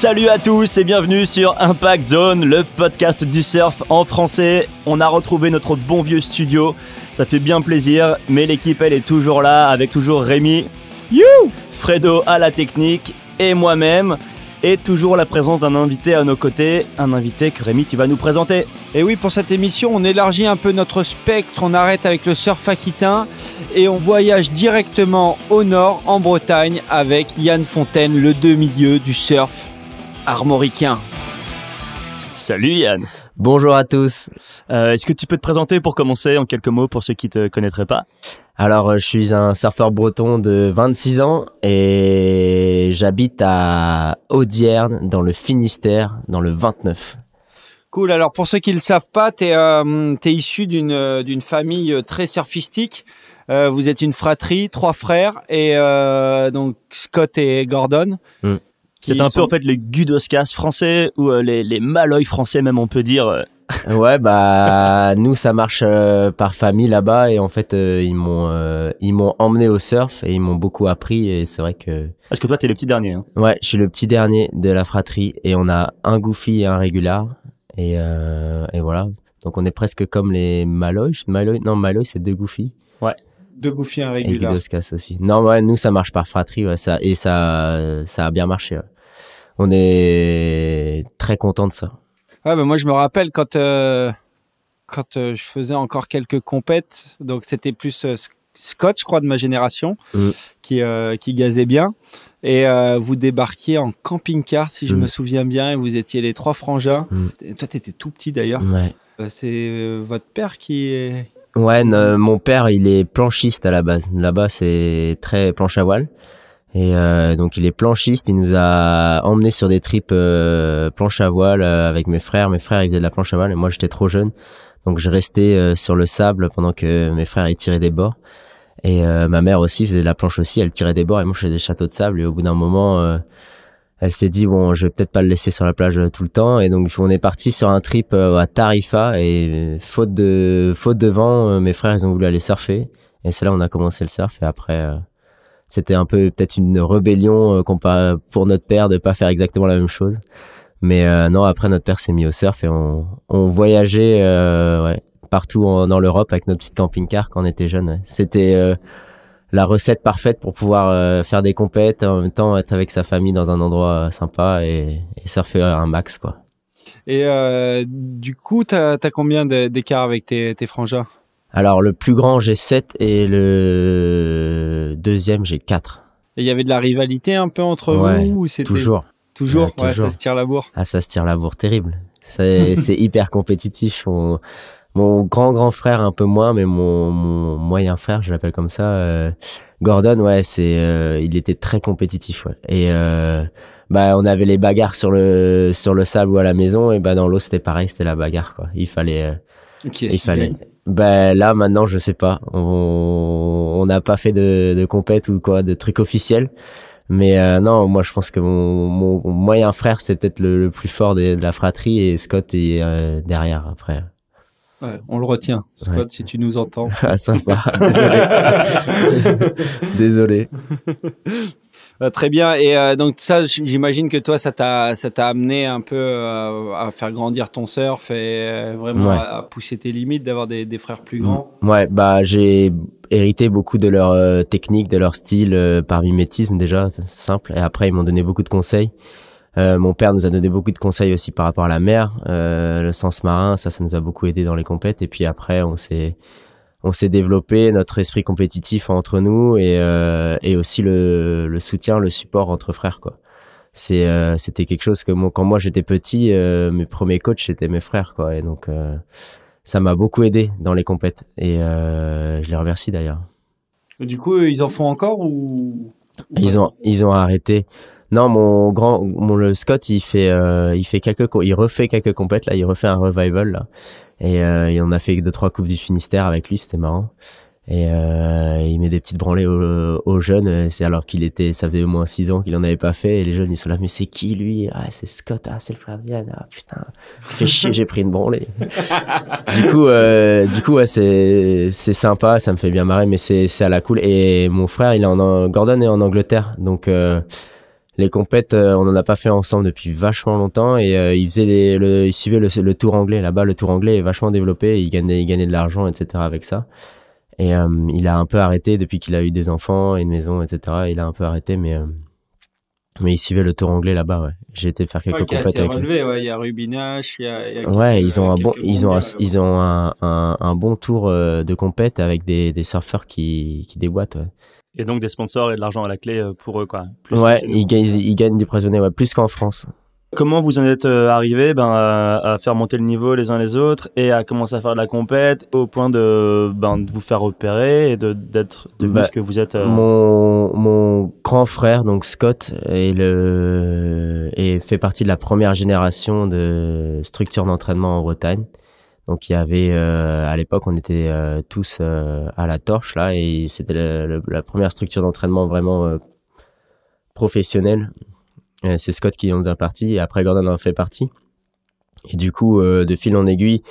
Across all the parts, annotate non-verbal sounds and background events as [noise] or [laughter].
Salut à tous et bienvenue sur Impact Zone, le podcast du surf en français. On a retrouvé notre bon vieux studio, ça fait bien plaisir, mais l'équipe elle est toujours là avec toujours Rémi, you, Fredo à la technique et moi-même. Et toujours la présence d'un invité à nos côtés, un invité que Rémi tu vas nous présenter. Et oui, pour cette émission, on élargit un peu notre spectre, on arrête avec le surf aquitain et on voyage directement au nord, en Bretagne, avec Yann Fontaine, le demi-dieu du surf armoricain. Salut Yann Bonjour à tous. Euh, Est-ce que tu peux te présenter pour commencer en quelques mots pour ceux qui te connaîtraient pas? Alors, euh, je suis un surfeur breton de 26 ans et j'habite à Audierne, dans le Finistère, dans le 29. Cool, alors pour ceux qui ne le savent pas, tu es, euh, t'es issu d'une d'une famille très surfistique. Euh, vous êtes une fratrie, trois frères, et euh, donc Scott et Gordon. Mm. C'est un peu en fait les Gudoscas français ou euh, les, les Malloy français même on peut dire. euh. [laughs] Ouais, bah nous ça marche euh, par famille là-bas et en fait euh, ils m'ont euh, ils m'ont emmené au surf et ils m'ont beaucoup appris et c'est vrai que Parce que toi t'es le petit dernier. Hein. ouais, je suis le petit dernier de la fratrie et on a un goofy et un régular et euh, et voilà. Donc on est presque comme les Malloy, Malloy non Malloy c'est deux goofy. Deux Goofy Et irréguliers. Gudoscas aussi. Non, ouais, nous, ça marche par fratrie, ouais, ça, et ça, ça a bien marché. ouais. On est très content de ça. Ouais, bah moi je me rappelle quand euh, quand euh, je faisais encore quelques compètes, donc c'était plus euh, Sc- Scott, je crois, de ma génération, Mm. qui euh, qui gazait bien. Et vous débarquiez en camping-car, si je Mm. me souviens bien, et vous étiez les trois frangins. Mm. Et toi, t'étais tout petit d'ailleurs. Ouais. C'est votre père qui est. Ouais, mon père, il est planchiste à la base. Là-bas, c'est très planche à voile. Et euh, donc, il est planchiste. Il nous a emmenés sur des trips euh, planche à voile euh, avec mes frères. Mes frères, ils faisaient de la planche à voile et moi, j'étais trop jeune. Donc, je restais euh, sur le sable pendant que mes frères, ils tiraient des bords. Et euh, ma mère aussi faisait de la planche aussi. Elle tirait des bords et moi, je faisais des châteaux de sable. Et au bout d'un moment, euh, elle s'est dit, bon, je vais peut-être pas le laisser sur la plage tout le temps. Et donc, on est parti sur un trip à Tarifa. Et faute de, faute de vent, mes frères, ils ont voulu aller surfer. Et c'est là on a commencé le surf. Et après, c'était un peu peut-être une rébellion euh, pour notre père de pas faire exactement la même chose. Mais euh, non, après, notre père s'est mis au surf et on, on voyageait euh, ouais, partout en- dans l'Europe avec nos petites camping-cars quand on était jeunes. ouais. C'était la recette parfaite pour pouvoir faire des compètes, en même temps être avec sa famille dans un endroit sympa et, et surfer un max, quoi. Et euh, du coup, t'as as combien d'écart avec tes, tes frangins? Alors, le plus grand, j'ai 7 et le deuxième, j'ai 4. Et il y avait de la rivalité un peu entre Ouais, vous ou c'était- Toujours. Toujours, Ouais, toujours. ça se tire la bourre. Ah, ça se tire la bourre terrible. [laughs] C'est hyper compétitif. On- mon grand grand frère un peu moins, mais mon, mon moyen frère, je l'appelle comme ça, euh, Gordon, ouais, c'est, euh, il était très compétitif. Ouais. Et euh, bah, on avait les bagarres sur le sur le sable ou à la maison, et bah dans l'eau c'était pareil, c'était la bagarre quoi. Il fallait, il fallait. Ben là maintenant je sais pas. On n'a pas fait de de compète ou quoi, de trucs officiels. Mais euh, non, moi je pense que mon, mon moyen frère c'est peut-être le, le plus fort des- de la fratrie et Scott est euh, derrière après. Ouais, on le retient. Scott, Ouais. si tu nous entends. [laughs] Ah sympa. Désolé. [laughs] Désolé. Euh, très bien. Et euh, donc ça, j'imagine que toi, ça t'a, ça t'a amené un peu euh, à faire grandir ton surf et vraiment Ouais. à, à pousser tes limites, d'avoir des, des frères plus grands. Ouais, bah j'ai hérité beaucoup de leur technique, de leur style par mimétisme déjà, simple. Et après ils m'ont donné beaucoup de conseils. Mon père nous a donné beaucoup de conseils aussi par rapport à la mer, le sens marin, ça, ça nous a beaucoup aidé dans les compètes. Et puis après, on s'est, on s'est développé notre esprit compétitif entre nous et, euh, et aussi le, le soutien, le support entre frères, quoi. C'est, euh, c'était quelque chose que moi, quand moi j'étais petit, euh, mes premiers coachs c'était mes frères, quoi. Et donc, euh, ça m'a beaucoup aidé dans les compètes. Et euh, je les remercie d'ailleurs. Du coup, ils en font encore ou Ils ont, ils ont arrêté. Non, mon grand, mon le Scott, il fait, euh, il fait quelques, il refait quelques compètes là, il refait un revival là, et euh, il en a fait deux trois coupes du Finistère avec lui, c'était marrant. Et euh, il met des petites branlées aux, aux jeunes, euh, c'est alors qu'il était, ça faisait au moins six ans qu'il en avait pas fait, et les jeunes ils sont là, mais c'est qui lui? Ah, c'est Scott, ah c'est le frère de Yann, ah putain, fait chier, j'ai pris une branlée. [laughs] du coup, euh, du coup, ouais, c'est c'est sympa, ça me fait bien marrer, mais c'est c'est à la cool. Et mon frère, il est en Gordon est en Angleterre, donc. Euh, les compètes, euh, on en a pas fait ensemble depuis vachement longtemps et euh, il faisait les, le, il suivait le, le tour anglais là-bas. Le tour anglais est vachement développé, il gagnait, il gagnait de l'argent, etc. avec ça. Et euh, il a un peu arrêté depuis qu'il a eu des enfants et une maison, etc. Il a un peu arrêté, mais euh, mais il suivait le tour anglais là-bas. Ouais. J'ai été faire quelques Ouais, compètes avec lui. relevé, ouais. Il y a Rubinache, il y a. il y a Ouais, ils ont un bon, ils ont, un, ils ont un, un, un bon tour de compète avec des, des surfeurs qui, qui déboîtent. Ouais, Et donc des sponsors et de l'argent à la clé euh, pour eux, quoi. Plus ouais ils, gagnent, ils gagnent du money, ouais, plus qu'en France. Comment vous en êtes euh, arrivé ben, à, à faire monter le niveau les uns les autres et à commencer à faire de la compète au point de, ben, de vous faire opérer et de d'être devenu Bah, ce que vous êtes euh, Mon, mon grand frère, donc Scott, est le, et fait partie de la première génération de structures d'entraînement en Bretagne. Donc il y avait, euh, à l'époque, on était euh, tous euh, à la torche là, et c'était la première structure d'entraînement vraiment professionnelle. C'est Scott qui en faisait partie, et après Gordon en fait partie. Et du coup, de fil en aiguille,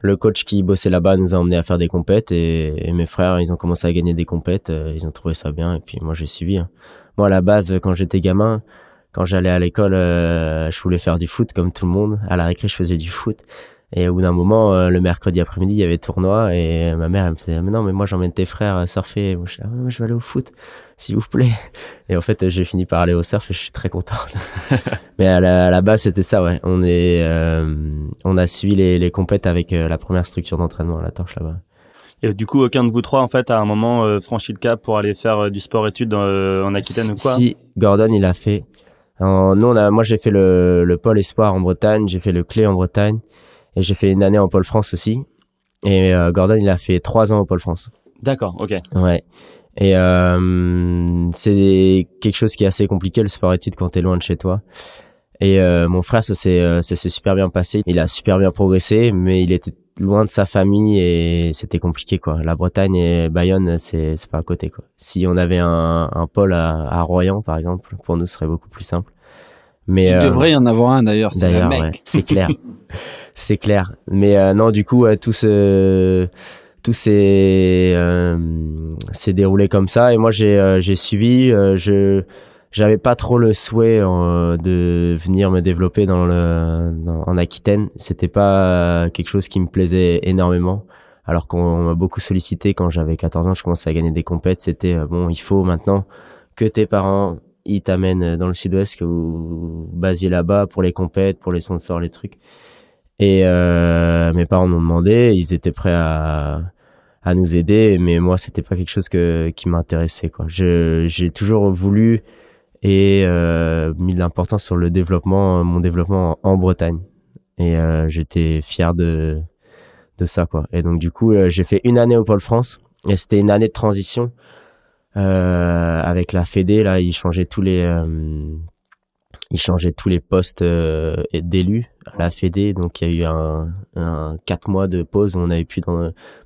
le coach qui bossait là-bas nous a emmené à faire des compètes et, mes frères, ils ont commencé à gagner des compètes, ils ont trouvé ça bien et puis moi j'ai suivi. hein. Moi à la base, quand j'étais gamin, quand j'allais à l'école, je voulais faire du foot comme tout le monde. À la récré, je faisais du foot. Et au bout d'un moment, euh, le mercredi après-midi, il y avait tournoi et ma mère elle me faisait mais non mais moi j'emmène tes frères à surfer. Moi, je, disais, Ah, moi, je vais aller au foot, s'il vous plaît. [laughs] Et en fait, j'ai fini par aller au surf et je suis très content. [laughs] mais à la, à la base, c'était ça, ouais. On est, euh, on a suivi les, les compètes avec euh, la première structure d'entraînement à la torche là-bas. Et du coup, aucun de vous trois, en fait, à un moment euh, franchi le cap pour aller faire euh, du sport-études euh, en Aquitaine ou quoi? Si, Gordon, il a fait. En- nous, on a, moi, j'ai fait le, le pôle espoir en Bretagne, j'ai fait le clé en Bretagne, et j'ai fait une année en pôle France aussi. Et euh, Gordon, il a fait trois ans au pôle France. D'accord, ok. Ouais. Et euh, c'est quelque chose qui est assez compliqué le sport études quand t'es loin de chez toi. Et euh, mon frère, ça s'est ça s'est super bien passé. Il a super bien progressé, mais il était loin de sa famille et c'était compliqué quoi. La Bretagne et Bayonne, c'est c'est pas à côté quoi. Si on avait un, un pôle à, à Royan par exemple, pour nous, ce serait beaucoup plus simple. Mais Il euh, devrait y en avoir un d'ailleurs, c'est D'ailleurs, ouais, c'est [laughs] clair. c'est clair. Mais euh, non, du coup, tout ce tout s'est euh, s'est déroulé comme ça. Et moi j'ai euh, j'ai suivi euh, je j'avais pas trop le souhait de venir me développer dans le dans- en Aquitaine. C'était pas quelque chose qui me plaisait énormément. Alors qu'on m'a beaucoup sollicité quand j'avais 14 ans je commençais à gagner des compètes. C'était bon il faut maintenant que tes parents ils t'amènent dans le sud-ouest que vous vous là-bas pour les compètes pour les sponsors les trucs et euh, mes parents m'ont demandé, ils étaient prêts à, nous aider, mais moi c'était pas quelque chose qui m'intéressait j'ai toujours voulu et euh, mis de l'importance sur le développement, mon développement en, Bretagne. Et euh, j'étais fier de ça. Et donc du coup euh, j'ai fait une année au Pôle France et c'était une année de transition euh, avec la Fédé là, ils changeaient tous les euh, ils changeaient tous les postes euh, d'élus à la Fédé, donc il y a eu un, un quatre mois de pause où on n'avait plus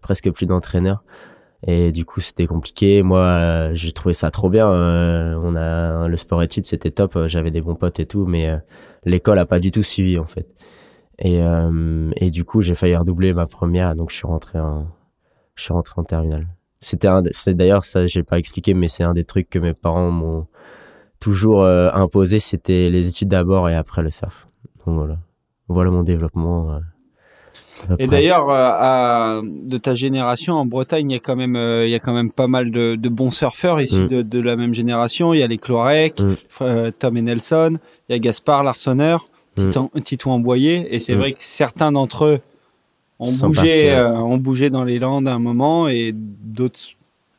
presque plus d'entraîneurs. Et du coup, c'était compliqué. Moi, euh, j'ai trouvé ça trop bien. Euh, on a le sport études, c'était top. Euh, J'avais des bons potes et tout, mais euh, l'école a pas du tout suivi en fait. Et, euh, et du coup, j'ai failli redoubler ma première, donc je suis rentré en, je suis rentré en terminale. C'était un, c'est d'ailleurs ça, j'ai pas expliqué, mais c'est un des trucs que mes parents m'ont toujours euh, imposé. C'était les études d'abord et après le surf. Donc voilà, voilà mon développement. euh, Et d'ailleurs, euh, de ta génération, en Bretagne, il y a quand même, il y a quand même pas mal de, de bons surfeurs issus Mm. de, de la même génération. Il y a les Clorec, Mm. Tom et Nelson, il y a Gaspard Larsonneur, Mm. Titon, Amboyer. Et c'est Mm. vrai que certains d'entre eux partis, ouais. euh, ont bougé dans les Landes à un moment et d'autres,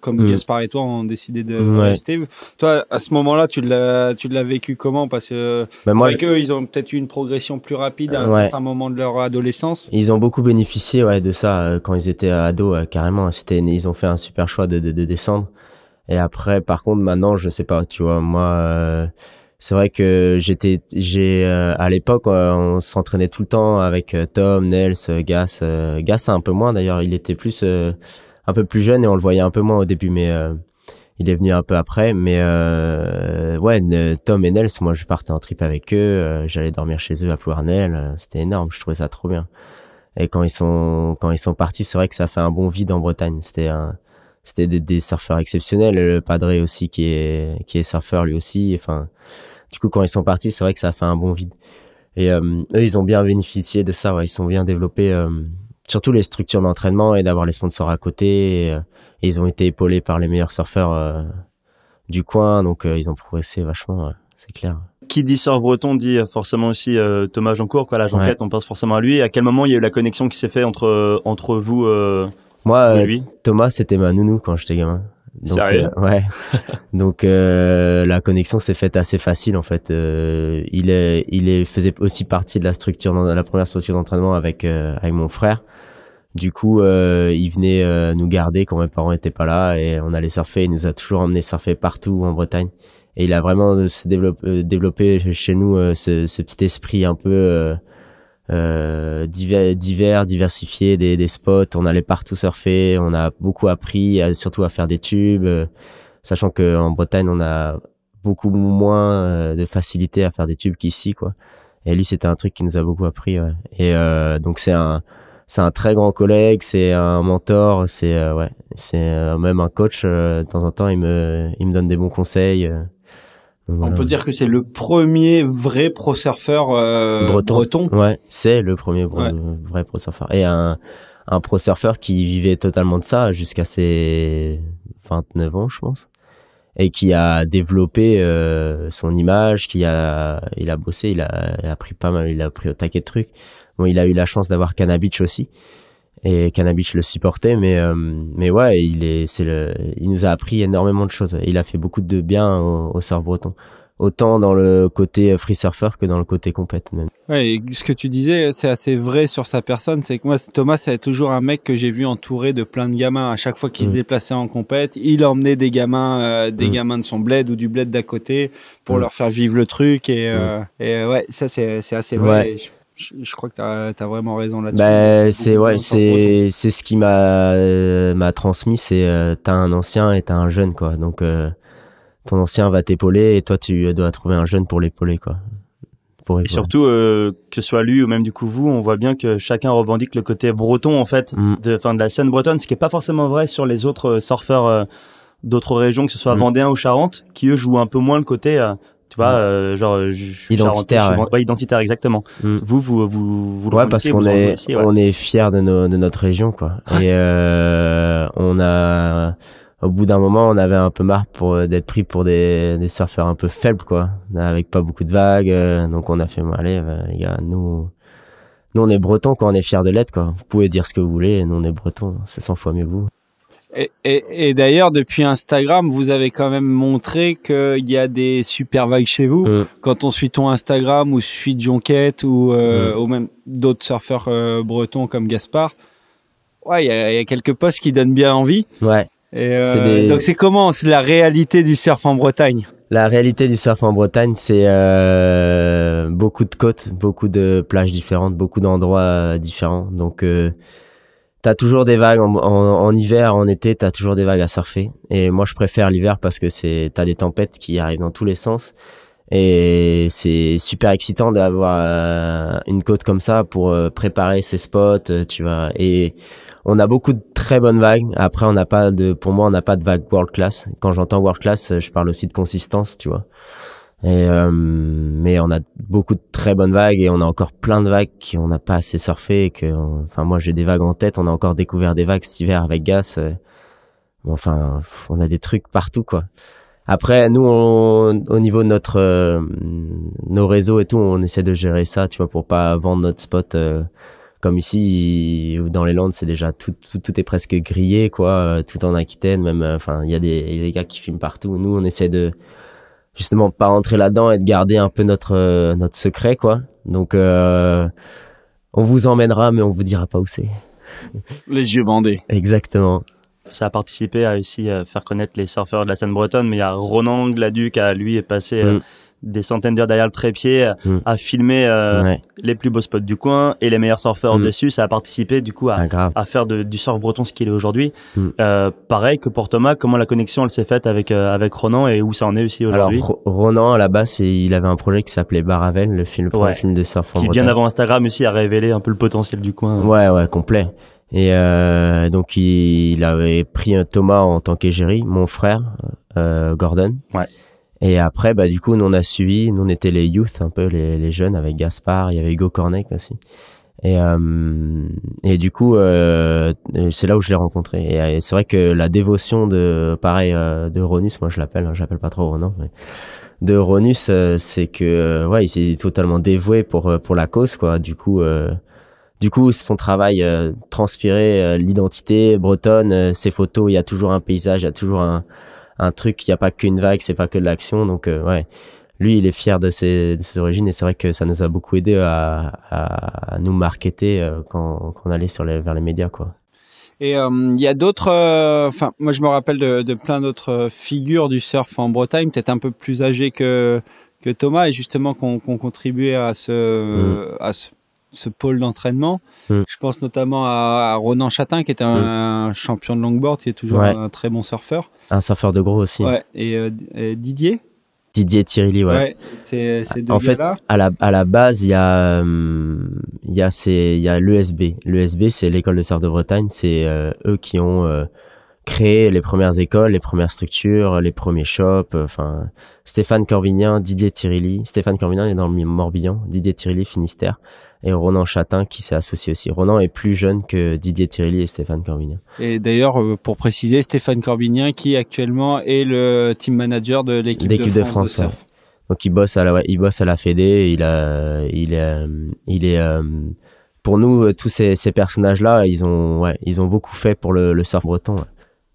comme Mm. Gaspard et toi, ont décidé de Ouais. rester. Toi, à ce moment-là, tu l'as, tu l'as vécu comment? Parce que Ben, moi, moi, eux, ils ont peut-être eu une progression plus rapide à un Ouais. certain moment de leur adolescence. Ils ont beaucoup bénéficié ouais, de ça euh, quand ils étaient ados, euh, carrément. C'était, ils ont fait un super choix de, de, de descendre. Et après, par contre, maintenant, je sais pas, tu vois, moi, euh, c'est vrai que j'étais, j'ai, euh, à l'époque, euh, on s'entraînait tout le temps avec euh, Tom, Nels, Gas. Gas, un peu moins d'ailleurs, il était plus, un peu plus jeune et on le voyait un peu moins au début, mais il est venu un peu après. Mais euh, ouais, Tom et Nels, moi, je partais en trip avec eux, j'allais dormir chez eux à Plouarnel, c'était énorme, je trouvais ça trop bien. Et quand ils sont quand ils sont partis, c'est vrai que ça fait un bon vide en Bretagne. C'était c'était des, des surfeurs exceptionnels. Le Padré aussi qui est qui est surfeur lui aussi. Enfin Du coup, quand ils sont partis, c'est vrai que ça a fait un bon vide. Et eux, ils ont bien bénéficié de ça. Ouais. Ils sont bien développés, surtout les structures d'entraînement et d'avoir les sponsors à côté. Et, ils ont été épaulés par les meilleurs surfeurs du coin, donc ils ont progressé vachement. c'est clair. Qui dit surf breton dit forcément aussi Thomas Joncourt, quoi. La Jonquette, on pense forcément à lui. À quel moment il y a eu la connexion qui s'est faite entre entre vous Moi, Thomas, c'était ma nounou quand j'étais gamin. Donc, Sérieux euh, Ouais. [laughs] Donc euh, la connexion s'est faite assez facile en fait. Euh, il est, il est, faisait aussi partie de la structure, de la première structure d'entraînement avec euh, avec mon frère. Du coup, euh, il venait nous garder quand mes parents étaient pas là et on allait surfer. Il nous a toujours emmené surfer partout en Bretagne. Et il a vraiment développé, développé chez nous ce, ce, petit esprit un peu euh, divers, divers, diversifiés des, des, spots. On allait partout surfer. On a beaucoup appris, surtout à faire des tubes, euh, sachant que en Bretagne on a beaucoup moins euh, de facilité à faire des tubes qu'ici, quoi. Et lui, c'était un truc qui nous a beaucoup appris. Ouais. Et euh, donc c'est un c'est un très grand collègue, c'est un mentor, c'est ouais, c'est même un coach. de temps en temps, il me il me donne des bons conseils. On peut dire que c'est le premier vrai pro surfeur euh, breton. Ouais, c'est le premier vrai pro surfeur et un un pro surfeur qui vivait totalement de ça jusqu'à ses 29 ans, je pense, et qui a développé euh, son image, qui a il a bossé, il a, il a appris pas mal, il a appris au taquet de trucs. Bon, il a eu la chance d'avoir Cannabis aussi et Cannabis le supportait mais euh, mais ouais il est c'est le il nous a appris énormément de choses il a fait beaucoup de bien au, au surf breton autant dans le côté free surfer que dans le côté compète même. Ouais, ce que tu disais, c'est assez vrai sur sa personne, c'est que moi Thomas c'est toujours un mec que j'ai vu entouré de plein de gamins à chaque fois qu'il se mm. déplaçait en compète, il emmenait des gamins euh, des mm. gamins de son bled ou du bled d'à côté pour mm. leur faire vivre le truc et, euh, et ouais, ça c'est c'est assez vrai. Je, crois que tu as, vraiment raison là-dessus. Bah, c'est ouais, c'est c'est ce qui m'a euh, m'a transmis, c'est euh, t'as un ancien et t'as un jeune quoi. Donc euh, ton ancien va t'épauler et toi tu dois trouver un jeune pour l'épauler quoi. Pour et surtout que ce soit lui ou même du coup vous, on voit bien que chacun revendique le côté breton en fait, mm. de fin de la scène bretonne, ce qui est pas forcément vrai sur les autres surfeurs d'autres régions, que ce soit mm. Vendéen ou Charente, qui eux jouent un peu moins le côté tu vois euh, genre je, suis identitaire ouais. identitaire exactement. Mm. vous vous vous vous ouais parce qu'on est on est fier de, nos, de notre région quoi. Et euh, on a au bout d'un moment on avait un peu marre pour d'être pris pour des, des surfeurs un peu faibles quoi. Avec pas beaucoup de vagues euh, donc on a fait bon, allez bah, les gars nous nous on est bretons quoi. On est fiers de l'être quoi. Vous pouvez dire ce que vous voulez nous on est bretons. C'est 100 fois mieux que vous et, et, et d'ailleurs, depuis Instagram, vous avez quand même montré qu'il y a des super vagues chez vous. Mm. Quand on suit ton Instagram ou suit Jonquette ou, euh, mm. ou même d'autres surfeurs euh, bretons comme Gaspard, ouais, il y a, y a, quelques posts qui donnent bien envie. Ouais. Et euh, Donc c'est comment? C'est la réalité du surf en Bretagne? La réalité du surf en Bretagne, c'est euh, beaucoup de côtes, beaucoup de plages différentes, beaucoup d'endroits différents. Donc T'as toujours des vagues en, hiver, en été, t'as toujours des vagues à surfer. Et moi, je préfère l'hiver parce que c'est t'as des tempêtes qui arrivent dans tous les sens. Et c'est super excitant d'avoir euh, une côte comme ça pour euh, préparer ses spots, euh, tu vois. Et on a beaucoup de très bonnes vagues. Après, on n'a pas de, pour moi, on n'a pas de vagues world class. Quand j'entends world class, je parle aussi de consistance, tu vois. Et, euh, mais on a beaucoup de très bonnes vagues et on a encore plein de vagues qu'on n'a pas assez surfé. Et que, enfin, moi j'ai des vagues en tête. On a encore découvert des vagues cet hiver avec Gas. Euh, enfin, on a des trucs partout quoi. Après, nous, au niveau de notre euh, nos réseaux et tout, on essaie de gérer ça, tu vois, pour pas vendre notre spot. comme ici, dans les Landes, c'est déjà tout, tout, est presque grillé, quoi. Tout en Aquitaine, même. Enfin, il y, y a des gars qui filment partout. Nous, on essaie de justement pas rentrer là-dedans et de garder un peu notre euh, notre secret quoi. Donc euh, on vous emmènera mais on vous dira pas où c'est. Les yeux bandés. Exactement. Ça a participé à aussi à faire connaître les surfeurs de la scène bretonne, mais il y a Ronan Gladuc à lui est passé euh, mm des centaines d'heures derrière le trépied mm. à filmer euh, les plus beaux spots du coin et les meilleurs surfeurs mm. dessus. Ça a participé du coup à, ah, à faire de, du surf breton ce qu'il est aujourd'hui. Mm. Euh, pareil que pour Thomas, comment la connexion elle s'est faite avec euh, avec Ronan et où ça en est aussi aujourd'hui. Alors Ronan à la base, il avait un projet qui s'appelait Baravel, le film, le film de surf en Qui bien avant Instagram aussi a révélé un peu le potentiel du coin. Ouais ouais complet. Et euh, donc il, il, avait pris Thomas en tant qu'égérie, mon frère Gordon. Ouais Et après, bah, du coup, nous, on a suivi, nous, on était les youth, un peu les, les jeunes, avec Gaspard, il y avait Hugo Cornec aussi. Et, euh, et du coup, euh, c'est là où je l'ai rencontré. Et, euh, c'est vrai que la dévotion de, pareil, euh, de Ronus, moi je l'appelle, hein, j'appelle pas trop Ronan, mais de Ronus, euh, c'est que, ouais, il s'est totalement dévoué pour pour la cause, quoi. Du coup, du coup, son travail transpirait l'identité bretonne, ses photos, il y a toujours un paysage, il y a toujours un un truc, il n'y a pas qu'une vague, c'est pas que de l'action, donc ouais lui, il est fier de ses, origines et c'est vrai que ça nous a beaucoup aidé à, nous marketer euh, quand, on allait sur les, vers les médias, quoi. Et euh, il y a d'autres, euh, enfin, moi je me rappelle de, plein d'autres figures du surf en Bretagne, peut-être un peu plus âgées que, que Thomas, et justement qu'on contribué à ce, mm. à ce, pôle d'entraînement. Mm. Je pense notamment à, Ronan Chatin, qui était un, mm. champion de longboard, qui est toujours un, très bon surfeur. Un surfeur de gros aussi. Ouais. et Didier Didier Tirilli, ouais. ouais c'est, c'est en fait, à la, à la base, il y a, euh, il y a, c'est, il y a l'ESB. L'ESB, c'est l'école de surf de Bretagne. C'est euh, eux qui ont euh, créé les premières écoles, les premières structures, les premiers shops. Enfin, Stéphane Corbignan, Didier Tirilli. Stéphane Corbignan est dans le Morbihan. Didier Tirilli, Finistère et Ronan Chatin qui s'est associé aussi. Ronan est plus jeune que Didier Tirilli et Stéphane Corbignan. Et d'ailleurs, euh, pour préciser, Stéphane Corbignan qui actuellement est le team manager de l'équipe de, France. De France Donc il bosse à la, il bosse à la Fédé. Il a, il est, il est. Euh, pour nous, tous ces, ces personnages-là, ils ont, ouais, ils ont beaucoup fait pour le, le surf breton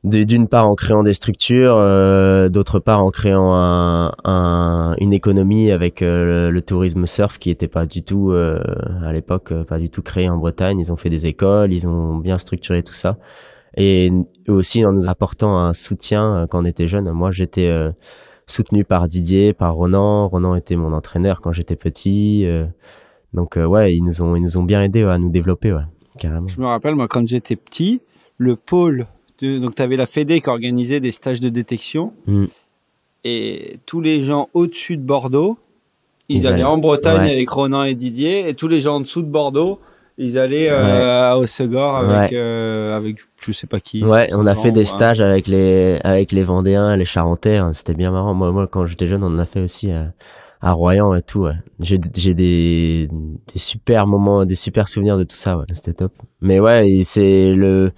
d'une part en créant des structures, euh, d'autre part en créant un, une économie avec euh, le, tourisme surf qui n'était pas du tout euh, à l'époque pas du tout créé en Bretagne. Ils ont fait des écoles, ils ont bien structuré tout ça et aussi en nous apportant un soutien quand on était jeune. Moi j'étais soutenu par Didier, par Ronan. Ronan était mon entraîneur quand j'étais petit. donc ouais, ils nous ont ils nous ont bien aidé à nous développer carrément. Je me rappelle moi quand j'étais petit, le pôle donc tu avais la Fédé qui organisait des stages de détection. Mm. Et tous les gens au-dessus de Bordeaux, ils, allaient, en Bretagne avec Ronan et Didier. Et tous les gens en dessous de Bordeaux, ils allaient euh, à Osegor avec, euh, avec je sais pas qui. Ouais, on a fait des stages avec les, avec les Vendéens, les Charentais. Hein. C'était bien marrant. Moi, moi quand j'étais jeune, on en a fait aussi à, à Royan et tout. J'ai des, des super moments, des super souvenirs de tout ça. C'était top. Mais ouais, c'est le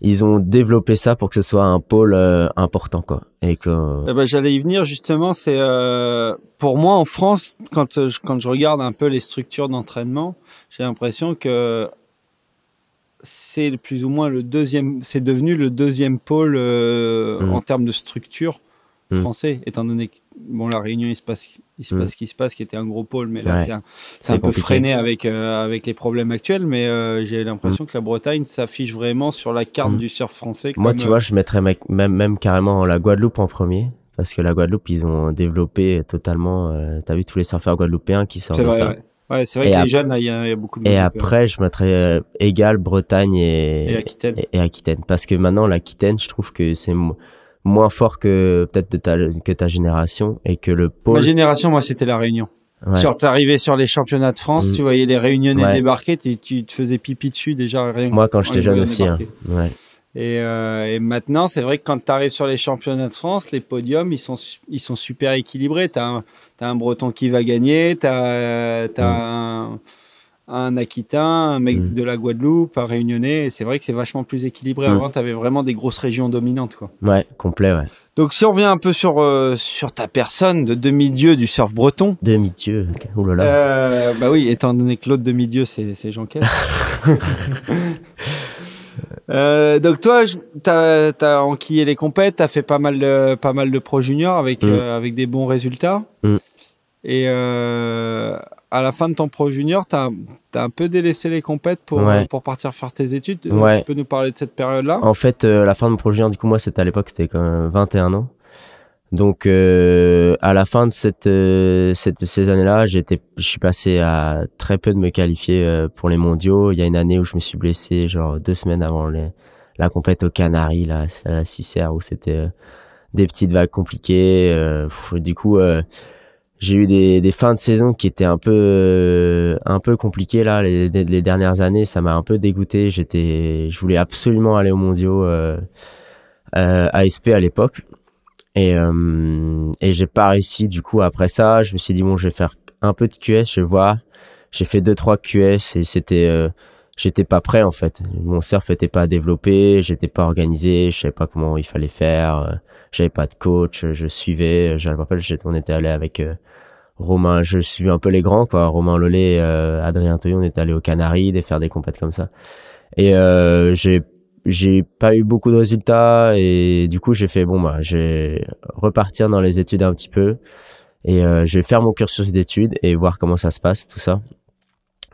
ils ont développé ça pour que ce soit un pôle euh, important quoi et que eh ben, j'allais y venir justement c'est euh, pour moi en France quand euh, je, quand je regarde un peu les structures d'entraînement j'ai l'impression que c'est plus ou moins le deuxième c'est devenu le deuxième pôle mmh. en termes de structure mmh. français étant donné que bon, la Réunion, il se passe, il se passe ce qui se passe, qui était un gros pôle, mais là, c'est un, peu freiné avec, euh, avec les problèmes actuels. Mais euh, j'ai l'impression mm. que la Bretagne s'affiche vraiment sur la carte mm. du surf français. Moi, tu vois, euh, je mettrais même, même carrément la Guadeloupe en premier. Parce que la Guadeloupe, ils ont développé totalement. tu as vu tous les surfeurs guadeloupéens qui sortent de ça. Ouais, c'est vrai que les jeunes, il y, a beaucoup de. Et après, je mettrais égal Bretagne et, et Aquitaine. Et, Aquitaine. Parce que maintenant, l'Aquitaine, je trouve que c'est moins fort que peut-être de ta, que ta génération et que le pôle. Ma génération, moi, c'était la Réunion. Ouais. Genre, t'arrivais sur les championnats de France, mm. tu voyais les Réunionnais débarquer, tu, tu te faisais pipi dessus déjà. Rien, moi, quand j'étais jeune aussi. Hein. Ouais. Et, euh, et, maintenant, c'est vrai que quand tu arrives sur les championnats de France, les podiums, ils sont, ils sont super équilibrés. Tu as, as, un Breton qui va gagner, tu as, as mm. un un Aquitain, un mec mm. de la Guadeloupe, un Réunionnais. C'est vrai que c'est vachement plus équilibré. Mm. Avant, tu avais vraiment des grosses régions dominantes. Quoi. Ouais, complet, ouais. Donc, si on revient un peu sur, euh, sur ta personne de demi-dieu du surf breton. Demi-dieu, oulala. Euh, bah oui, étant donné que l'autre demi-dieu, c'est, Jean Kell. [laughs] euh, donc, toi, tu as, enquillé les compètes, tu as fait pas mal de, pas mal de pro juniors avec, mm. euh, avec des bons résultats. Et euh, à la fin de ton pro junior, tu as, un peu délaissé les compètes pour, pour partir faire tes études. Tu peux nous parler de cette période-là? En fait, euh, la fin de mon pro junior, du coup, moi, c'était à l'époque, c'était quand même 21 ans. Donc, euh, à la fin de cette, euh, cette ces années-là, je suis passé à très peu de me qualifier pour les mondiaux. Il y a une année où je me suis blessé, genre deux semaines avant les, la compète aux Canaries, là, à la Cicère, où c'était des petites vagues compliquées. du coup, j'ai eu des, des, fins de saison qui étaient un peu euh, un peu compliquées là les, les dernières années ça m'a un peu dégoûté j'étais je voulais absolument aller au mondiaux euh, euh, ASP à l'époque Et, euh, et j'ai pas réussi. Du coup, après ça, je me suis dit, bon, je vais faire un peu de QS, je vais voir. J'ai fait deux, trois QS et c'était, euh, j'étais pas prêt, en fait. Mon surf était pas développé, j'étais pas organisé, je savais pas comment il fallait faire. euh, J'avais pas de coach, je suivais. Je me rappelle, on était allé avec euh, Romain, je suis un peu les grands, quoi. Romain Lollet, euh, Adrien Toyon, on est allé aux Canaries, de faire des compètes comme ça. Et euh, j'ai j'ai pas eu beaucoup de résultats et du coup j'ai fait bon bah je vais repartir dans les études un petit peu et euh, je vais faire mon cursus d'études et voir comment ça se passe tout ça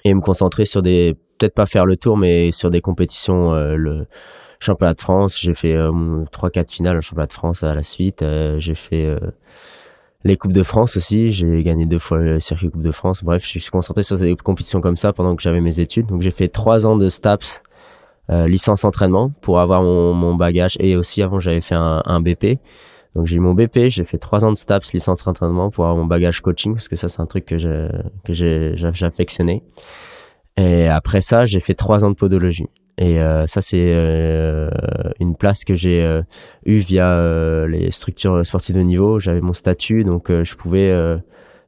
et me concentrer sur des peut-être pas faire le tour mais sur des compétitions euh, le championnat de France j'ai fait euh, 3 4 finales au championnat de France à la suite euh, j'ai fait les coupes de France aussi j'ai gagné deux fois le circuit coupe de France. Bref je suis concentré sur des compétitions comme ça pendant que j'avais mes études. Donc j'ai fait trois ans de STAPS licence entraînement pour avoir mon, bagage. Et aussi avant j'avais fait un, BP donc j'ai eu mon BP j'ai fait trois ans de STAPS licence entraînement pour avoir mon bagage coaching parce que ça c'est un truc que je, que et après ça j'ai fait trois ans de podologie et euh, ça c'est euh, une place que j'ai euh, eu via euh, les structures sportives de niveau j'avais mon statut donc euh, je pouvais euh,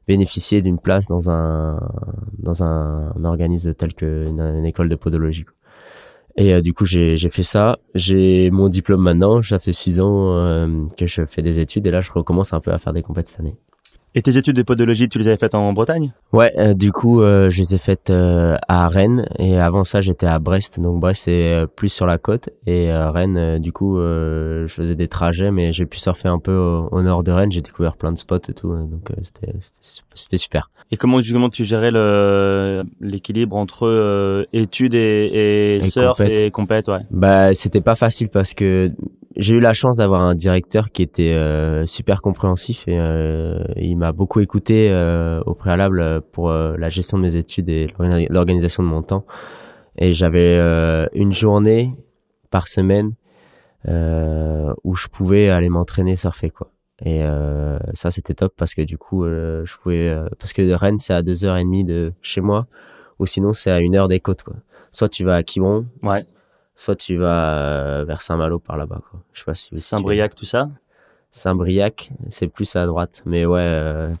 bénéficier d'une place dans un dans un, organisme tel que une, école de podologie. Et du coup, j'ai fait ça. J'ai mon diplôme maintenant. Ça fait six ans que je fais des études et là, je recommence un peu à faire des compètes cette année. Et tes études de podologie, tu les avais faites en Bretagne? Ouais, euh, du coup, euh, je les ai faites euh, à Rennes et avant ça, j'étais à Brest. Donc Brest, c'est plus sur la côte et Rennes, du coup, je faisais des trajets, mais j'ai pu surfer un peu au, au nord de Rennes. J'ai découvert plein de spots et tout, euh, donc c'était super. Et comment justement tu gérais l'équilibre entre études et, et, Et surf compète. et compète, ouais? Bah, c'était pas facile parce que j'ai eu la chance d'avoir un directeur qui était euh, super compréhensif et euh, il m'a beaucoup écouté euh, au préalable pour euh, la gestion de mes études et l'organi- l'organisation de mon temps. Et j'avais euh, une journée par semaine euh, où je pouvais aller m'entraîner surfer quoi. Et ça c'était top parce que du coup je pouvais parce que Rennes c'est à deux heures et demie de chez moi ou sinon c'est à une heure des côtes quoi. Soit tu vas à Quiberon, Ouais. Soit tu vas euh, vers Saint-Malo par là-bas quoi. Je sais pas si. Saint-Briac, tout ça? Saint-Briac, c'est plus à droite, mais ouais, euh,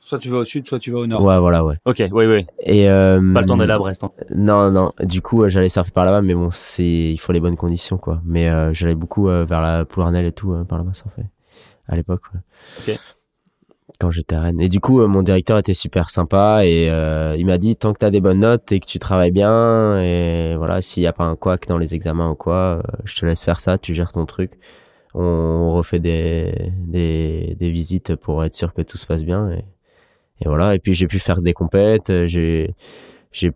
Soit tu vas au sud, soit tu vas au nord. ouais, voilà, ouais. Ok, oui, oui. Et euh, Pas le temps d'aller à Brest. hein. Non, non. Du coup, euh, j'allais surfer par là-bas, mais bon, c'est il faut les bonnes conditions quoi. Mais euh, j'allais beaucoup euh, vers la Plournelle et tout euh, par là-bas surfer à l'époque. Ouais. Ok. Quand j'étais à Rennes. Et du coup, euh, mon directeur était super sympa et euh, il m'a dit tant que t'as des bonnes notes et que tu travailles bien et voilà, s'il y a pas un couac dans les examens ou quoi, euh, je te laisse faire ça, tu gères ton truc. On refait des, des, des visites pour être sûr que tout se passe bien et, et voilà. Et puis j'ai pu faire des compètes, j'ai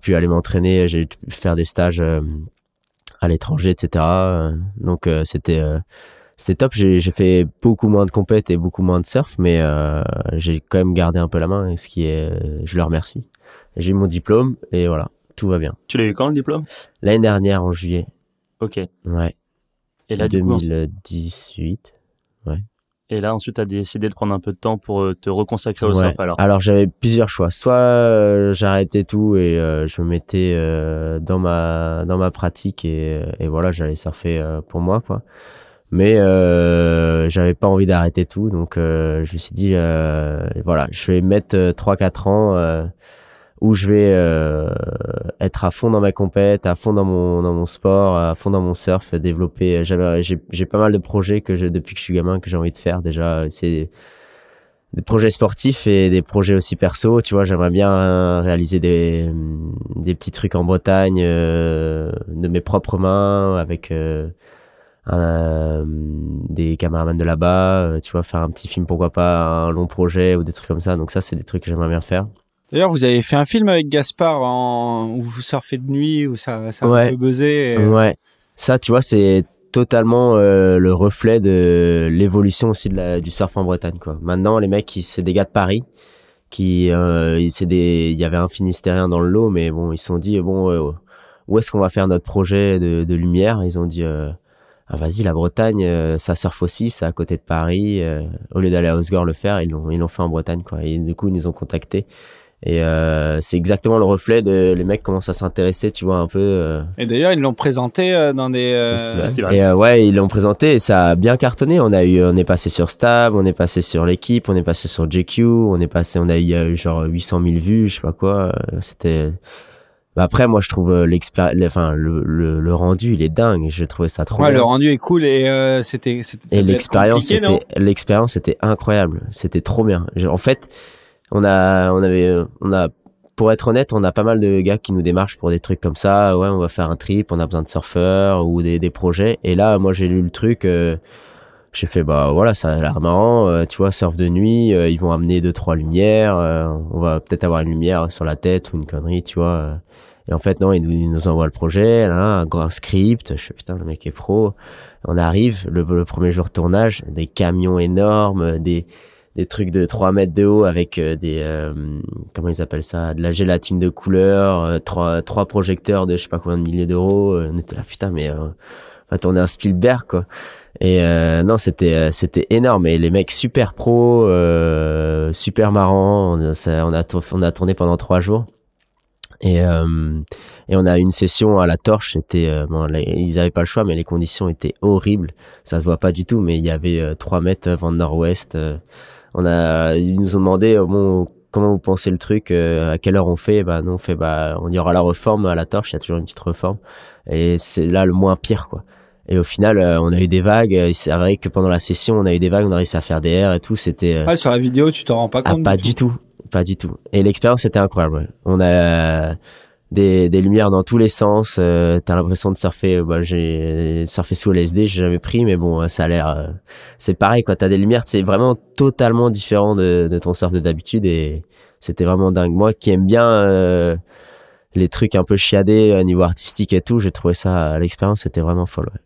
pu aller m'entraîner, j'ai pu faire des stages à l'étranger, etc. Donc c'était euh, c'était top. J'ai fait beaucoup moins de compètes et beaucoup moins de surf, mais euh, j'ai quand même gardé un peu la main, ce qui est, je le remercie. J'ai eu mon diplôme et voilà, tout va bien. Tu l'as eu quand le diplôme? L'année dernière en juillet, Ok. ouais, Et là, du coup, 2018. et là ensuite, tu as décidé de prendre un peu de temps pour euh, te reconsacrer au Ouais. surf alors? Alors j'avais plusieurs choix. Soit euh, j'arrêtais tout et euh, je me mettais euh, dans ma dans ma pratique et, et voilà j'allais surfer euh, pour moi quoi. Mais euh, j'avais pas envie d'arrêter tout donc euh, je me suis dit euh, voilà je vais mettre euh, 3-4 ans euh, où je vais euh, être à fond dans ma compète, à fond dans mon dans mon sport, à fond dans mon surf, développer. J'ai pas mal de projets que j'ai depuis que je suis gamin que j'ai envie de faire déjà. C'est des projets sportifs et des projets aussi perso. Tu vois, j'aimerais bien réaliser des, des petits trucs en Bretagne euh, de mes propres mains avec euh, un- des caméramans de là-bas. euh, tu vois, faire un petit film, pourquoi pas un long projet ou des trucs comme ça. Donc ça, c'est des trucs que j'aimerais bien faire. D'ailleurs, vous avez fait un film avec Gaspard en... où vous surfez de nuit, où ça, ça Ouais. un peu buzzé. et- Ouais, ça, tu vois, c'est totalement euh, le reflet de l'évolution aussi de la, du surf en Bretagne. Quoi. Maintenant, les mecs, c'est des gars de Paris qui, euh, des, il y avait un Finistérien dans le lot, mais bon, ils se sont dit bon, euh, où est-ce qu'on va faire notre projet de, de lumière? Ils ont dit euh, ah, vas-y, la Bretagne, euh, ça surfe aussi, c'est à côté de Paris. euh, au lieu d'aller à Osgore le faire, ils l'ont, ils l'ont fait en Bretagne, quoi. Et du coup, ils nous ont contactés. Et euh, c'est exactement le reflet de les mecs commencent à s'intéresser, tu vois, un peu. euh, Et d'ailleurs, ils l'ont présenté euh, dans des. euh, Festival. Festival. Et euh, ouais, ils l'ont présenté et ça a bien cartonné. On a eu, on est passé sur Stab, on est passé sur l'équipe, on est passé sur JQ, on est passé, on a eu, genre 800 000 vues, je sais pas quoi. C'était. Bah après, moi, je trouve euh, le- enfin, le, le, le rendu, il est dingue. J'ai trouvé ça trop Ouais, bien. le rendu est cool et euh, c'était. c'était- Et l'expérience compliqué, non? était, l'expérience était incroyable. C'était trop bien. En fait, on a, on avait, euh, on a, pour être honnête, on a pas mal de gars qui nous démarchent pour des trucs comme ça. Ouais, on va faire un trip, on a besoin de surfeurs ou des, des projets. Et là, moi, j'ai lu le truc. euh, j'ai fait bah voilà, ça a l'air marrant. euh, tu vois, surf de nuit, euh, ils vont amener deux trois lumières. euh, on va peut-être avoir une lumière sur la tête ou une connerie, tu vois. Et en fait, non, ils nous, ils nous envoient le projet, un grand script. Je fais putain, le mec est pro. On arrive, le, le premier jour de tournage, des camions énormes, des, des trucs de 3 mètres de haut avec euh, des, euh, comment ils appellent ça, de la gélatine de couleur, euh, trois, trois projecteurs de je sais pas combien de milliers d'euros. Euh, On était là, putain, mais on va tourner un Spielberg, quoi. Et euh, non, c'était c'était énorme. Et les mecs super pro, super marrants. On on a on a tourné pendant trois jours. Et, euh, et on a une session à la torche. C'était, euh, bon, ils avaient pas le choix, mais les conditions étaient horribles. Ça se voit pas du tout, mais il y avait euh, 3 mètres vent nord-ouest. euh. on a, ils nous ont demandé, euh, bon, comment vous pensez le truc, à quelle heure on fait? Bah, nous on fait, bah, on y aura la reforme à la torche. Il y a toujours une petite reforme. Et c'est là le moins pire, quoi. Et au final, euh, on a eu des vagues. Il s'est avéré que pendant la session, on a eu des vagues, on a réussi à faire des airs et tout. C'était euh, Ouais, sur la vidéo, tu t'en rends pas ah, compte pas du tout, pas du tout. Et l'expérience était incroyable. ouais. On a euh, des, des lumières dans tous les sens. Euh, T'as l'impression de surfer. Bah, j'ai surfé sous LSD, j'ai jamais pris, mais bon, ça a l'air. c'est pareil quand t'as des lumières, c'est vraiment totalement différent de, de ton surf de d'habitude et c'était vraiment dingue. Moi, qui aime bien les trucs un peu chiadés au niveau artistique et tout, j'ai trouvé ça. L'expérience était vraiment folle. ouais.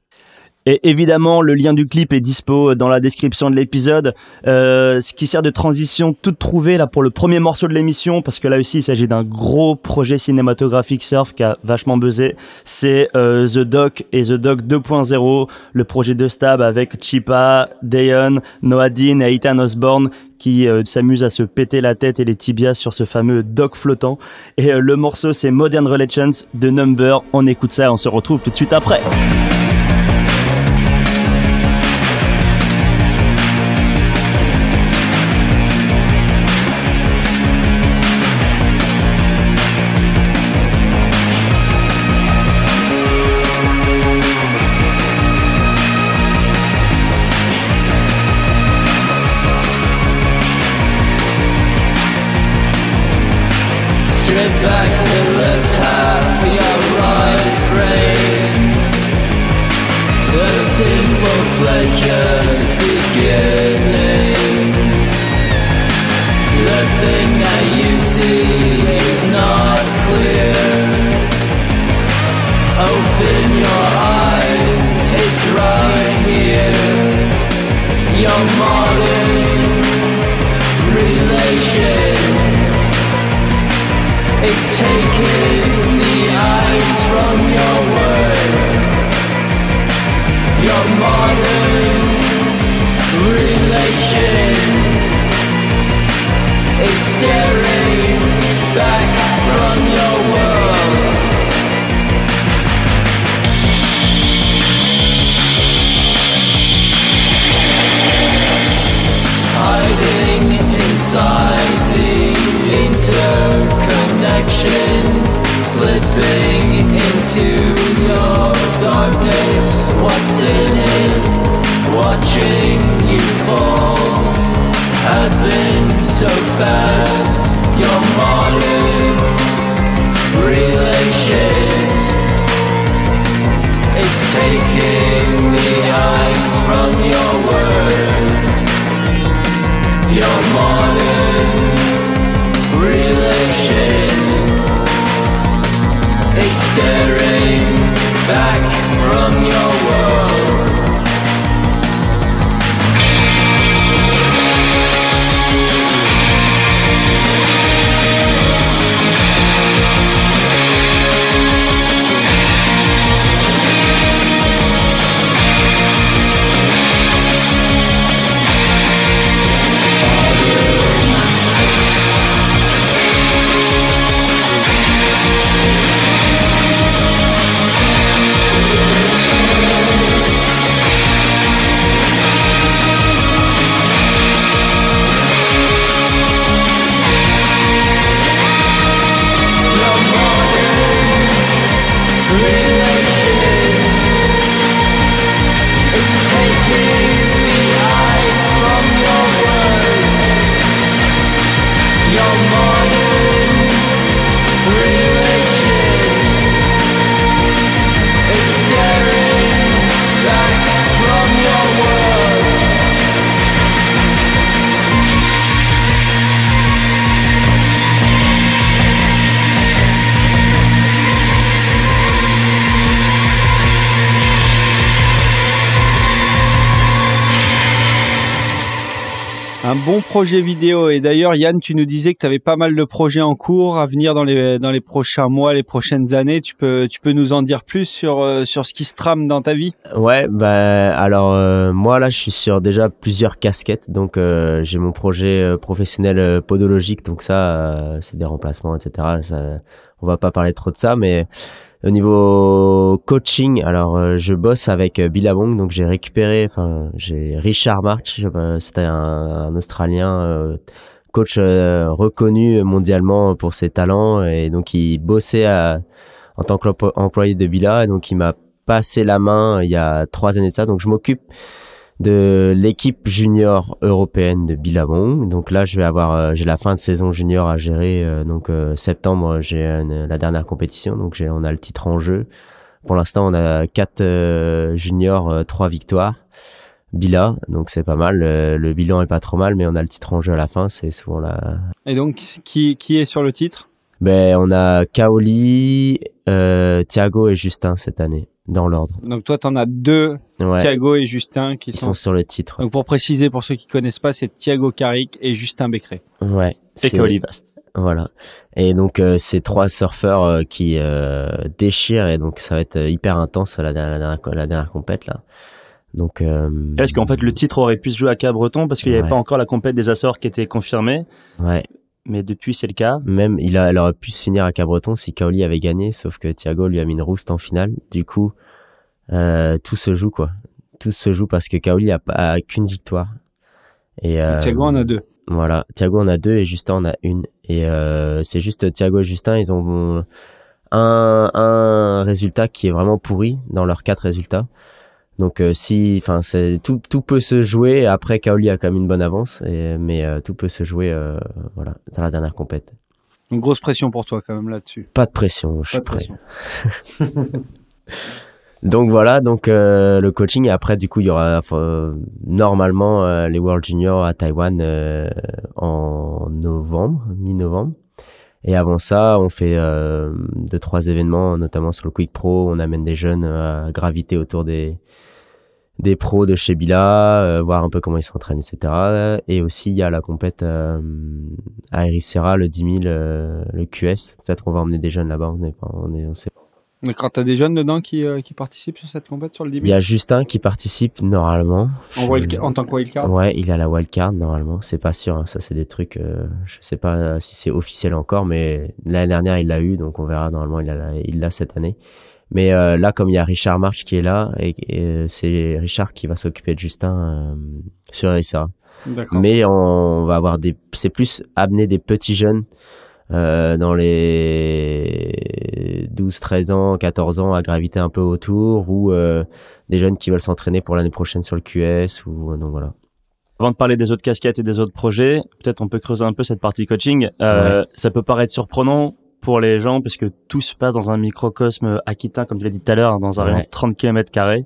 Et évidemment, le lien du clip est dispo dans la description de l'épisode, euh, ce qui sert de transition toute trouvée là pour le premier morceau de l'émission, parce que là aussi il s'agit d'un gros projet cinématographique surf qui a vachement buzzé. C'est euh, The Doc et The Doc 2.0, le projet de Stab avec Chipa, Dayon, Noah Dean et Ethan Osborne qui euh, s'amusent à se péter la tête et les tibias sur ce fameux doc flottant. Et euh, le morceau c'est Modern Relations de Number. On écoute ça on se retrouve tout de suite après. I could live you. It's taking the eyes from your world. Your modern relation is staring back slipping into your darkness. What's in it? Watching you fall happen so fast. Your modern relations is taking the eyes from your world. Your modern relation is staring back from your world. Bon projet vidéo. Et d'ailleurs, Yann, tu nous disais que tu avais pas mal de projets en cours à venir dans les dans les prochains mois, les prochaines années. Tu peux tu peux nous en dire plus sur euh, sur ce qui se trame dans ta vie? Ouais, bah alors euh, moi là, je suis sur déjà plusieurs casquettes. Donc euh, j'ai mon projet euh, professionnel euh, podologique, donc ça, euh, c'est des remplacements, etc. Ça, on va pas parler trop de ça, mais au niveau coaching, alors euh, je bosse avec euh, Billabong, donc j'ai récupéré, enfin j'ai Richard March, c'était un, un Australien euh, coach reconnu mondialement pour ses talents et donc il bossait à- en tant qu'employé de Billa, et donc il m'a passé la main il y a trois années de ça, donc je m'occupe de l'équipe junior européenne de Billabong. Donc là, je vais avoir, euh, j'ai la fin de saison junior à gérer. euh, donc euh, septembre, j'ai la dernière compétition. Donc j'ai, on a le titre en jeu. Pour l'instant, on a quatre juniors, trois victoires. Billa, donc c'est pas mal. Le, bilan est pas trop mal, mais on a le titre en jeu à la fin. C'est souvent la. Et donc, qui qui est sur le titre? Ben, on a Kaoli, Thiago et Justin cette année dans l'ordre. Donc toi, t'en as deux, Ouais, Thiago et Justin, qui ils sont. sont sur le titre. Donc pour préciser pour ceux qui connaissent pas, c'est Thiago Carrick et Justin Becquerel. Ouais. C'est- Kaoli Vast. Voilà. Et donc euh, ces trois surfeurs euh, qui euh, déchirent et donc ça va être euh, hyper intense la dernière, la dernière, la dernière compète là. Donc euh, Est-ce qu'en fait le titre aurait pu se jouer à Cabreton parce qu'il n'y avait Ouais. pas encore la compète des Açores qui était confirmée, ouais, mais depuis c'est le cas. même il, a, elle aurait pu se finir à Cabreton si Kaoli avait gagné, sauf que Thiago lui a mis une rouste en finale. Du coup, euh, tout se joue quoi. Tout se joue parce que Kaoli a, qu'une victoire. Et euh, Thiago en a deux. Voilà, Thiago en a deux et Justin en a une. Et euh, c'est juste Thiago et Justin, ils ont un, un résultat qui est vraiment pourri dans leurs quatre résultats. Donc si, enfin, tout, tout peut se jouer. Après, Kaoli a quand même une bonne avance, et, mais tout peut se jouer, voilà, dans la dernière compète. Une grosse pression pour toi quand même là-dessus. Pas de pression, je Pas suis de prêt. [laughs] Donc voilà, donc euh, le coaching et après du coup il y aura normalement euh, les World Junior à Taïwan euh, en novembre, mi-novembre. Et avant ça, on fait euh, deux trois événements, notamment sur le Quick Pro, on amène des jeunes à graviter autour des des pros de chez Bila, voir un peu comment ils s'entraînent, etc. Et aussi il y a la compète à Ericeira, le 10 000, euh, le QS. Peut-être qu'on va emmener des jeunes là-bas, on est pas, on est, on sait Mais quand t'as des jeunes dedans qui, euh, qui participent sur cette compète sur le 10 Il y a Justin qui participe normalement. en, wild- en tant que wildcard Ouais, il a la wildcard normalement. C'est pas sûr. hein. Ça, c'est des trucs. euh, je sais pas si c'est officiel encore, mais l'année dernière il l'a eu, donc on verra. Normalement, il l'a, il l'a cette année. Mais euh, là, comme il y a Richard March qui est là, et, et, euh, c'est Richard qui va s'occuper de Justin euh, sur. D'accord. Mais on va avoir des. C'est plus amener des petits jeunes. Euh, dans les 12, 13 ans, 14 ans à graviter un peu autour ou euh, des jeunes qui veulent s'entraîner pour l'année prochaine sur le QS ou donc voilà. Avant de parler des autres casquettes et des autres projets, peut-être on peut creuser un peu cette partie coaching. Euh, Ça peut paraître surprenant pour les gens parce que tout se passe dans un microcosme aquitain, comme tu l'as dit tout à l'heure, dans un rayon de 30 km carrés.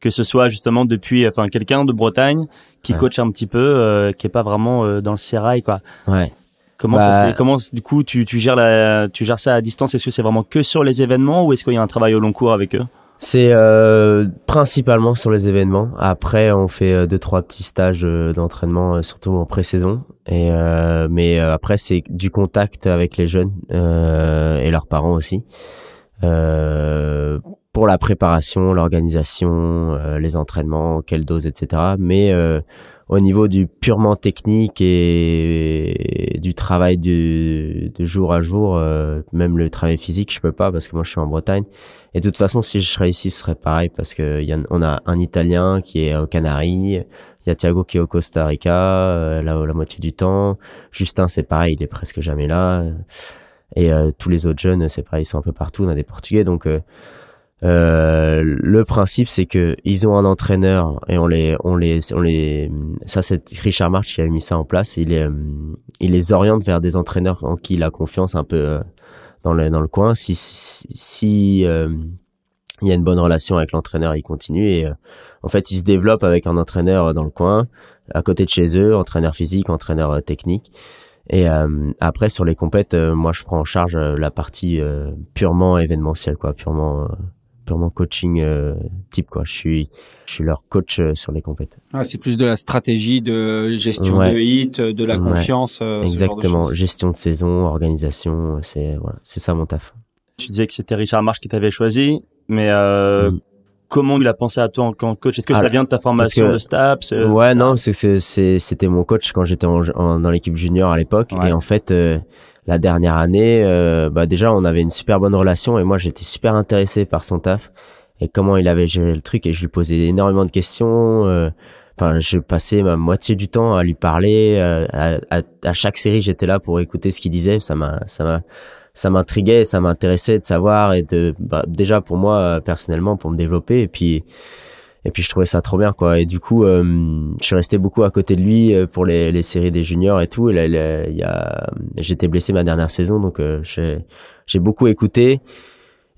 Que ce soit justement depuis, enfin, quelqu'un de Bretagne qui Ouais. coach un petit peu, euh, qui est pas vraiment euh, dans le sérail, quoi. Ouais. Comment ça Bah- c'est Comment du coup tu, tu gères la, tu gères ça à distance? Est-ce que c'est vraiment que sur les événements ou est-ce qu'il y a un travail au long cours avec eux? C'est euh, principalement sur les événements. Après, on fait euh, deux trois petits stages euh, d'entraînement, surtout en pré-saison. Et euh, mais après, c'est du contact avec les jeunes euh, et leurs parents aussi. Pour la préparation, l'organisation, les entraînements, quelle dose, etc. Mais au niveau du purement technique et du travail du, de jour à jour, euh, même le travail physique, je peux pas parce que moi je suis en Bretagne. Et de toute façon, si je serais ici, ce serait pareil parce que y a, on a un Italien qui est aux Canaries, il y a Thiago qui est au Costa Rica euh, la, la moitié du temps. Justin, c'est pareil, il est presque jamais là. Et euh, tous les autres jeunes, c'est pareil, ils sont un peu partout. On a des Portugais, donc euh, euh, le principe, c'est que ils ont un entraîneur et on les, on les, on les. Ça, c'est Richard March qui a mis ça en place. Il les, il les oriente vers des entraîneurs en qui il a confiance un peu euh, dans le dans le coin. Si si, si euh, il y a une bonne relation avec l'entraîneur, il continue et euh, en fait, il se développe avec un entraîneur dans le coin, à côté de chez eux, entraîneur physique, entraîneur euh, technique. Et euh, après, sur les compètes, euh, moi, je prends en charge euh, la partie euh, purement événementielle, quoi, purement euh, purement coaching euh, type quoi. Je suis je suis leur coach euh, sur les compétences. Ah, c'est plus de la stratégie de gestion Ouais. de hit, de la Ouais. confiance. euh, ce genre de Exactement, gestion de saison, organisation, c'est voilà, c'est ça mon taf. Tu disais que c'était Richard March qui t'avait choisi, mais euh, Mhm. comment il a pensé à toi en tant que coach? Est-ce que Ah, ça vient de ta formation que- de STAPS euh, ouais, non, c'est c'était mon coach quand j'étais en, en- dans l'équipe junior à l'époque Ouais. et en fait euh, la dernière année euh, bah déjà on avait une super bonne relation et moi j'étais super intéressé par son taf et comment il avait géré le truc et je lui posais énormément de questions euh, Enfin, je passais ma moitié du temps à lui parler. euh, à, à, chaque série, j'étais là pour écouter ce qu'il disait. Ça m'a, ça m'a, ça m'intriguait, ça m'intéressait de savoir et de, bah, déjà pour moi euh, personnellement pour me développer. Et puis, et puis je trouvais ça trop bien quoi. Et du coup, euh, je suis resté beaucoup à côté de lui euh, pour les, les séries des juniors et tout. Et là, il y a- j'étais blessé ma dernière saison, donc euh, j'ai, j'ai beaucoup écouté.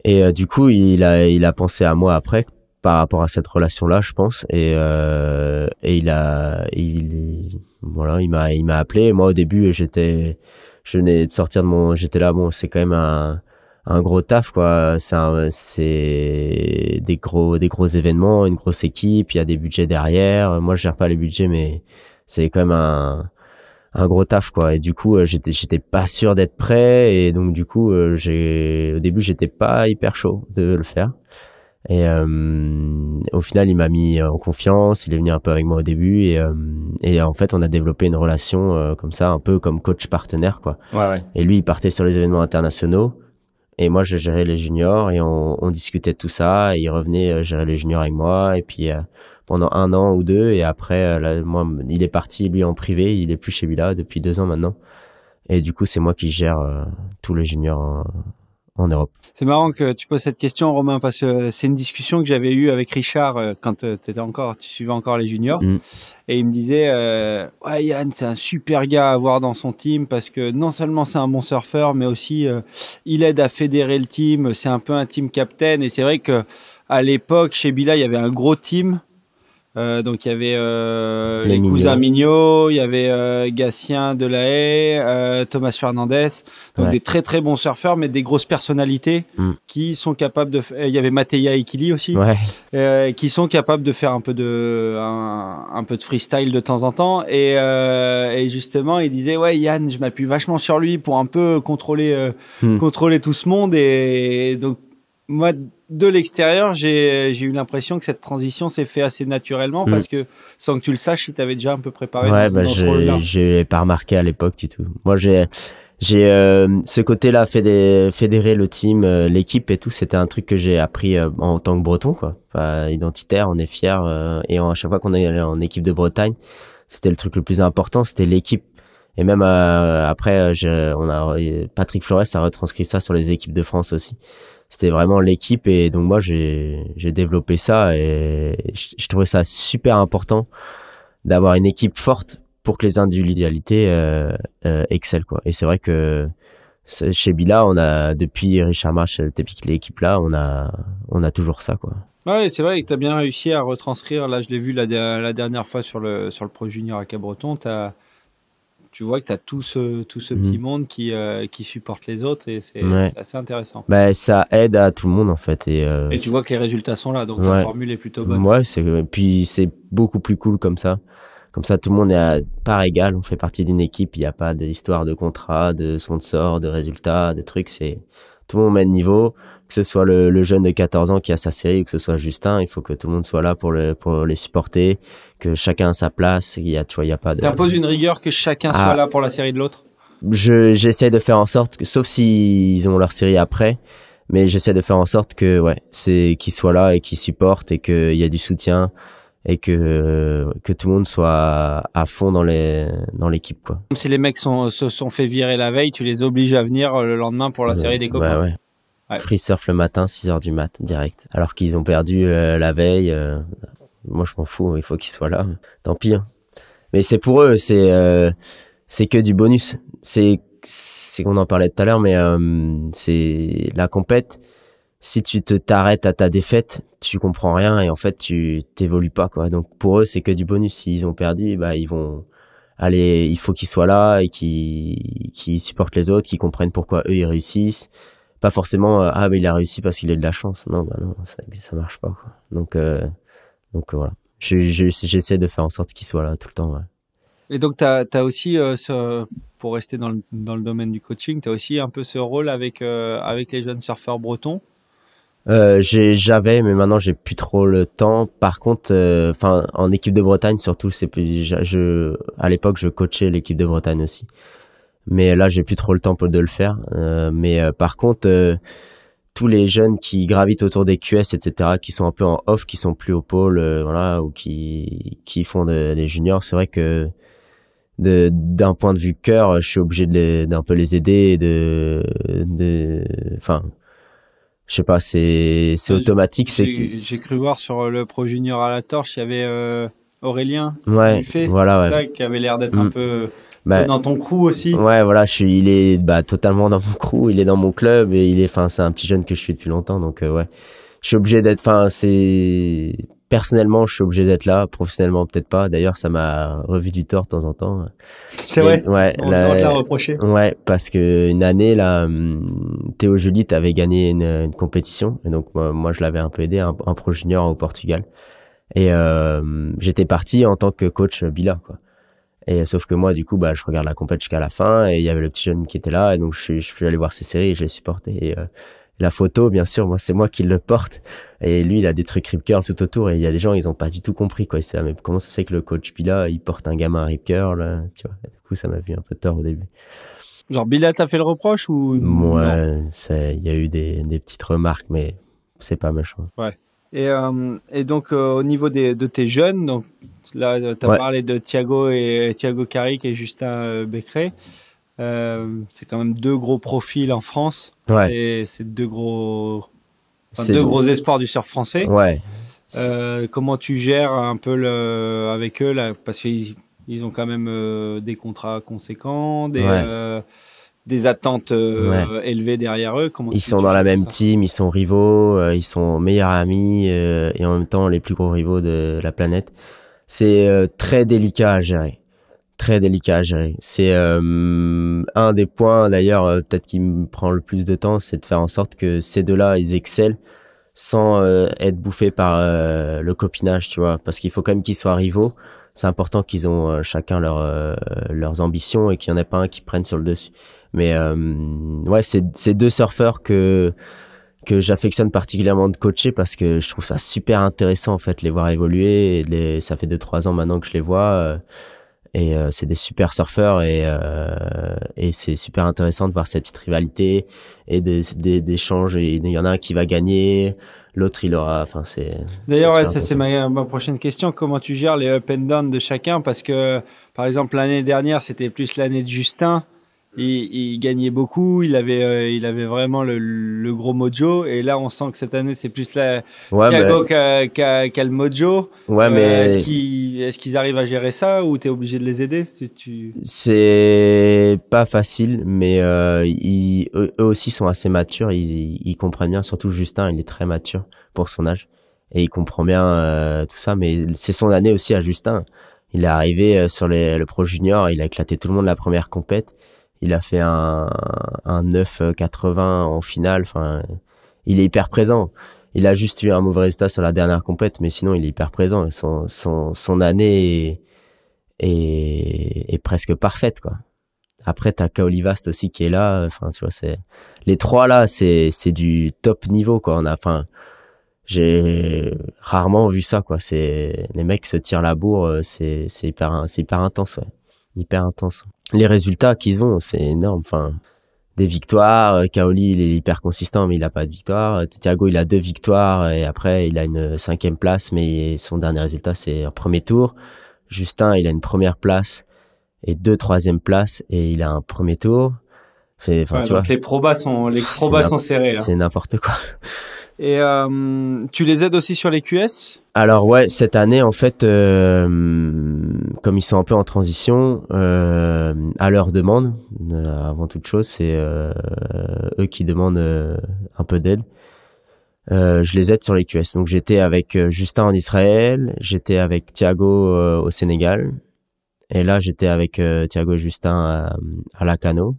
Et du coup, il a, il a pensé à moi après par rapport à cette relation-là, je pense. Et, et il a, il, voilà, il m'a, il m'a appelé. Moi, au début, j'étais, je venais de sortir de mon, j'étais là, bon, c'est quand même un, un gros taf, quoi. C'est, des gros, des gros événements, une grosse équipe. Il y a des budgets derrière. Moi, je gère pas les budgets, mais c'est quand même un, un gros taf quoi et du coup euh, j'étais j'étais pas sûr d'être prêt et donc du coup euh, j'ai au début j'étais pas hyper chaud de le faire et euh, au final il m'a mis en confiance il est venu un peu avec moi au début et euh, et en fait on a développé une relation euh, comme ça un peu comme coach partenaire quoi Ouais, ouais. et lui il partait sur les événements internationaux et moi je gérais les juniors et on, on discutait de tout ça. Et il revenait euh, gérer les juniors avec moi. Et puis euh, pendant un an ou deux et après euh, là, moi il est parti lui en privé. Il est plus chez Villa depuis deux ans maintenant. Et du coup c'est moi qui gère tous les juniors en, Europe C'est marrant que tu poses cette question, Romain, parce que c'est une discussion que j'avais eue avec Richard euh, quand tu étais encore, tu suivais encore les juniors. Mm. Et il me disait, euh, ouais, Yann, c'est un super gars à avoir dans son team parce que non seulement c'est un bon surfeur, mais aussi euh, il aide à fédérer le team. C'est un peu un team captain. Et c'est vrai que à l'époque, chez Bila, il y avait un gros team. Euh, donc il y avait euh, Les cousins Mignot, il y avait euh, Gatien Delahaye, euh, Thomas Fernandez, donc Ouais. des très très bons surfeurs, mais des grosses personnalités Mm. qui sont capables de. Il y avait Mateya Ikili aussi, ouais euh, qui sont capables de faire un peu de un, un peu de freestyle de temps en temps. Et, euh, et justement, il disait ouais Yann, je m'appuie vachement sur lui pour un peu contrôler Hmm. contrôler tout ce monde. Et, donc moi de l'extérieur, j'ai eu l'impression que cette transition s'est fait assez naturellement Hmm. parce que sans que tu le saches, il t'avait déjà un peu préparé ouais bah j'ai j'ai pas remarqué à l'époque du tout. Moi j'ai j'ai euh, ce côté-là fédé- fédérer le team euh, l'équipe et tout c'était un truc que j'ai appris euh, en tant que breton quoi. Enfin, identitaire on est fier euh, et en- à chaque fois qu'on est allé en équipe de Bretagne c'était le truc le plus important c'était l'équipe. Et même euh, après on a Patrick Flores a retranscrit ça sur les équipes de France aussi c'était vraiment l'équipe et donc moi j'ai développé ça et je, trouvais ça super important d'avoir une équipe forte pour que les individualités euh, euh, excellent quoi et c'est vrai que chez Bila on a depuis Richard March typique l'équipe là on a on a toujours ça quoi Ouais, c'est vrai que tu as bien réussi à retranscrire. Là, je l'ai vu la, dernière fois sur le, sur le Pro Junior à Cabreton. Tu vois que tu as tout ce, tout ce Mhm. petit monde qui, euh, qui supporte les autres et c'est Ouais. assez intéressant. bah ça aide à tout le monde en fait et, euh, Et tu vois que les résultats sont là, donc la Ouais. formule est plutôt bonne. Ouais, c'est puis c'est beaucoup plus cool comme ça. Comme ça, tout le monde est à part égal. On fait partie d'une équipe. Il n'y a pas d'histoire de contrat, de sponsor, de résultats, de trucs. C'est tout le monde au même niveau. Que ce soit le, le jeune de 14 ans qui a sa série ou que ce soit Justin, il faut que tout le monde soit là pour le pour les supporter, que chacun a sa place. Il y a, tu vois, il y a pas de. T'imposes une rigueur que chacun soit Ah. là pour la série de l'autre? je j'essaie de faire en sorte que sauf s'ils ont leur série après mais j'essaie de faire en sorte que ouais c'est qu'ils soient là et qu'ils supportent et qu'il y a du soutien et que que tout le monde soit à fond dans les dans l'équipe quoi si les mecs sont, se sont fait virer la veille, tu les obliges à venir le lendemain pour la série des copains. ouais, ouais. Free surf le matin 6 heures du mat direct. Alors qu'ils ont perdu euh, la veille euh, moi je m'en fous il faut qu'ils soient là. Tant pis hein. mais c'est pour eux c'est euh, c'est que du bonus. C'est c'est on en parlait tout à l'heure mais euh, c'est la compète. Si tu te t'arrêtes à ta défaite tu comprends rien et en fait tu t'évolues pas quoi. Donc pour eux c'est que du bonus. S'ils ont perdu bah ils vont aller il faut qu'ils soient là et qu'ils qu'ils supportent les autres qu'ils comprennent pourquoi eux ils réussissent pas forcément euh, ah mais il a réussi parce qu'il a eu de la chance. Non, bah non, ça, ça marche pas quoi. Donc euh, donc euh, voilà. Je- je- J'essaie de faire en sorte qu'il soit là tout le temps. ouais. Et donc, tu as, aussi, euh, ce- pour rester dans le, dans le domaine du coaching, tu as aussi un peu ce rôle avec, euh, avec les jeunes surfeurs bretons? Euh, j'avais, mais maintenant j'ai plus trop le temps. Par contre, euh, enfin, en équipe de Bretagne surtout, c'est plus. Je- à l'époque, je coachais l'équipe de Bretagne aussi, mais là, j'ai plus trop le temps pour de le faire. Euh, mais euh, par contre, euh, tous les jeunes qui gravitent autour des QS, etc., qui sont un peu en off, qui sont plus au pôle, euh, voilà, ou qui qui font de- des juniors, c'est vrai que d'un point de vue cœur, je suis obligé d'un peu les aider, et de de, enfin je sais pas, c'est c'est automatique, c'est J'ai cru voir sur le Pro Junior à la torche, il y avait euh, Aurélien Ouais, Buffet, voilà, ouais. ça, qui avait l'air d'être un Mm. peu Bah, dans ton crew aussi. ouais, voilà, je suis, il est bah, totalement dans mon crew, il est dans mon club et il est, enfin, c'est un petit jeune que je suis depuis longtemps, donc euh, ouais, je suis obligé d'être, enfin, c'est personnellement, je suis obligé d'être là, professionnellement peut-être pas. D'ailleurs, ça m'a revu du tort de temps en temps. C'est vrai? Ouais, On la- te l'a reproché. Ouais, parce que une année là, hum, Théo Juliette avait gagné une, une compétition et donc moi, moi, je l'avais un peu aidé, un, un pro junior au Portugal. Et euh, j'étais parti en tant que coach Bila quoi. Et sauf que moi du coup bah je regarde la compète jusqu'à la fin et il y avait le petit jeune qui était là et donc je, suis- je suis allé voir ses séries et je l'ai supporté. Et euh, la photo bien sûr moi c'est moi qui le porte et lui il a des trucs rip curl tout autour et il y a des gens ils ont pas du tout compris quoi. C'est mais comment ça se fait que le coach Bila il porte un gamin rip curl euh, tu vois. Et du coup ça m'a vu un peu tort au début. Genre, Bilal t'a fait le reproche ou non Ouais, il y a eu des, des petites remarques, mais c'est pas méchant. Et, euh, et donc, euh, au niveau des, de tes jeunes, donc là, tu as Ouais. parlé de Thiago et Thiago Carrick et Justin euh, Becquerel. Euh, c'est quand même deux gros profils en France. Ouais, Et c'est deux gros, enfin, deux gros espoirs du surf français. Ouais, Euh, comment tu gères un peu le, avec eux là, parce qu'ils ils ont quand même euh, des contrats conséquents, des, Ouais. des attentes élevées derrière eux. Comment ils sont dans la même team, ils sont rivaux, ils sont meilleurs amis et en même temps les plus gros rivaux de la planète. C'est euh, très délicat à gérer. Très délicat à gérer. C'est euh, un des points d'ailleurs euh, peut-être qui me prend le plus de temps, c'est de faire en sorte que ces deux-là ils excellent sans euh, être bouffés par le copinage, tu vois, parce qu'il faut quand même qu'ils soient rivaux. C'est important qu'ils ont chacun leur, leurs ambitions et qu'il n'y en ait pas un qui prenne sur le dessus. Mais ouais, c'est c'est deux surfeurs que que j'affectionne particulièrement de coacher parce que je trouve ça super intéressant en fait les voir évoluer. Et les, ça fait deux trois ans maintenant que je les vois euh, et euh, c'est des super surfeurs et euh, et c'est super intéressant de voir cette petite rivalité et des. Et il y en a un qui va gagner, l'autre il aura. Enfin c'est. D'ailleurs, ouais, ça c'est ma, ma prochaine question. Comment tu gères les up and down de chacun? Parce que, par exemple, l'année dernière, c'était plus l'année de Justin. Il, il gagnait beaucoup, il avait, euh, il avait vraiment le, le gros mojo. Et là, on sent que cette année, c'est plus la Ouais, mais, Thiago a le mojo. ouais, Euh, mais Est-ce qu'ils est arrivent à gérer ça ou tu es obligé de les aider si tu... C'est pas facile, mais euh, ils, eux, aussi sont assez matures. Ils, ils comprennent bien, surtout Justin, il est très mature pour son âge et il comprend bien tout ça. Mais c'est son année aussi à Justin. Il est arrivé sur les, le Pro Junior, il a éclaté tout le monde la première compète. Il a fait un, un 9,80 en finale. Enfin, il est hyper présent. Il a juste eu un mauvais résultat sur la dernière compète, mais sinon il est hyper présent. Son, son, année est, presque parfaite, quoi. Après, t'as Kaolivast aussi qui est là. Enfin, tu vois, c'est les trois là, c'est du top niveau, quoi. On a, enfin, j'ai rarement vu ça, quoi. C'est les mecs se tirent la bourre, euh, c'est c'est hyper c'est hyper intense, ouais, hyper intense. Les résultats qu'ils ont, c'est énorme. Enfin, des victoires. euh, Kaoli, il est hyper consistant, mais il a pas de victoire. Thiago, il a deux victoires et après, il a une cinquième place, mais son dernier résultat, c'est un premier tour. Justin, il a une première place et deux troisième places et il a un premier tour. Enfin, Ouais, tu vois, les probas sont, les probas sont serrés. Là. c'est n'importe quoi. Et euh, tu les aides aussi sur les QS Alors ouais, cette année en fait, euh, comme ils sont un peu en transition, euh, à leur demande, avant toute chose, c'est eux qui demandent un peu d'aide. Je les aide sur les QS. Donc j'étais avec Justin en Israël, j'étais avec Thiago au Sénégal, et là j'étais avec Thiago et Justin à, Lacano.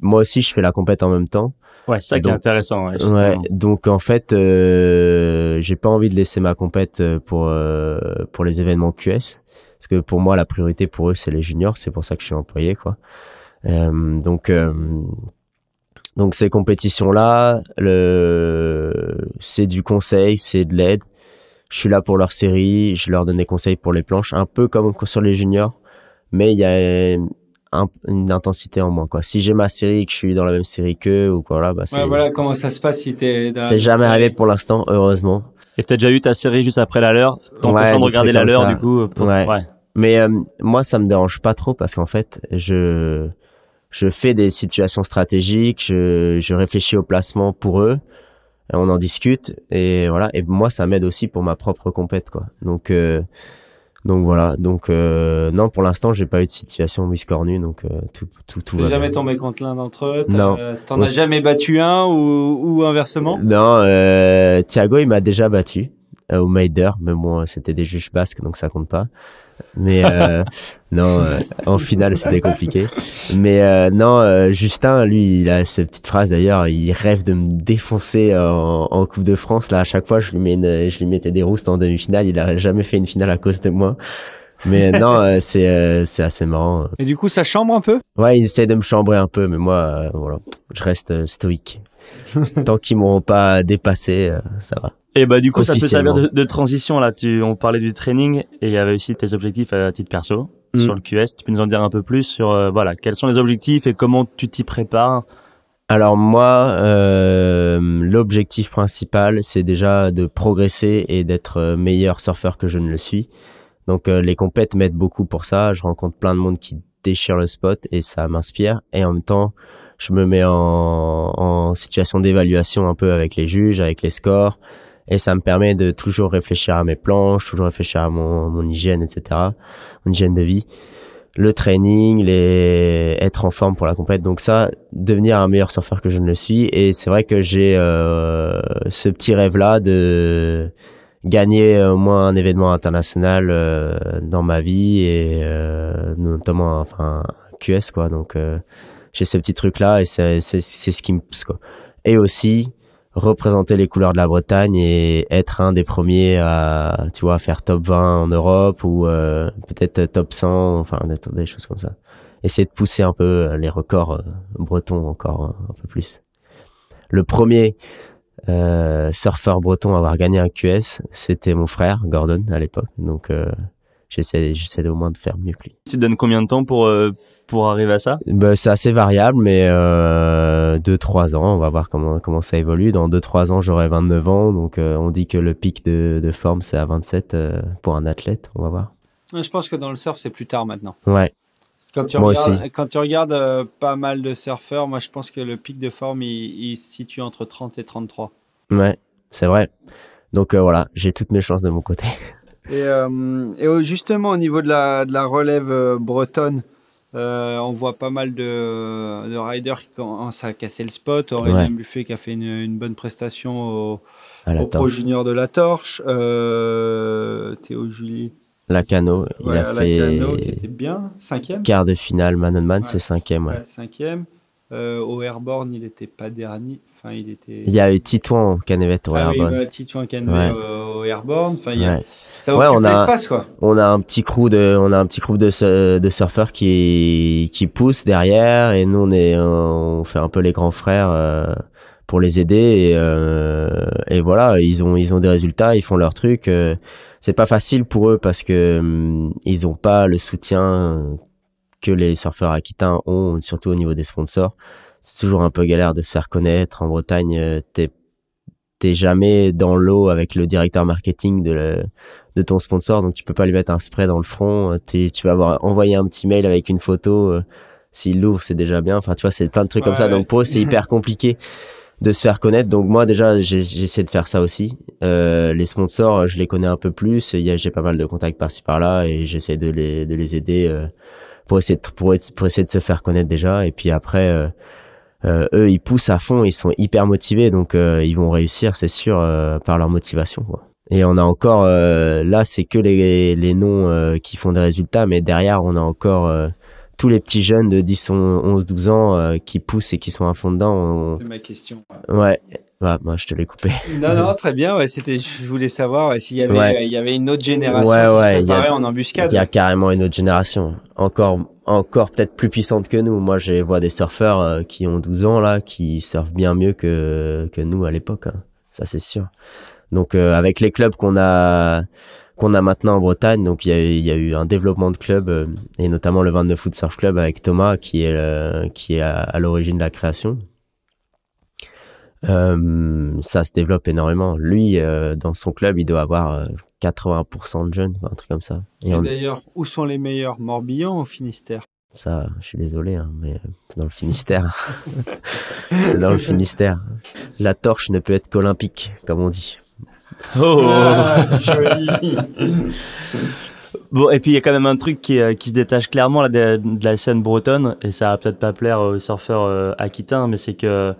Moi aussi, je fais la compète en même temps. Ouais, c'est ça qui est intéressant. Ouais, Ouais, justement. donc en fait, euh, j'ai pas envie de laisser ma compète euh, pour euh, pour les événements QS, parce que pour moi la priorité pour eux c'est les juniors, c'est pour ça que je suis employé quoi. Euh, donc donc ces compétitions là, le c'est du conseil, c'est de l'aide. Je suis là pour leur série, je leur donne des conseils pour les planches, un peu comme sur les juniors, mais il y a un- une intensité en moins quoi. Si j'ai ma série et que je suis dans la même série qu'eux ou quoi là, bah c'est Ouais, voilà comment ça se passe si t'es. dans la c'est jamais série. arrivé pour l'instant, heureusement. Et t'as déjà eu ta série juste après la leur? T'as Ouais, de regarder la leur ça. du coup. pour- Ouais. ouais. Mais euh, moi, ça me dérange pas trop parce qu'en fait, je je fais des situations stratégiques, je, je réfléchis au placement pour eux, et on en discute et voilà. Et moi, ça m'aide aussi pour ma propre compète, quoi. Donc euh, donc voilà. Donc euh, non, pour l'instant, j'ai pas eu de situation biscornue, donc euh, tout tout tout. T'es va jamais bien. tombé contre l'un d'entre eux Non. T'en Moi, as jamais battu un ou, ou inversement? Non, euh, Thiago, il m'a déjà battu euh, au Maider, mais bon, c'était des juges basques, donc ça compte pas. Mais euh, [laughs] non, euh, en finale, c'était compliqué. Mais euh, non, euh, Justin, lui, il a cette petite phrase d'ailleurs, il rêve de me défoncer en, en Coupe de France. Là, à chaque fois, je lui, mets une- je lui mettais des roustes en demi-finale. Il a jamais fait une finale à cause de moi. Mais [laughs] non, euh, c'est euh, c'est assez marrant. Et du coup, ça chambre un peu? Ouais, ils essaient de me chambrer un peu, mais moi, euh, voilà, je reste euh, stoïque. [laughs] Tant qu'ils m'auront pas dépassé, euh, ça va. Et bah du coup ça peut servir de, de transition là. Tu, on parlait du training et il y avait aussi tes objectifs à titre perso Mm. sur le QS. Tu peux nous en dire un peu plus sur euh, voilà quels sont les objectifs et comment tu t'y prépares? Alors moi, euh, l'objectif principal, c'est déjà de progresser et d'être meilleur surfeur que je ne le suis. Donc euh, les compètes m'aident beaucoup pour ça. Je rencontre plein de monde qui déchire le spot et ça m'inspire. Et en même temps, je me mets en, situation d'évaluation un peu avec les juges, avec les scores. Et ça me permet de toujours réfléchir à mes planches, toujours réfléchir à mon, mon hygiène, etc. Mon hygiène de vie le training, les être en forme pour la compète. Donc ça, devenir un meilleur surfeur que je ne le suis. Et c'est vrai que j'ai euh, ce petit rêve-là de gagner au moins un événement international euh, dans ma vie et euh, notamment enfin QS quoi. Donc euh, j'ai ce petit truc-là et c'est ce qui me pousse quoi. Et aussi représenter les couleurs de la Bretagne et être un des premiers à tu vois faire top 20 en Europe ou euh, peut-être top 100 enfin des, choses comme ça essayer de pousser un peu euh, les records euh, bretons encore un, un peu plus le premier euh, surfeur breton à avoir gagné un QS c'était mon frère Gordon à l'époque. Donc euh, j'essaie j'essaie au moins de faire mieux que lui. Tu te donnes combien de temps pour euh, pour arriver à ça? Bah, c'est assez variable, mais euh, 2-3 ans, on va voir comment, comment ça évolue. Dans 2-3 ans, j'aurai 29 ans, donc euh, on dit que le pic de, de forme, c'est à 27 euh, pour un athlète, on va voir. Je pense que dans le surf, c'est plus tard maintenant. Ouais, Quand tu Moi regardes, aussi. Quand tu regardes euh, pas mal de surfeurs, moi je pense que le pic de forme, il, il se situe entre 30 et 33. ouais, c'est vrai. Donc euh, voilà, j'ai toutes mes chances de mon côté. [laughs] Et, euh, et justement, au niveau de la, de la relève bretonne, on voit pas mal de, de riders qui commencent à casser le spot. Aurélien Ouais. Buffet qui a fait une, une bonne prestation au, au Pro. Junior de la Torche. Théo Julie, Lacano, il ouais, a fait qui était bien. Cinquième quart de finale, Man on Man, Ouais. c'est cinquième. Ouais. Cinquième. Euh, au Airborne, il n'était pas dernier. Enfin, il était. Il y a eu Titouan au Canevette au ah, oui, Airborne. voilà, Titouan Canvet Ouais. au, Airborne. Enfin, il y a- ça occupe on a- l'espace, quoi. on a un petit crew de on a un petit groupe de de surfeurs qui qui poussent derrière et nous on est on fait un peu les grands frères euh, pour les aider et, euh, et voilà ils ont ils ont des résultats ils font leur truc euh, c'est pas facile pour eux parce que hum, ils ont pas le soutien que les surfeurs aquitains ont surtout au niveau des sponsors c'est toujours un peu galère de se faire connaître en Bretagne euh, t'es t'es jamais dans l'eau avec le directeur marketing de le, de ton sponsor, donc tu peux pas lui mettre un spray dans le front. euh, t'es- Tu vas avoir envoyé un petit mail avec une photo. euh, S'il l'ouvre, c'est déjà bien. Enfin, tu vois, c'est plein de trucs comme ça. ouais. Donc pour eux, c'est hyper [laughs] compliqué de se faire connaître. Donc moi, déjà, j'essaie de faire ça aussi. Euh, les sponsors, je les connais un peu plus. J'ai pas mal de contacts par-ci par-là et j'essaie de les, de les aider euh, pour essayer de, pour, essayer de se faire connaître déjà. Et puis après. euh, euh, eux ils poussent à fond, ils sont hyper motivés, donc euh, ils vont réussir, c'est sûr, euh, par leur motivation. Quoi. Et on a encore, là c'est que les, les noms qui font des résultats, mais derrière on a encore tous les petits jeunes de 10, 11, 12 ans euh, qui poussent et qui sont à fond dedans. on- C'est ma question. Ouais, Ouais, moi je te l'ai coupé. [laughs] Non, non, très bien. Ouais, c'était, je voulais savoir s'il y avait, Ouais. il y avait une autre génération Ouais, qui ouais, se a- préparait en embuscade. Il y a carrément une autre génération, encore, encore peut-être plus puissante que nous. Moi, je vois des surfeurs euh, qui ont 12 ans là, qui surfent bien mieux que que nous à l'époque. hein. Ça, c'est sûr. Donc, euh, avec les clubs qu'on a qu'on a maintenant en Bretagne, donc il y a, eu- il y a eu un développement de clubs euh, et notamment le 29 Foot Surf Club avec Thomas qui est euh, qui est à, à l'origine de la création. Euh, ça se développe énormément. Lui, euh, dans son club, il doit avoir euh, 80% de jeunes, un truc comme ça. Et Et on- d'ailleurs, où sont les meilleurs Morbihan ou Finistère? Ça, je suis désolé, hein, mais c'est dans le Finistère. [laughs] c'est dans le Finistère. La torche ne peut être qu'olympique, comme on dit. Oh Ah, [laughs] joli. Bon, et puis il y a quand même un truc qui, euh, qui se détache clairement là, de, de la scène bretonne, et ça va peut-être pas plaire aux surfeurs euh, aquitains, mais c'est que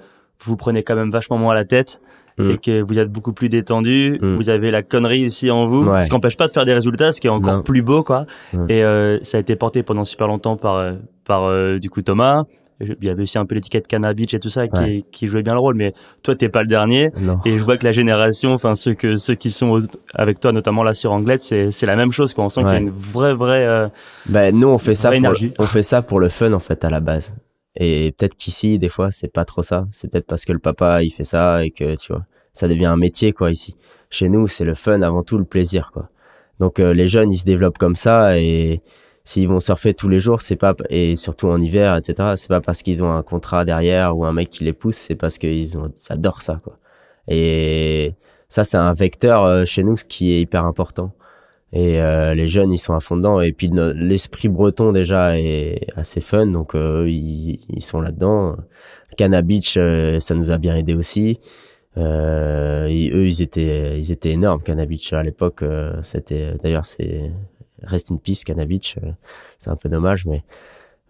vous prenez quand même vachement moins la tête, Mm. et que vous êtes beaucoup plus détendu, Mm. vous avez la connerie aussi en vous, Ouais. ce qui n'empêche pas de faire des résultats, ce qui est encore Non. plus beau, quoi. Ouais. Et euh, ça a été porté pendant super longtemps par, par euh, du coup Thomas. Il y avait aussi un peu l'étiquette Cannabis et tout ça qui, Ouais. qui jouait bien le rôle, mais toi t'es pas le dernier. Non. Et je vois que la génération, enfin ceux que ceux qui sont avec toi, notamment là sur Anglette, c'est c'est la même chose. Quoi. On sent qu'il y a une vraie vraie. euh, Ben, nous, on fait ça pour, on fait ça pour le fun, en fait, à la base. Et peut-être qu'ici, des fois, c'est pas trop ça. C'est peut-être parce que le papa, il fait ça et que, tu vois, ça devient un métier, quoi, ici. Chez nous, c'est le fun avant tout le plaisir, quoi. Donc, euh, les jeunes, ils se développent comme ça et s'ils vont surfer tous les jours, c'est pas, et surtout en hiver, etc., c'est pas parce qu'ils ont un contrat derrière ou un mec qui les pousse, c'est parce qu'ils ont, ils adorent ça, quoi. Et ça, c'est un vecteur euh, chez nous qui est hyper important. Et euh, les jeunes, ils sont à fond dedans. Et puis l'esprit breton déjà est assez fun, donc euh, ils, sont là-dedans. Cannabis, euh, ça nous a bien aidé aussi. Euh, eux, ils étaient, ils étaient énormes. Cannabis à l'époque, c'était d'ailleurs c'est rest in peace Cannabis. euh, c'est un peu dommage, mais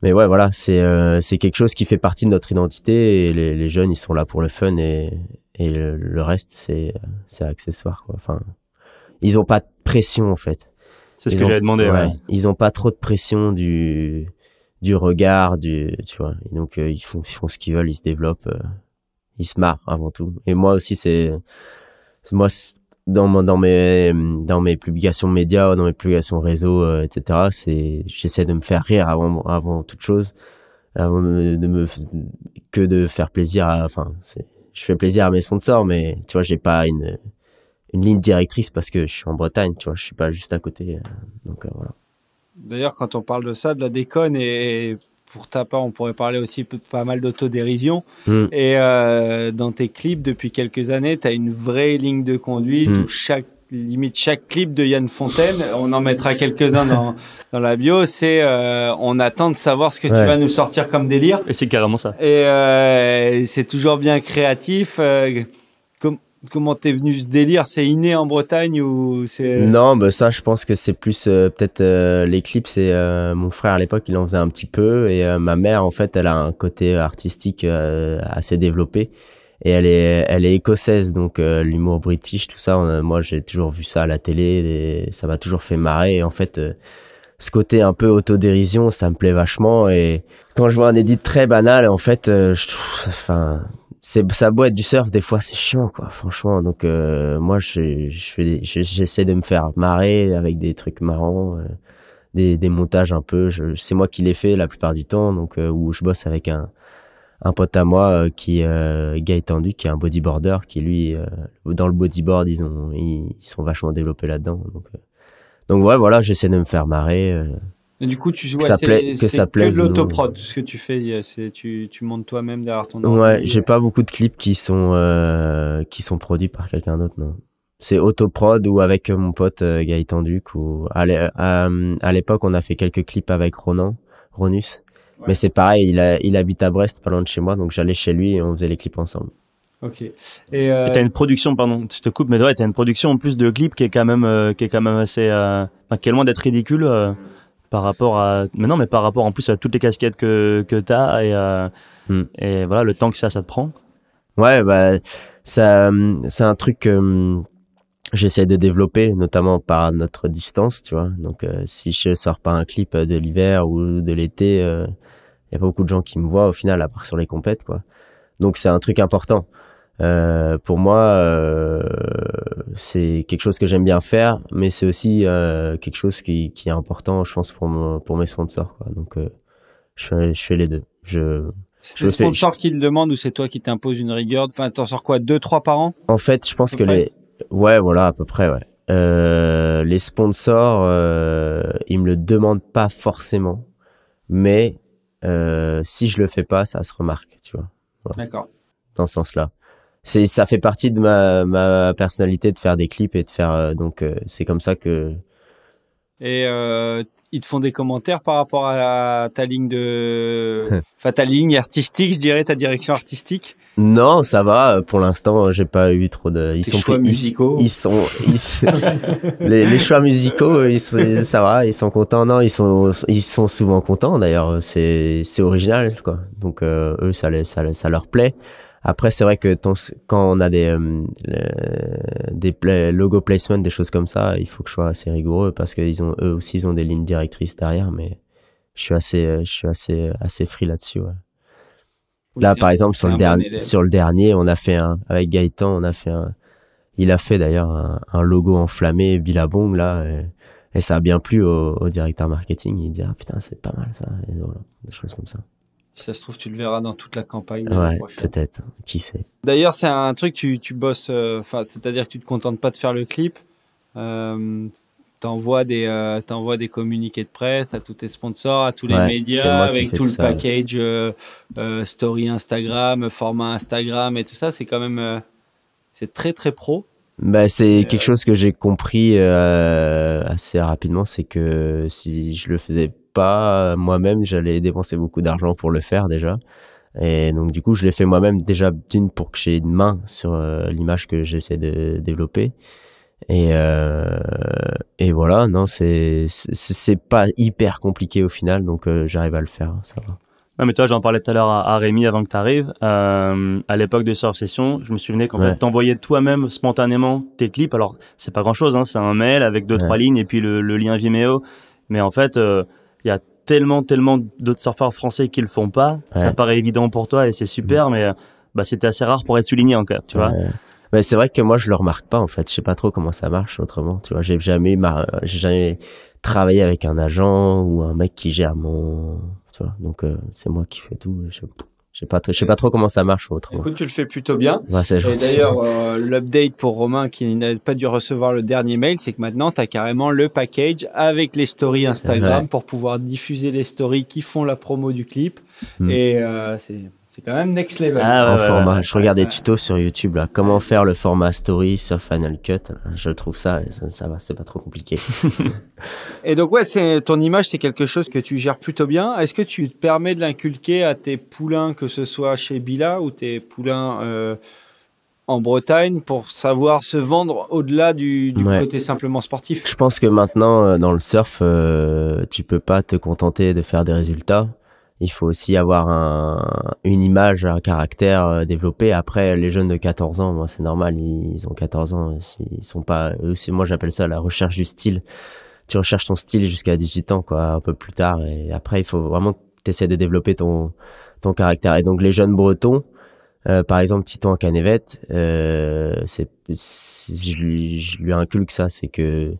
mais ouais, voilà, c'est euh, c'est quelque chose qui fait partie de notre identité. Et les, les jeunes, ils sont là pour le fun et et le, le reste, c'est c'est accessoire. Quoi. Enfin, ils ont pas de pression en fait. C'est ce Ils que j'avais demandé. ouais, Ouais. Ils ont pas trop de pression du du regard, du tu vois. Et donc euh, ils font ils font ce qu'ils veulent, ils se développent, euh, ils se marrent avant tout. Et moi aussi c'est moi dans dans mes dans mes publications médias, dans mes publications réseau, euh, etc. C'est j'essaie de me faire rire avant avant toute chose, avant de me que de faire plaisir à enfin c'est je fais plaisir à mes sponsors, mais tu vois j'ai pas une une ligne directrice parce que je suis en Bretagne, tu vois, je suis pas juste à côté. euh, Donc euh, voilà. D'ailleurs, quand on parle de ça, de la déconne, et pour ta part, on pourrait parler aussi pas mal d'autodérision. Mm. Et euh, dans tes clips, depuis quelques années, tu as une vraie ligne de conduite Mm. où chaque limite chaque clip de Yann Fontaine, on en mettra quelques-uns dans, [laughs] dans la bio, c'est euh, on attend de savoir ce que tu vas nous sortir comme délire. Et c'est carrément ça. Et euh, c'est toujours bien créatif. euh, comment t'es venu ce délire? C'est inné en Bretagne ou c'est Non, bah ça, je pense que c'est plus euh, peut-être euh, les clips. C'est euh, mon frère à l'époque, il en faisait un petit peu, et euh, ma mère, en fait, elle a un côté artistique assez développé, et elle est, elle est écossaise, donc l'humour british, tout ça. moi, j'ai toujours vu ça à la télé, et ça m'a toujours fait marrer. Et en fait, ce côté un peu autodérision, ça me plaît vachement. Et quand je vois un edit très banal, en fait, je trouve, enfin, c'est ça être du surf des fois c'est chiant quoi franchement. Donc euh, moi je je j'essaie de me faire marrer avec des trucs marrants euh, des des montages un peu. C'est moi qui les fais la plupart du temps donc euh, où je bosse avec un un pote à moi euh, qui euh, Gaëtan Duc qui est un bodyboarder qui lui euh, dans le bodyboard ils ont ils, ils sont vachement développés là-dedans. Donc euh, donc ouais voilà j'essaie de me faire marrer Et du coup, tu vois, ça c'est- plaît- que c'est ça que plaise de non. l'autoprod, ce que tu fais, c'est tu, tu montes toi-même derrière ton Ouais, j'ai pas beaucoup de clips qui sont euh, qui sont produits par quelqu'un d'autre, non. C'est autoprod ou avec euh, mon pote euh, Gaëtan Duc ou à l'é- à, à l'époque on a fait quelques clips avec Ronan, Ronus. Ouais. Mais c'est pareil, il, a, il habite à Brest, pas loin de chez moi, donc j'allais chez lui et on faisait les clips ensemble. Ok. Et, euh, t'as une production, pardon, je te coupe, mais ouais, t'as une production en plus de clips qui est quand même, euh, qui est quand même assez, euh, qui est loin d'être ridicule euh, par rapport à, mais non, mais par rapport en plus à toutes les casquettes que que t'as et euh, Hmm. et voilà le temps que ça, ça te prend. Ouais, bah ça, euh, c'est un truc. euh, j'essaie de développer, notamment par notre distance, tu vois. Donc, euh, si je sors pas un clip de l'hiver ou de l'été, il euh, y a pas beaucoup de gens qui me voient au final, à part sur les compètes, quoi. Donc, c'est un truc important. Euh, pour moi, euh, c'est quelque chose que j'aime bien faire, mais c'est aussi euh, quelque chose qui, qui est important, je pense, pour, mon- pour mes sponsors. Quoi. Donc, euh, je, fais, je fais les deux. Je, C'est le fais- sponsor qui le demande ou c'est toi qui t'imposes une rigueur? Enfin, t'en sors quoi Deux, trois par an? En fait, je pense que les, ouais, voilà, à peu près, ouais. Euh, les sponsors, euh, ils me le demandent pas forcément, mais euh, si je le fais pas, ça se remarque, tu vois, D'accord. dans ce sens-là. C'est, ça fait partie de ma, ma personnalité de faire des clips et de faire, euh, donc euh, c'est comme ça que. Et euh, ils te font des commentaires par rapport à ta ligne de, [laughs] enfin ta ligne artistique, je dirais, ta direction artistique? Non, ça va. Pour l'instant, j'ai pas eu trop de. Ils Tes sont choix plus- musicaux. Ils, sont. ils [laughs] [laughs] les, les choix musicaux, ils sont- ça va. Ils sont contents. Non, ils sont. Ils sont souvent contents. D'ailleurs, c'est c'est original, quoi. Donc euh, eux, ça, les- ça, les- ça leur plaît. Après, c'est vrai que ton- quand on a des euh, des logo placement, des choses comme ça, il faut que je sois assez rigoureux parce qu'ils ont eux aussi, ils ont des lignes directrices derrière. Mais je suis assez, euh, je suis assez, assez free là-dessus. Ouais. Là, par exemple, sur le, bon dernier, élève. sur le dernier, on a fait un, avec Gaëtan, on a fait un, il a fait d'ailleurs un, un logo enflammé Billabong, là, et, et ça a bien plu au, au directeur marketing. Il dit, ah putain, c'est pas mal ça, et voilà, des choses comme ça. Si ça se trouve, tu le verras dans toute la campagne. l'année Ouais, peut-être, qui sait? D'ailleurs, c'est un truc, tu, tu bosses, euh, c'est-à-dire que tu te contentes pas de faire le clip. Euh, t'envoies des, euh, t'envoies des communiqués de presse à tous tes sponsors, à tous les Ouais, médias, avec tout le ça, package, euh, euh, story Instagram, format Instagram et tout ça. C'est quand même, euh, c'est très très pro. Bah, c'est quelque euh, chose que j'ai compris euh, assez rapidement, c'est que si je le faisais pas moi-même, j'allais dépenser beaucoup d'argent pour le faire déjà. Et donc du coup, je l'ai fait moi-même déjà d'une pour que j'ai une main sur euh, l'image que j'essaie de développer. Et euh, et voilà, non, c'est c'est pas hyper compliqué au final, donc euh, j'arrive à le faire, ça va. Non, mais toi, j'en parlais tout à l'heure à, à Rémi avant que tu arrives. Euh, à l'époque de Surf Session, je me souvenais qu'en Ouais. fait, t'envoyais toi-même spontanément tes clips. Alors, c'est pas grand-chose, hein, c'est un mail avec deux, Ouais. trois lignes et puis le, le lien Vimeo. Mais en fait, euh, il y a tellement, tellement d'autres surfeurs français qui le font pas. Ça paraît évident pour toi et c'est super, mais euh, bah, c'était assez rare pour être souligné encore, tu vois. Ouais. Mais c'est vrai que moi je le remarque pas en fait. Je sais pas trop comment ça marche autrement. Tu vois, j'ai jamais mar- j'ai jamais travaillé avec un agent ou un mec qui gère mon. Tu vois, donc euh, c'est moi qui fais tout. Je je sais pas, trop- je sais pas trop comment ça marche autrement. Écoute, tu le fais plutôt bien. Ouais, Et d'ailleurs, euh, l'update pour Romain qui n'a pas dû recevoir le dernier mail, c'est que maintenant, tu as carrément le package avec les stories Instagram Ouais. pour pouvoir diffuser les stories qui font la promo du clip. Hmm. Et euh, c'est c'est quand même next level. Ah, en ouais, ouais, format, ouais. je regarde des tutos sur YouTube là, comment faire le format story sur Final Cut. là. Je trouve ça, ça, ça va, c'est pas trop compliqué. [laughs] Et donc, ouais, c'est ton image, c'est quelque chose que tu gères plutôt bien. Est-ce que tu te permets de l'inculquer à tes poulains, que ce soit chez Bila ou tes poulains euh, en Bretagne, pour savoir se vendre au-delà du, du Ouais. côté simplement sportif? Je pense que maintenant, euh, dans le surf, euh, tu peux pas te contenter de faire des résultats. Il faut aussi avoir un, une image, un caractère euh, développé. Après, les jeunes de 14 ans, c'est normal, ils, ont 14 ans, ils sont pas, eux, moi, j'appelle ça la recherche du style. Tu recherches ton style jusqu'à 18 ans, quoi, un peu plus tard. Et après, il faut vraiment que tu essaies de développer ton, ton caractère. Et donc, les jeunes bretons, euh, par exemple, Titon Canevet, euh, c'est- je lui, je lui inculque ça, c'est que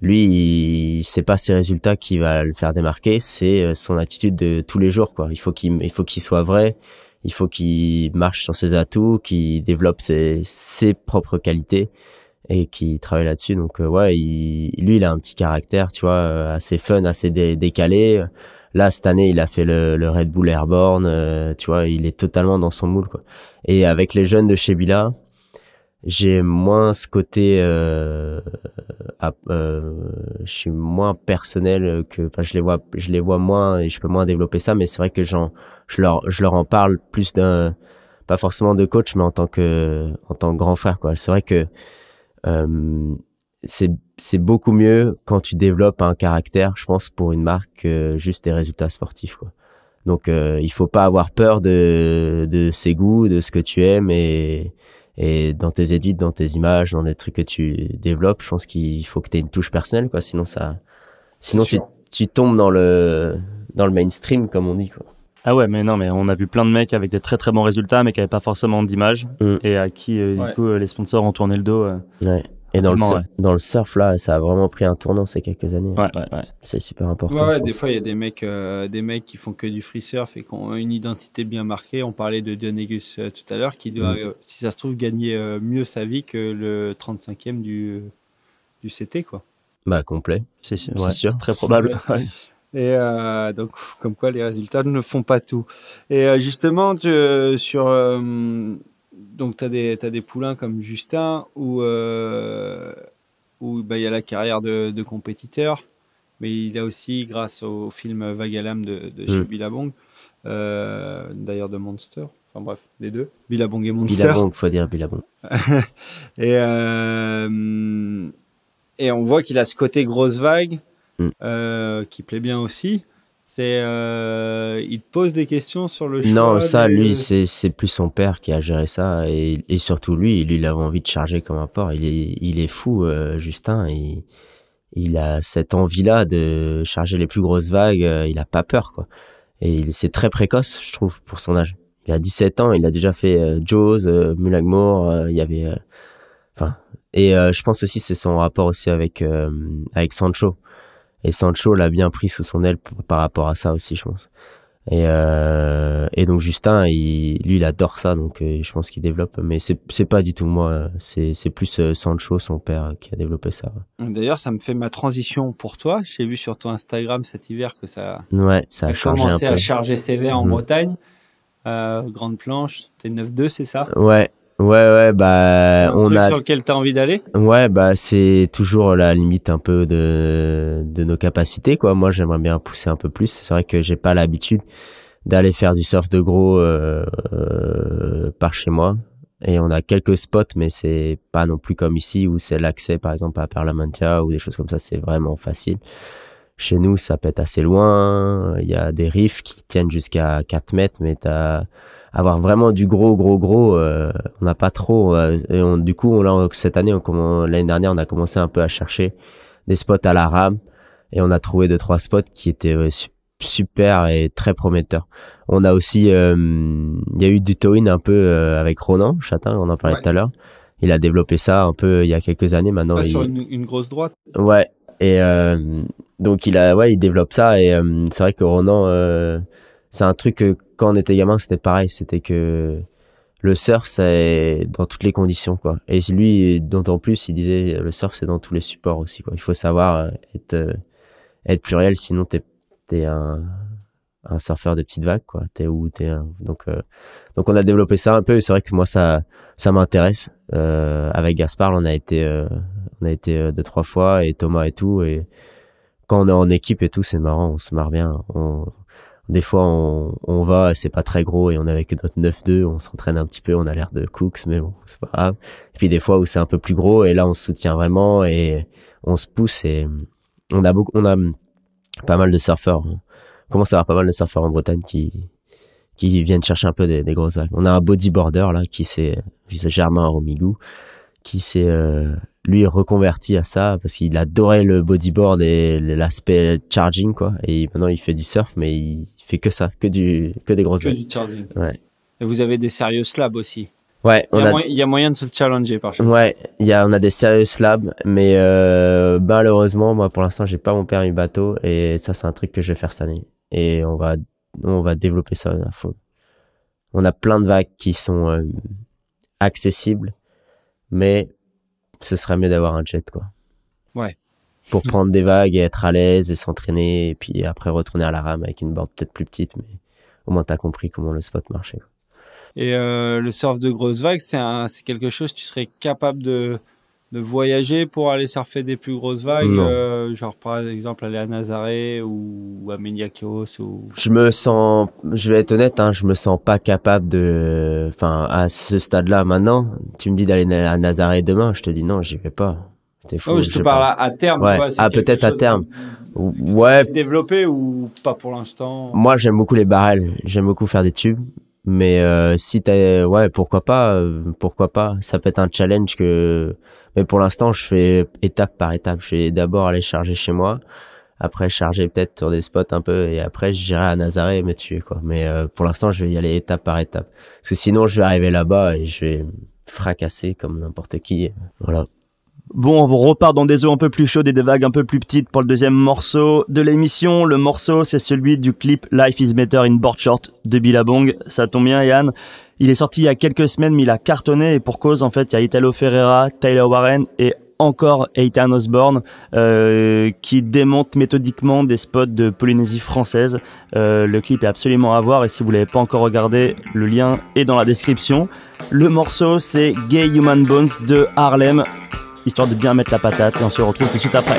lui, c'est pas ses résultats qui va le faire démarquer, c'est euh, son attitude de tous les jours, quoi. Il faut qu'il, il faut qu'il soit vrai, il faut qu'il marche sur ses atouts, qu'il développe ses, ses propres qualités et qu'il travaille là-dessus. Donc, euh, ouais, il, lui, il a un petit caractère, tu vois, euh, assez fun, assez dé- décalé. Là, cette année, il a fait le, le Red Bull Airborne, euh, tu vois, il est totalement dans son moule, quoi. Et avec les jeunes de chez Bila, j'ai moins ce côté euh, euh, je suis moins personnel que enfin, je les vois je les vois moins et je peux moins développer ça mais c'est vrai que j'en je leur je leur en parle plus d'un pas forcément de coach mais en tant que en tant que grand frère quoi. C'est vrai que euh, c'est c'est beaucoup mieux quand tu développes un caractère je pense pour une marque que juste des résultats sportifs quoi. Donc euh, il faut pas avoir peur de de ses goûts de ce que tu aimes et Et dans tes edits, dans tes images, dans les trucs que tu développes, je pense qu'il faut que tu aies une touche personnelle, quoi. Sinon, ça, sinon tu, tu tombes dans le, dans le mainstream, comme on dit, quoi. Ah ouais, mais non, mais on a vu plein de mecs avec des très très bons résultats, mais qui n'avaient pas forcément d'image Mm. et à qui, euh, Ouais. du coup, euh, les sponsors ont tourné le dos. euh. Ouais. Et dans le, dans le surf, là, ça a vraiment pris un tournant ces quelques années. Ouais, ouais, ouais. C'est super important. Ouais, ouais, je des fois, il y a des mecs, euh, des mecs qui font que du free surf et qui ont une identité bien marquée. On parlait de Dionegus euh, tout à l'heure, qui doit, Mm. euh, si ça se trouve, gagner euh, mieux sa vie que le 35e du, du CT, quoi. Bah, complet. C'est sûr. Ouais. C'est très probable. [laughs] Et euh, donc, comme quoi, les résultats ne font pas tout. Et euh, justement, tu, euh, sur. Donc, tu as des, des poulains comme Justin où euh, où, bah, il y a la carrière de, de compétiteur, mais il a aussi, grâce au film l'âme de, de chez Mm. Billabong, euh, d'ailleurs de Monster, enfin bref, les deux, Billabong et Monster. Billabong, faut dire Billabong. [laughs] Et, euh, et on voit qu'il a ce côté grosse vague Mm. euh, qui plaît bien aussi. C'est, euh, il te pose des questions sur le choix. Non, ça, lui, c'est c'est plus son père qui a géré ça. Et, et surtout, lui, lui, il avait envie de charger comme un porc. Il est, il est fou, euh, Justin. Il, il a cette envie-là de charger les plus grosses vagues. euh, il a pas peur, quoi. Et c'est très précoce, je trouve, pour son âge. Il a 17 ans, il a déjà fait euh, Jaws, euh, Mulagmore, euh, il y avait... euh, Enfin... et euh, je pense aussi c'est son rapport aussi avec, euh, avec Sancho. Et Sancho l'a bien pris sous son aile par rapport à ça aussi, je pense. Et, euh, et donc Justin, il, lui, il adore ça, donc euh, je pense qu'il développe. Mais c'est pas du tout moi, c'est plus euh, Sancho, son père, qui a développé ça. D'ailleurs, ça me fait ma transition pour toi. J'ai vu sur ton Instagram cet hiver que ça Ouais, ça a un commencé peu. à charger sévère en Mhm. Bretagne. Euh, grande planche, t'es 9-2, c'est ça? Ouais, ouais, ouais, bah un on truc a sur lequel tu as envie d'aller? Ouais, bah c'est toujours la limite un peu de de nos capacités quoi. Moi, j'aimerais bien pousser un peu plus. C'est vrai que j'ai pas l'habitude d'aller faire du surf de gros euh, euh, par chez moi. Et on a quelques spots, mais c'est pas non plus comme ici où c'est l'accès, par exemple, à Perlamantia ou des choses comme ça, c'est vraiment facile. Chez nous, ça être assez loin. Il y a des riffs qui tiennent jusqu'à 4 mètres, mais t'as avoir vraiment du gros, gros, gros, euh, on n'a pas trop. euh, et on, du coup, on, là, cette année, l'année dernière, on a commencé un peu à chercher des spots à la rame et on a trouvé deux trois spots qui étaient euh, su- super et très prometteurs. On a aussi, euh, il y a eu du towing un peu euh, avec Ronan Chatin, on en parlait Ouais. tout à l'heure. Il a développé ça un peu il y a quelques années maintenant. Pas il- sur une, une grosse droite Ouais. Et euh, donc il a, ouais, il développe ça et euh, c'est vrai que Ronan, euh, c'est un truc que quand on était gamin, c'était pareil, c'était que le surf, c'est dans toutes les conditions quoi. Et lui, d'autant plus, il disait le surf, c'est dans tous les supports aussi quoi. Il faut savoir être être pluriel, sinon t'es t'es un un surfeur de petites vagues quoi. T'es où t'es un... donc euh, donc on a développé ça un peu. C'est vrai que moi ça ça m'intéresse. Euh, avec Gaspard, on a été euh, on a été euh, deux trois fois et Thomas et tout et quand on est en équipe et tout c'est marrant on se marre bien on, des fois on, on va c'est pas très gros et on est avec notre 9-2 on s'entraîne un petit peu on a l'air de cooks mais bon c'est pas grave et puis des fois où c'est un peu plus gros et là on se soutient vraiment et on se pousse et on a beaucoup on a pas mal de surfeurs on commence à avoir pas mal de surfeurs en Bretagne qui qui viennent chercher un peu des, des grosses vagues on a un bodyboarder là qui c'est Germain Romigou qui s'est euh, lui reconverti à ça parce qu'il adorait le bodyboard et l'aspect charging quoi et maintenant il fait du surf mais il fait que ça que du que des grosses que vagues du charging. Ouais. Et vous avez des sérieux slabs aussi. ouais Il y, on a il y a moyen de se challenger par contre. ouais il y a on a des sérieux slabs mais euh, malheureusement moi pour l'instant j'ai pas mon permis bateau et ça c'est un truc que je vais faire cette année et on va on va développer ça à fond. On a plein de vagues qui sont euh, accessibles mais ce serait mieux d'avoir un jet quoi. Ouais. pour prendre des vagues et être à l'aise et s'entraîner et puis après retourner à la rame avec une board peut-être plus petite mais au moins t'as compris comment le spot marchait. Et euh, le surf de grosses vagues, c'est quelque chose tu serais capable de, de voyager pour aller surfer des plus grosses vagues, euh, genre par exemple aller à Nazaré ou, ou à Meniakios ou je me sens je vais être honnête hein, je me sens pas capable de enfin à ce stade là maintenant tu me dis d'aller à Nazaré demain je te dis non j'y vais pas T'es fou, Oh, je te parle pas. à, terme. Ouais. tu vois, Ah, peut-être à terme. de- ouais Développé ou pas pour l'instant moi j'aime beaucoup les barrels j'aime beaucoup faire des tubes Mais euh, si t'as, ouais, pourquoi pas, euh, pourquoi pas. Ça peut être un challenge que, mais pour l'instant, je fais étape par étape. Je vais d'abord aller charger chez moi, après charger peut-être sur des spots un peu, et après j'irai à Nazaré et me tuer quoi. Mais euh, pour l'instant, je vais y aller étape par étape, parce que sinon, je vais arriver là-bas et je vais fracasser comme n'importe qui. Voilà. Bon, on repart dans des eaux un peu plus chaudes et des vagues un peu plus petites pour le deuxième morceau de l'émission. Le morceau, c'est celui du clip Life is Better in Board Short de Billabong. Ça tombe bien, Yann. Il est sorti il y a quelques semaines, mais il a cartonné et pour cause, en fait, il y a Italo Ferreira, Tyler Warren et encore Ethan Osborne euh, qui démonte méthodiquement des spots de Polynésie française. Euh, le clip est absolument à voir et si vous l'avez pas encore regardé, le lien est dans la description. Le morceau c'est Gay Human Bones de Harlem, histoire de bien mettre la patate et on se retrouve tout de suite après.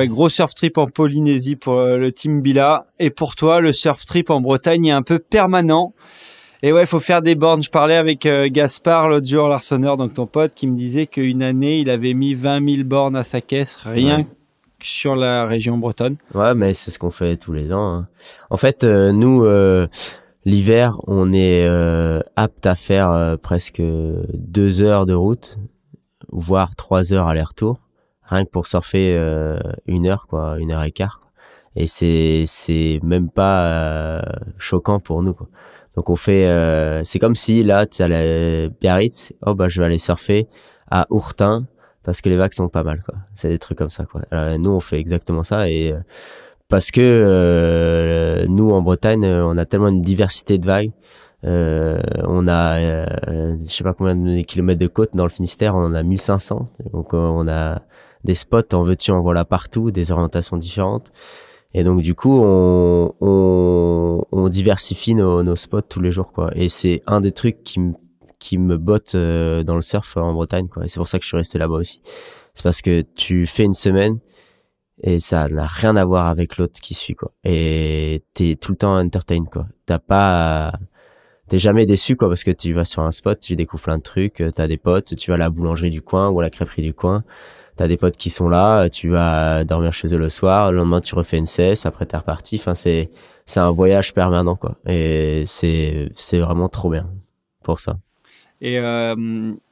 Ouais, gros surf trip en Polynésie pour euh, le team Bila. Et pour toi, le surf trip en Bretagne est un peu permanent. Et ouais, il faut faire des bornes. Je parlais avec euh, Gaspard l'autre jour, l'arseneur, donc ton pote, qui me disait qu'une année, il avait mis 20 000 bornes à sa caisse, rien Ouais. que sur la région bretonne. Ouais, mais c'est ce qu'on fait tous les ans. hein. En fait, euh, nous, euh, l'hiver, on est apte à faire presque deux heures de route, voire trois heures aller-retour, rien que pour surfer euh, une heure, quoi, une heure et quart. Et c'est c'est même pas euh, choquant pour nous. Quoi. Donc on fait, euh, c'est comme si là, tu allais Biarritz, oh bah je vais aller surfer à Ourtin parce que les vagues sont pas mal. quoi. C'est des trucs comme ça. Quoi. Alors, nous, on fait exactement ça et parce que nous en Bretagne, on a tellement une diversité de vagues. On a, euh, je sais pas combien de kilomètres de côte dans le Finistère, on en a 1500. Donc on a des spots en veux-tu en voilà partout, des orientations différentes. Et donc du coup, on, on, on diversifie nos, nos spots tous les jours, quoi. Et c'est un des trucs qui me qui me botte euh, dans le surf en Bretagne, quoi. Et c'est pour ça que je suis resté là-bas aussi. C'est parce que tu fais une semaine et ça n'a rien à voir avec l'autre qui suit, quoi. Et t'es tout le temps entertain, quoi. T'as pas, t'es jamais déçu, quoi, parce que tu vas sur un spot, tu découvres plein de trucs, euh, t'as des potes, tu vas à la boulangerie du coin ou à la crêperie du coin. T'as des potes qui sont là, tu vas dormir chez eux le soir, le lendemain tu refais une cesse, après t'es reparti. Enfin, c'est, c'est un voyage permanent, quoi. Et c'est, c'est vraiment trop bien pour ça. Et euh,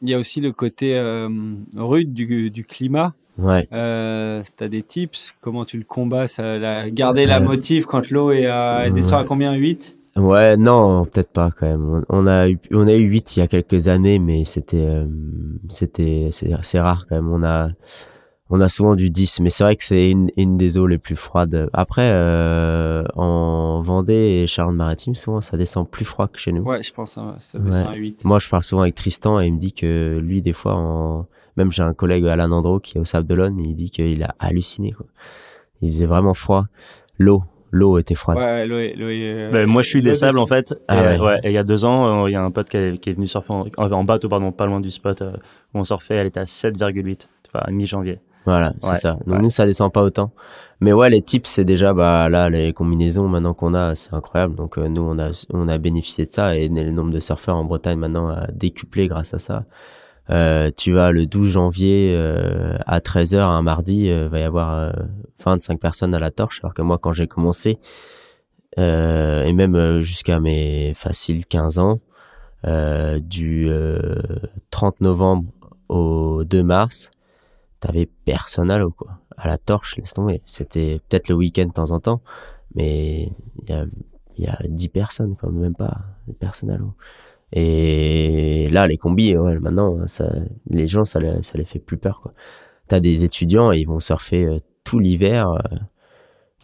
il y a aussi le côté euh, rude du, du climat. Ouais. Euh, tu as des tips? Comment tu le combats? Ça, la, Garder la [laughs] motive quand l'eau est à, descend à combien? 8 Ouais, non, peut-être pas quand même. On- On a eu, on a eu 8 il y a quelques années, mais c'était, euh, c'était, c'est rare quand même. On a, on a souvent du 10, mais c'est vrai que c'est une, une des eaux les plus froides. Après, euh, en Vendée et Charente-Maritime, souvent ça descend plus froid que chez nous. Ouais, je pense hein, ça descend Ouais. à 8. Moi, je parle souvent avec Tristan et il me dit que lui, des fois, en... même j'ai un collègue Alain Andro qui est au Sable d'Olonne, il dit qu'il a halluciné. Quoi. Il faisait vraiment froid. L'eau, l'eau était froide. Ouais, l'eau est- l'eau est- Ben, moi, je suis des sables aussi. en fait. Et, Ah euh, ouais. ouais, et il y a deux ans, euh, il y a un pote qui est, qui est venu surfer en, en- en bateau, pardon, pas loin du spot euh, où on surfait. Elle était à 7,8, tu vois, à mi-janvier. Voilà, c'est Ouais, ça. Donc ouais. nous, ça descend pas autant. Mais ouais, les tips, c'est déjà, bah là, les combinaisons maintenant qu'on a, c'est incroyable. Donc euh, nous, on a, on a bénéficié de ça et le nombre de surfeurs en Bretagne maintenant a décuplé grâce à ça. Euh, tu vas le 12 janvier euh, à 13h un mardi, euh, va y avoir euh, 25 personnes à la torche, alors que moi quand j'ai commencé, euh, et même euh, jusqu'à mes faciles 15 ans, euh, du euh, 30 novembre au 2 mars, t'avais personne à l'eau quoi. À la torche, laisse tomber. C'était peut-être le week-end de temps en temps, mais il y a, y a 10 personnes quoi, même pas personne à l'eau. Et là, les combis, ouais, maintenant, ça, les gens, ça, les- ça les fait plus peur, quoi. T'as des étudiants, ils vont surfer euh, tout l'hiver. euh,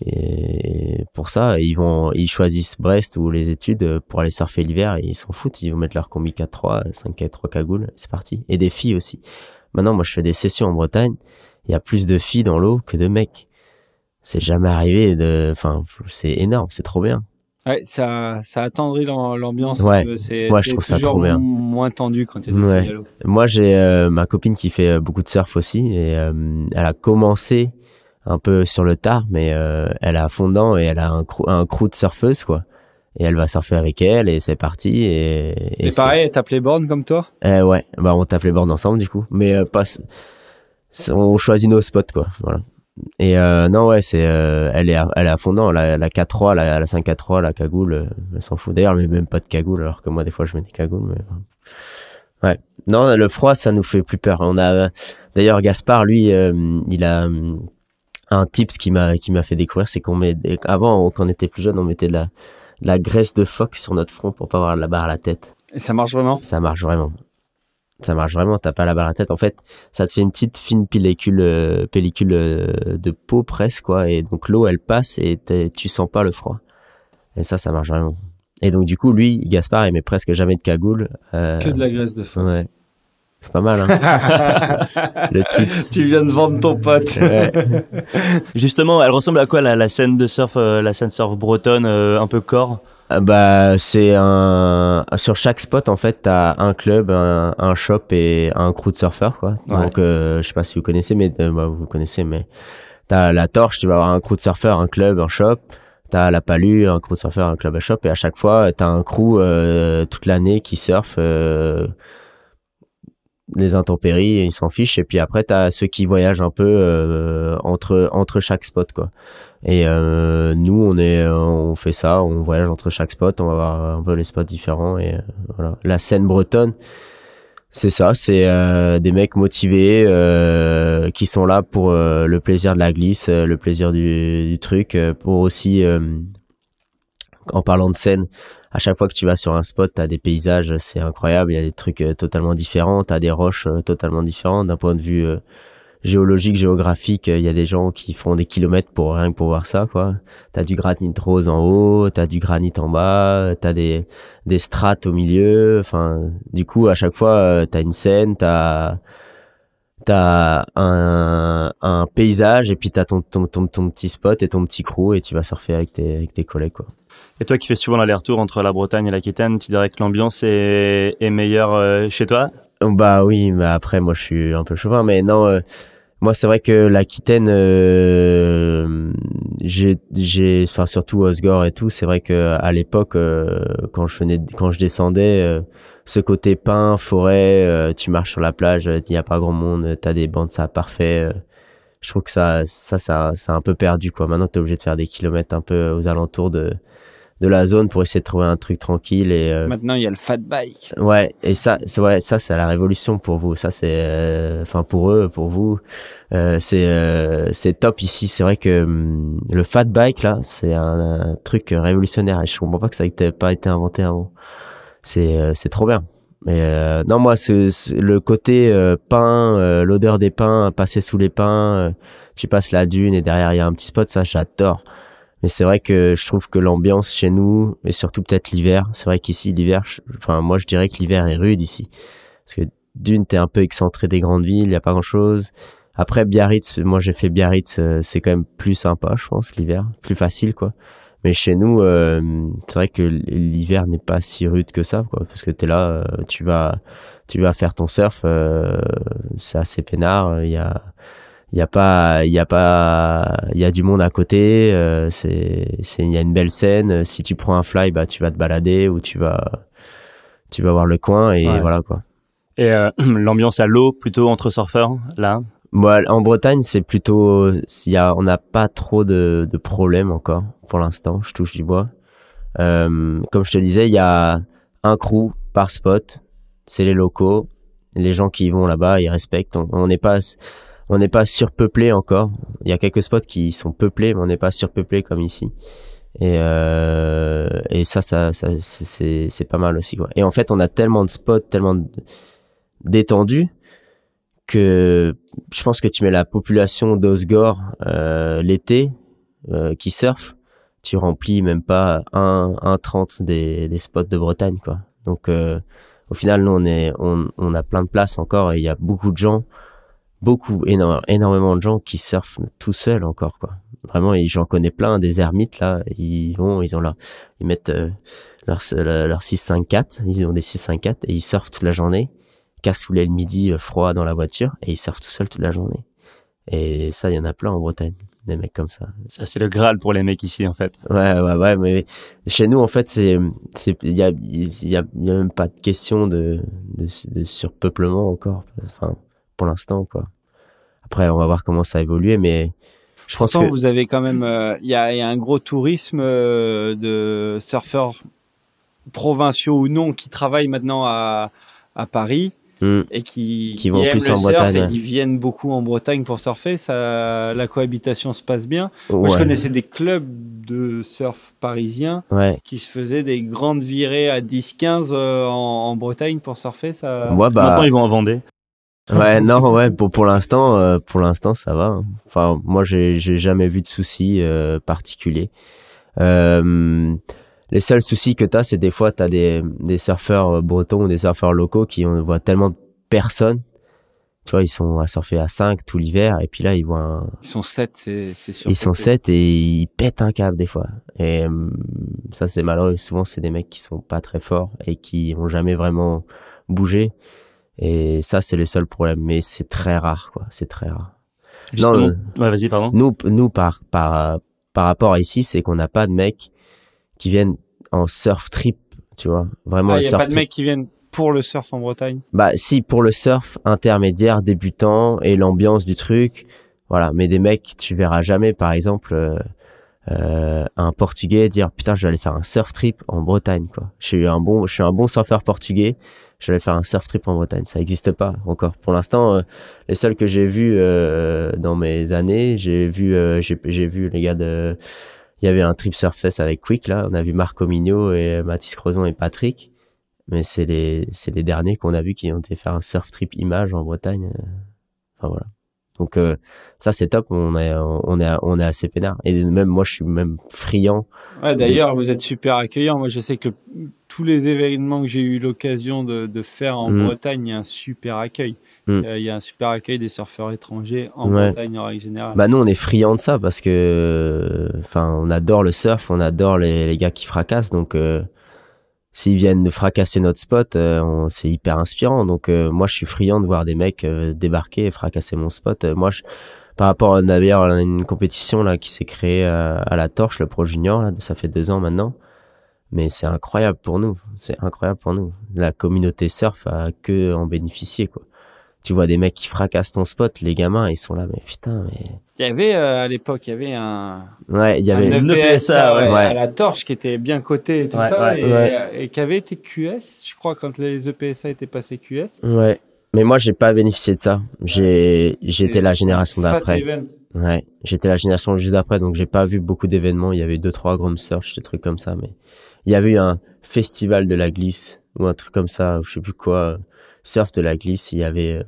et pour ça, ils vont, ils choisissent Brest ou les études euh, pour aller surfer l'hiver. Ils s'en foutent. Ils vont mettre leur combi 4-3, 5-4 cagoules. C'est parti. Et des filles aussi. Maintenant, moi, je fais des sessions en Bretagne. Il y a plus de filles dans l'eau que de mecs. C'est jamais arrivé de, enfin, c'est énorme. C'est trop bien. Ouais, ça, ça attendrit l'am- l'ambiance. Ouais. C'est, Ouais, je trouve ça trop bien. moins tendu quand il y a des Ouais. Moi, j'ai euh, ma copine qui fait euh, beaucoup de surf aussi et euh, elle a commencé un peu sur le tard, mais euh, elle a fondant et elle a un crew, un crew de surfeuses quoi. Et elle va surfer avec elle et c'est parti. Et, Et, pareil, elle tape les bornes comme toi? Eh ouais, bah on tape les bornes ensemble du coup, mais euh, pas, on choisit nos spots quoi, voilà. Et euh, non ouais, c'est euh, elle est à, elle est à fondant, la la 4-3, la, la 5-4-3, la cagoule, euh, elle s'en fout. D'ailleurs, elle met même pas de cagoule, alors que moi des fois je mets des cagoules. Mais... Ouais. Non, le froid, ça nous fait plus peur. On a d'ailleurs Gaspard, lui, euh, il a euh, un tips qui m'a qui m'a fait découvrir, c'est qu'on met avant quand on était plus jeune, on mettait de la de la graisse de phoque sur notre front pour pas avoir la barre à la tête. Et ça marche vraiment? Ça marche vraiment. Ça marche vraiment, t'as pas la barre à la tête. En fait, ça te fait une petite fine pellicule, euh, pellicule euh, de peau presque, quoi. Et donc l'eau, elle passe et tu sens pas le froid. Et ça, ça marche vraiment. Et donc du coup, lui, Gaspard, il met presque jamais de cagoule. euh, Que de la graisse de feu. Ouais. C'est pas mal, hein. [laughs] le tips. tu viens de vendre ton pote. Ouais. Justement, elle ressemble à quoi la, la scène de surf, euh, la scène surf bretonne, euh, un peu corps Bah, c'est un. Sur chaque spot, en fait, t'as un club, un, un shop et un crew de surfeurs, quoi. Ouais. Donc, euh, je sais pas si vous connaissez, mais euh, bah, vous connaissez, mais t'as la torche, tu vas avoir un crew de surfeurs, un club, un shop. T'as la palue, un crew de surfeurs, un club, un shop. Et à chaque fois, t'as un crew euh, toute l'année qui surfe. Euh, les intempéries, ils s'en fichent. Et puis après, t'as ceux qui voyagent un peu euh, entre entre chaque spot, quoi. Et euh, nous, on est, on fait ça, on voyage entre chaque spot, on va voir un peu les spots différents et euh, voilà. La scène bretonne, c'est ça, c'est euh, des mecs motivés euh, qui sont là pour euh, le plaisir de la glisse, euh, le plaisir du, du truc, euh, pour aussi, euh, en parlant de scène, à chaque fois que tu vas sur un spot, t'as des paysages, c'est incroyable, il y a des trucs euh, totalement différents, t'as des roches euh, totalement différentes. D'un point de vue euh, géologique, géographique, il y a des gens qui font des kilomètres pour rien que pour voir ça, quoi. T'as du granit rose en haut, t'as du granit en bas, t'as des, des strates au milieu, enfin, du coup, à chaque fois, euh, t'as une scène, t'as, t'as un, un paysage et puis t'as ton, ton, ton, ton petit spot et ton petit crew et tu vas surfer avec tes, avec tes collègues, quoi. Et toi qui fais souvent l'aller-retour entre la Bretagne et l'Aquitaine, tu dirais que l'ambiance est, est meilleure euh, chez toi? Bah oui, mais après, moi, je suis un peu chauvin, mais non, euh, moi, c'est vrai que l'Aquitaine, euh, j'ai, enfin, surtout Osgore et tout, c'est vrai que à l'époque, quand je venais, quand je descendais, ce côté pin, forêt, euh, tu marches sur la plage, il n'y a pas grand monde, t'as des bandes, ça parfait. euh, je trouve que ça, ça, ça, c'est un peu perdu, quoi. Maintenant, t'es obligé de faire des kilomètres un peu aux alentours de, de la zone pour essayer de trouver un truc tranquille et, euh, Maintenant, il y a le fat bike. Ouais, et ça, c'est ouais, ça, c'est la révolution pour vous. Ça, c'est, euh, enfin, pour eux, pour vous, euh, c'est, euh, c'est top ici. C'est vrai que hum, le fat bike là, c'est un, un truc révolutionnaire. Et je comprends pas que ça n'ait pas été inventé avant. C'est, euh, c'est trop bien. Mais euh, non, moi, ce, le côté euh, pain, euh, l'odeur des pins, passer sous les pins, euh, tu passes la dune et derrière il y a un petit spot, ça, j'adore. Mais c'est vrai que je trouve que l'ambiance chez nous, et surtout peut-être l'hiver, c'est vrai qu'ici, l'hiver, enfin, moi, je dirais que l'hiver est rude ici. Parce que d'une, t'es un peu excentré des grandes villes, il y a pas grand-chose. Après, Biarritz, moi, j'ai fait Biarritz, euh, c'est quand même plus sympa, je pense, l'hiver. Plus facile, quoi. Mais chez nous, euh, c'est vrai que l'hiver n'est pas si rude que ça, quoi. Parce que t'es là, euh, tu vas, tu vas faire ton surf, euh, c'est assez peinard, il y a, il y a pas il y a pas il y a du monde à côté euh, c'est c'est il y a une belle scène si tu prends un fly bah tu vas te balader ou tu vas tu vas voir le coin et Ouais. voilà quoi Et [clears throat] l'ambiance à l'eau, plutôt entre surfeurs, là? Moi en Bretagne c'est plutôt y a on n'a pas trop de de problèmes encore pour l'instant je touche du bois Euh, comme je te disais il y a un crew par spot c'est les locaux les gens qui y vont là-bas ils respectent on n'est pas on n'est pas surpeuplé encore. Il y a quelques spots qui sont peuplés, mais on n'est pas surpeuplé comme ici. Et, euh, et ça, ça, ça c'est- pas mal aussi. Quoi. Et en fait, on a tellement de spots, tellement d'étendues que je pense que tu mets la population d'Osgore euh, l'été euh, qui surfe, tu remplis même pas un, un 30 des, des spots de Bretagne. quoi. Donc, euh, au final, on, est, on, on a plein de places encore et il y a beaucoup de gens beaucoup, énorme, énormément de gens qui surfent tout seuls encore, quoi. Vraiment, j'en connais plein, des ermites, là, ils vont, ils ont leur, ils mettent euh, leur, leur 654, ils ont des 654 et ils surfent toute la journée, cassoulet le midi, euh, froid dans la voiture, et ils surfent tout seuls toute la journée. Et ça, il y en a plein en Bretagne, des mecs comme ça. Ça, c'est le Graal pour les mecs ici, en fait. Ouais, ouais, ouais, mais chez nous, en fait, c'est, c'est, il y a, il y a, il y a même pas de question de, de, de surpeuplement encore. Enfin, pour l'instant, quoi. Après, on va voir comment ça évolue, mais je pense Pourtant, que, vous avez quand même, euh, il y, a, il y a un gros tourisme euh, de surfeurs provinciaux ou non qui travaillent maintenant à, à Paris Hmm. et qui, Qui vont aiment plus le en surf Bretagne, et ouais. qui viennent beaucoup en Bretagne pour surfer. Ça, la cohabitation se passe bien. Moi, je ouais, connaissais des clubs de surf parisiens ouais. qui se faisaient des grandes virées à 10-15 euh, en, en Bretagne pour surfer. Ça... Moi, bah, Maintenant, ils vont en Vendée. ouais, non, [laughs] ouais, pour, pour l'instant, euh, pour l'instant, ça va. hein. Enfin, moi, j'ai, j'ai jamais vu de soucis euh, particuliers. Euh, les seuls soucis que t'as, c'est des fois, t'as des, des surfeurs euh, bretons ou des surfeurs locaux qui on voit tellement de personnes. Tu vois, ils sont à surfer à 5 tout l'hiver, et puis là, ils voient un, Ils sont 7, c'est c'est sûr. ils sont 7 et ils pètent un câble des fois. Et hum, ça, c'est malheureux. Souvent, c'est des mecs qui sont pas très forts et qui ont jamais vraiment bougé. Et ça, c'est le seul problème. Mais c'est très rare, quoi. C'est très rare. Justement. Non, Ouais, vas-y, pardon. Nous, nous par, par, par rapport à ici, c'est qu'on n'a pas de mecs qui viennent en surf trip, tu vois. Vraiment, Il un n'y a pas de mecs qui viennent pour le surf en Bretagne. Bah, si, pour le surf, intermédiaire, débutant et l'ambiance du truc, voilà. Mais des mecs, tu verras jamais, par exemple, euh, euh, un Portugais dire putain, je vais aller faire un surf trip en Bretagne, quoi. Je suis un bon, je suis un bon surfeur portugais, je vais aller faire un surf trip en Bretagne. Ça n'existe pas encore. Pour l'instant, euh, les seuls que j'ai vus euh, dans mes années, j'ai vu, j'ai vu les gars de, il y avait un trip surf cess avec Quick là. On a vu Marco Mignot et Mathis Crozon et Patrick. Mais c'est les, c'est les derniers qu'on a vus qui ont été faire un surf trip image en Bretagne. euh. Enfin voilà. Donc euh, ça c'est top, on est on est on est assez peinard et même moi je suis même friand. Ouais, d'ailleurs, vous êtes super accueillant. Moi, je sais que le- tous les événements que j'ai eu l'occasion de, de faire en Mm. Bretagne, il y a un super accueil. Mm. Euh, il y a un super accueil des surfeurs étrangers en Ouais. Bretagne en règle générale. Bah nous on est friand de ça parce que enfin on adore le surf, on adore les, les gars qui fracassent donc euh, s'ils viennent de fracasser notre spot, euh, c'est hyper inspirant. Donc moi je suis friand de voir des mecs débarquer et fracasser mon spot. Moi je, par rapport à d'ailleurs une compétition là qui s'est créée à la Torche, le Pro Junior, là, ça fait deux ans maintenant. Mais c'est incroyable pour nous, c'est incroyable pour nous. La communauté surf a que en bénéficier quoi. Tu vois des mecs qui fracassent ton spot, les gamins ils sont là mais putain mais Il y avait euh, à l'époque, il y avait un, ouais il y avait un une EPSA, ouais, ouais. à la torche qui était bien coté et tout Ouais, ça, ouais. et, Ouais. et qui avait été QS, je crois, quand les EPSA étaient passés QS. Ouais. Mais moi, j'ai pas bénéficié de ça. J'ai, j'étais la génération d'après. Ouais. J'étais la génération juste d'après, donc j'ai pas vu beaucoup d'événements. Il y avait deux, trois Grom Search, des trucs comme ça, mais il y avait eu un festival de la glisse ou un truc comme ça, ou je sais plus quoi. Surf de la glisse, il y avait euh,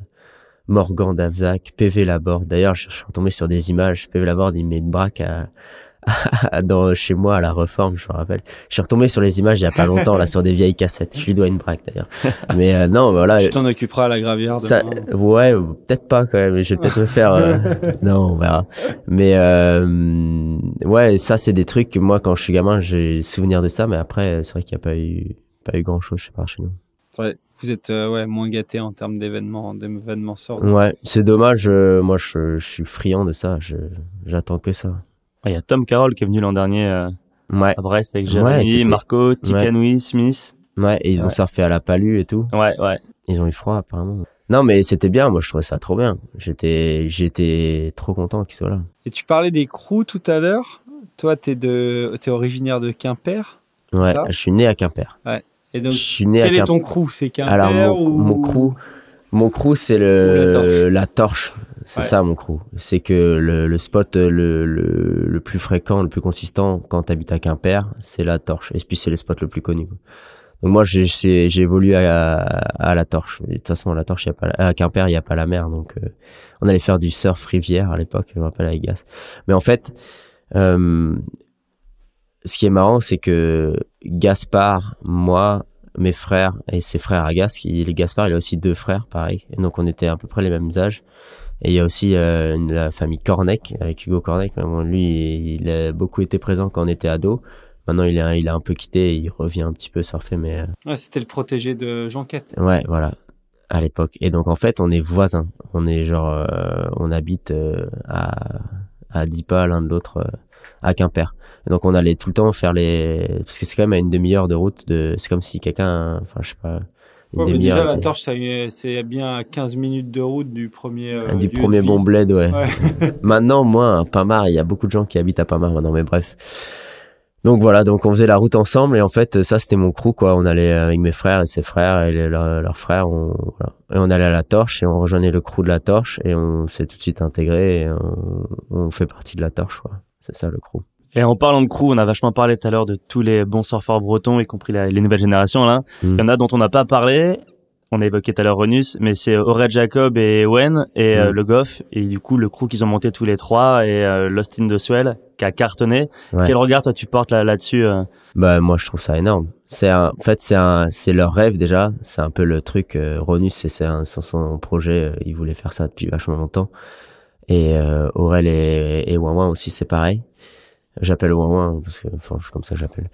Morgan Davzac, PV Laborde. D'ailleurs, je suis retombé sur des images. PV Laborde, il met une braque [laughs] à, dans, chez moi à la Reforme, je me rappelle. Je suis retombé sur les images il y a pas longtemps, là, sur des vieilles cassettes. Je lui dois une braque, d'ailleurs. [laughs] Mais euh, non, voilà. Tu t'en occuperas à la gravière Ça, demain. ouais, peut-être pas quand même. Je vais peut-être le faire. euh, [laughs] non, on verra. Mais euh, ouais, ça c'est des trucs que moi quand je suis gamin, j'ai souvenir de ça. Mais après, c'est vrai qu'il n'y a pas eu pas eu grand chose, je sais pas chez nous. Ouais, vous êtes euh, ouais, moins gâté en termes d'événements, d'événements sorts. Ouais, c'est dommage. euh, moi, je, je suis friand de ça. Je j'attends que ça. Ah, Il y a Tom Carroll qui est venu l'an dernier euh, Ouais, à Brest avec Ouais, Jérémy, Marco, Tikanui, Smith. ouais. Et ils ont Ouais. surfé à la palue et tout. Ouais, ouais. Ils ont eu froid apparemment. Non, mais c'était bien. Moi, je trouvais ça trop bien. J'étais j'étais trop content qu'ils soient là. Et tu parlais des crews tout à l'heure. Toi, tu es, es originaire de Quimper. Ouais, Ça? je suis né à Quimper. Et donc, je suis né à quel est Quimper. ton crew? C'est Quimper Alors mon, ou... mon crew, mon crew c'est le la torche. C'est Ouais. ça mon crew. C'est que le, le spot le, le, le plus fréquent, le plus consistant quand tu habites à Quimper, c'est la torche. Et puis c'est le spot le plus connu. Donc moi j'ai j'ai j'ai évolué à, à la torche. Et de toute façon à la torche y a pas à Quimper il y a pas la mer donc euh, on allait faire du surf rivière à l'époque, je me rappelle avec Gas. Mais en fait euh, ce qui est marrant c'est que Gaspard, moi, mes frères et ses frères à Gas, les Gaspard, il a aussi deux frères, pareil. Et donc, on était à peu près les mêmes âges. Et il y a aussi euh, une- la famille Cornec, avec Hugo Cornec. Mais bon, lui, il a beaucoup été présent quand on était ado. Maintenant, il a, il a un peu quitté, et il revient un petit peu surfer, mais euh, Ouais, C'était le protégé de Jean Quette. ouais, voilà, à l'époque. Et donc, en fait, on est voisins. On est genre, euh, on habite euh, à, à 10 pas l'un de l'autre à Quimper. Et donc, on allait tout le temps faire les, parce que c'est quand même à une demi-heure de route de, c'est comme si quelqu'un, enfin, je sais pas, une Ouais, mais demi-heure. déjà, la torche, c'est bien à 15 minutes de route du premier. euh, du lieu de premier bon bled, ouais. Ouais. [laughs] maintenant, moi, à Pamar, il y a beaucoup de gens qui habitent à Pamar maintenant, mais bref. Donc voilà, donc on faisait la route ensemble et en fait ça c'était mon crew quoi. On allait avec mes frères et ses frères et les- leurs, leurs frères, on, voilà. et on allait à la torche et on rejoignait le crew de la torche et on s'est tout de suite intégré et on, on fait partie de la torche quoi. C'est ça le crew. Et en parlant de crew, on a vachement parlé tout à l'heure de tous les bons surfeurs bretons, y compris la- les nouvelles générations là. Mm. Il y en a dont on n'a pas parlé. On a évoqué tout à l'heure Renus, mais c'est Aurel Jacob et Owen et euh, Mm. le Goff. Et du coup, le crew qu'ils ont monté tous les trois et euh, Lost in the Swell qui a cartonné. Ouais. Quel regard toi tu portes là- là-dessus euh? Bah moi je trouve ça énorme. C'est un, en fait c'est un, c'est leur rêve déjà. C'est un peu le truc. Euh, Ronus c'est c'est un, c'est son projet. euh, il voulait faire ça depuis vachement longtemps. Et euh, Aurel et, et aussi c'est pareil. J'appelle Ouin parce que enfin comme ça que j'appelle.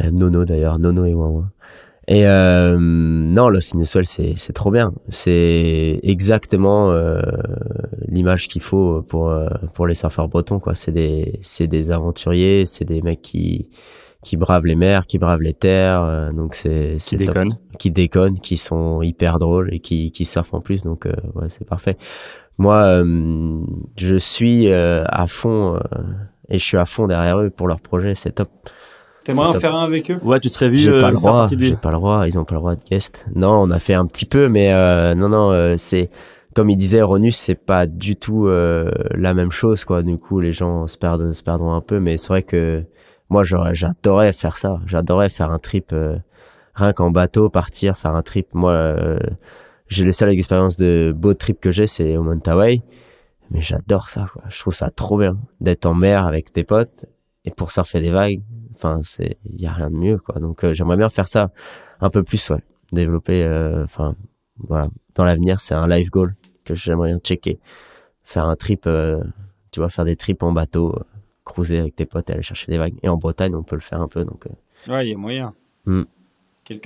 Euh, Nono d'ailleurs, Nono et Ouin Et euh, non, le Cineswell c'est c'est trop bien. C'est exactement euh, l'image qu'il faut pour euh, pour les surfeurs bretons quoi. C'est des c'est des aventuriers, c'est des mecs qui qui bravent les mers, qui bravent les terres. euh, donc c'est Qui c'est top. déconne. qui déconnent, qui sont hyper drôles et qui qui surfent en plus. Donc euh, ouais, c'est parfait. Moi, euh, je suis euh, à fond euh, et je suis à fond derrière eux pour leur projet. C'est top. T'aimerais en top. faire un avec eux? Ouais, tu serais vu J'ai euh, pas le droit, j'ai pas le droit, ils ont pas le droit de guest. Non, on a fait un petit peu, mais euh, non, non, euh, c'est comme il disait, Ronus, c'est pas du tout euh, la même chose, quoi. Du coup, les gens se perdent, se perdront un peu, mais c'est vrai que moi, j'aurais, j'adorais faire ça. J'adorais faire un trip, euh, rien qu'en bateau, partir, faire un trip. Moi, euh, j'ai le seule expérience de beau trip que j'ai, c'est au Montaway. Mais j'adore ça, quoi. Je trouve ça trop bien d'être en mer avec tes potes et pour surfer des vagues. Enfin, c'est, il y a rien de mieux, quoi. Donc, euh, j'aimerais bien faire ça un peu plus, ouais. Développer, euh, enfin, voilà. Dans l'avenir, c'est un life goal que j'aimerais bien checker. Faire un trip, euh, tu vois, faire des trips en bateau, cruiser avec tes potes et aller chercher des vagues. Et en Bretagne, on peut le faire un peu, donc. Ouais, il y a moyen. Hmm.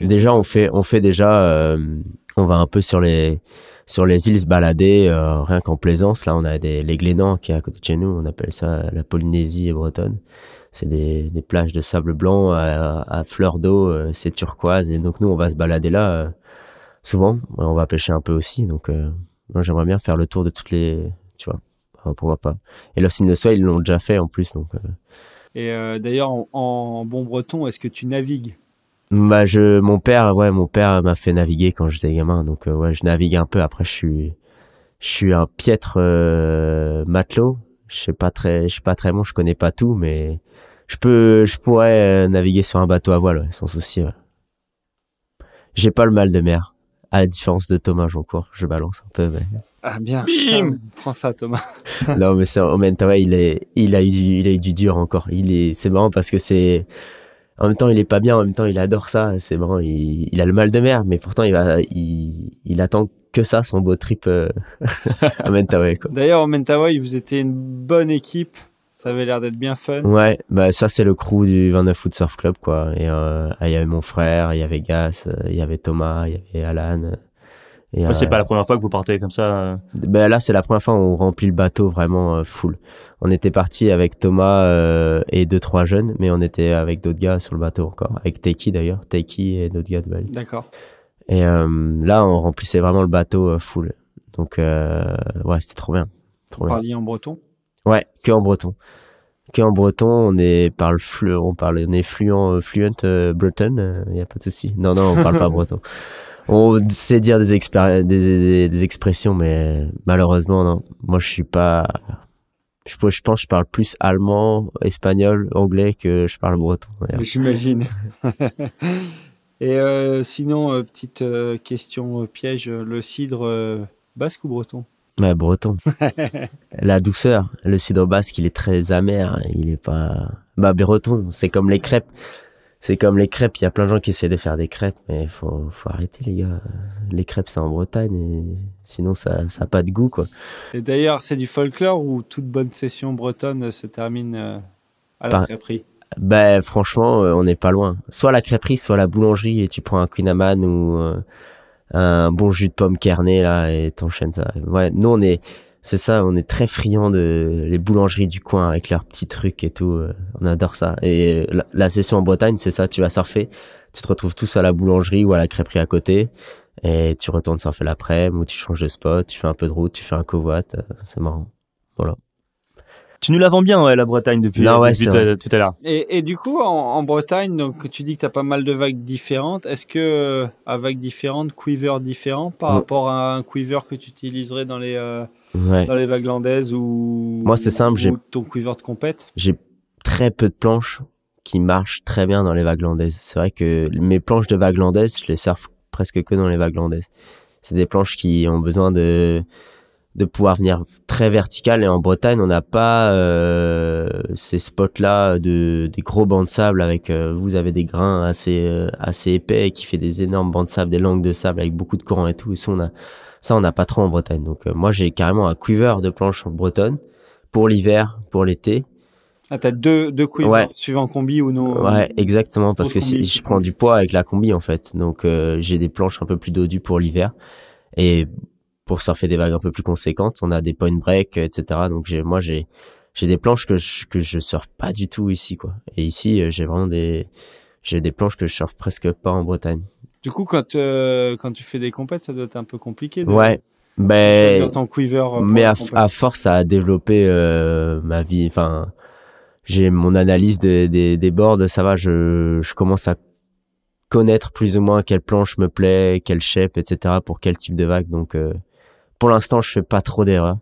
Déjà, on fait, on fait déjà, euh, on va un peu sur les, sur les îles se balader, euh, rien qu'en plaisance. Là, on a des, les Glénans qui est à côté de chez nous. On appelle ça la Polynésie bretonne. C'est des, des plages de sable blanc à, à fleur d'eau, euh, c'est turquoise. Et donc, nous, on va se balader là, euh, souvent. On va pêcher un peu aussi. Donc, euh, moi, j'aimerais bien faire le tour de toutes les, tu vois, euh, pourquoi pas. Et Lost in the Soil, ils l'ont déjà fait en plus. Donc, euh, Et euh, d'ailleurs, en, en bon breton, est-ce que tu navigues? Bah je mon père ouais mon père m'a fait naviguer quand j'étais gamin donc euh, ouais je navigue un peu après je suis je suis un piètre euh, matelot je sais pas très je suis pas très bon je connais pas tout mais je peux je pourrais euh, naviguer sur un bateau à voile ouais, sans souci ouais. j'ai pas le mal de mer à la différence de Thomas Joncourt je balance un peu mais Ah bien. Bim Prends ça, Thomas. non mais c'est ouais, il est il a eu du, il a eu du dur encore il est c'est marrant parce que c'est en même temps il est pas bien en même temps il adore ça c'est marrant il, il a le mal de mer mais pourtant il va il, il attend que ça son beau trip euh, [laughs] à Mentawai quoi D'ailleurs, au Mentawai, vous étiez une bonne équipe. Ça avait l'air d'être bien fun. ouais bah ça c'est le crew du 29 Foot Surf Club quoi et euh, il y avait mon frère il y avait Gas euh, il y avait Thomas il y avait Alan et, Ouais, c'est euh, pas la première fois que vous partez comme ça. euh. Ben là, c'est la première fois où on remplit le bateau vraiment euh, full. On était parti avec Thomas euh, et deux trois jeunes, mais on était avec d'autres gars sur le bateau encore, avec Teiki d'ailleurs, Teiki et d'autres gars de Bali. D'accord. Et euh, là, on remplissait vraiment le bateau euh, full. Donc euh, ouais, c'était trop bien, trop Vous bien. parliez en breton? Ouais, que en breton. Que en breton, on est parle flu, on parle, on est fluent, euh, fluent euh, breton, il y a pas de souci. Non non, on parle pas [laughs] breton. On sait dire des, expéri- des, des, des expressions, mais malheureusement non. Moi, je suis pas. Je, pense que je parle plus allemand, espagnol, anglais que je parle breton. J'imagine. [laughs] Et euh, sinon, euh, petite euh, question piège, le cidre basque ou breton? Ouais, breton. [laughs] La douceur, le cidre basque, il est très amer. Il est pas. Bah, breton, c'est comme les crêpes. C'est comme les crêpes. Il y a plein de gens qui essaient de faire des crêpes, mais faut, faut arrêter, les gars. Les crêpes, c'est en Bretagne, et sinon, ça, ça a pas de goût, quoi. Et d'ailleurs, c'est du folklore ou toute bonne session bretonne se termine euh, à la Par- crêperie? Ben, franchement, euh, on n'est pas loin. Soit la crêperie, soit la boulangerie, et tu prends un Queen Amman ou euh, un bon jus de pomme kerné, là, et t'enchaînes ça. Ouais, nous, on est, c'est ça, on est très friands de les boulangeries du coin avec leurs petits trucs et tout. euh, On adore ça. Et la, la session en Bretagne, c'est ça, tu vas surfer, tu te retrouves tous à la boulangerie ou à la crêperie à côté, et tu retournes surfer l'après-midi, ou tu changes de spot, tu fais un peu de route, tu fais un covoit, euh, c'est marrant. Tu nous la vends bien, ouais, la Bretagne depuis, Non, ouais, depuis c'est tout, à- tout à l'heure. Et, et du coup, en, en Bretagne, donc tu dis que tu as pas mal de vagues différentes. Est-ce que euh, à vagues différentes, quiver différents par Ouais. rapport à un quiver que tu utiliserais dans les euh, Ouais. dans les vagues landaises ou Moi, c'est simple, j'ai- ton quiver de compète? j'ai très peu de planches qui marchent très bien dans les vagues landaises. C'est vrai que mes planches de vagues landaises, je les surfe presque que dans les vagues landaises. C'est des planches qui ont besoin de de pouvoir venir très verticales et en Bretagne on n'a pas euh, ces spots là de des gros bancs de sable avec euh, vous avez des grains assez euh, assez épais qui fait des énormes bancs de sable des langues de sable avec beaucoup de courant et tout et ça on a ça on n'a pas trop en Bretagne donc euh, moi j'ai carrément un quiver de planches en bretonne pour l'hiver pour l'été Ah, t'as deux deux quivers Ouais. suivant combi ou non Ouais, exactement, parce que si combi, je prends du poids avec la combi en fait, donc euh, j'ai des planches un peu plus dodues pour l'hiver et pour surfer des vagues un peu plus conséquentes, on a des point break, etc. Donc j'ai, moi j'ai, j'ai des planches que je, que je surfe pas du tout ici quoi. Et ici euh, j'ai vraiment des, j'ai des planches que je surfe presque pas en Bretagne. Du coup, quand euh, quand tu fais des compètes, ça doit être un peu compliqué. De, Ouais, ben choisir ton quiver. euh, mais à force à développer euh, ma vie enfin j'ai mon analyse des, des, des boards ça va je, je commence à connaître plus ou moins quelle planche me plaît quelle shape etc pour quel type de vague donc euh, pour l'instant je fais pas trop d'erreurs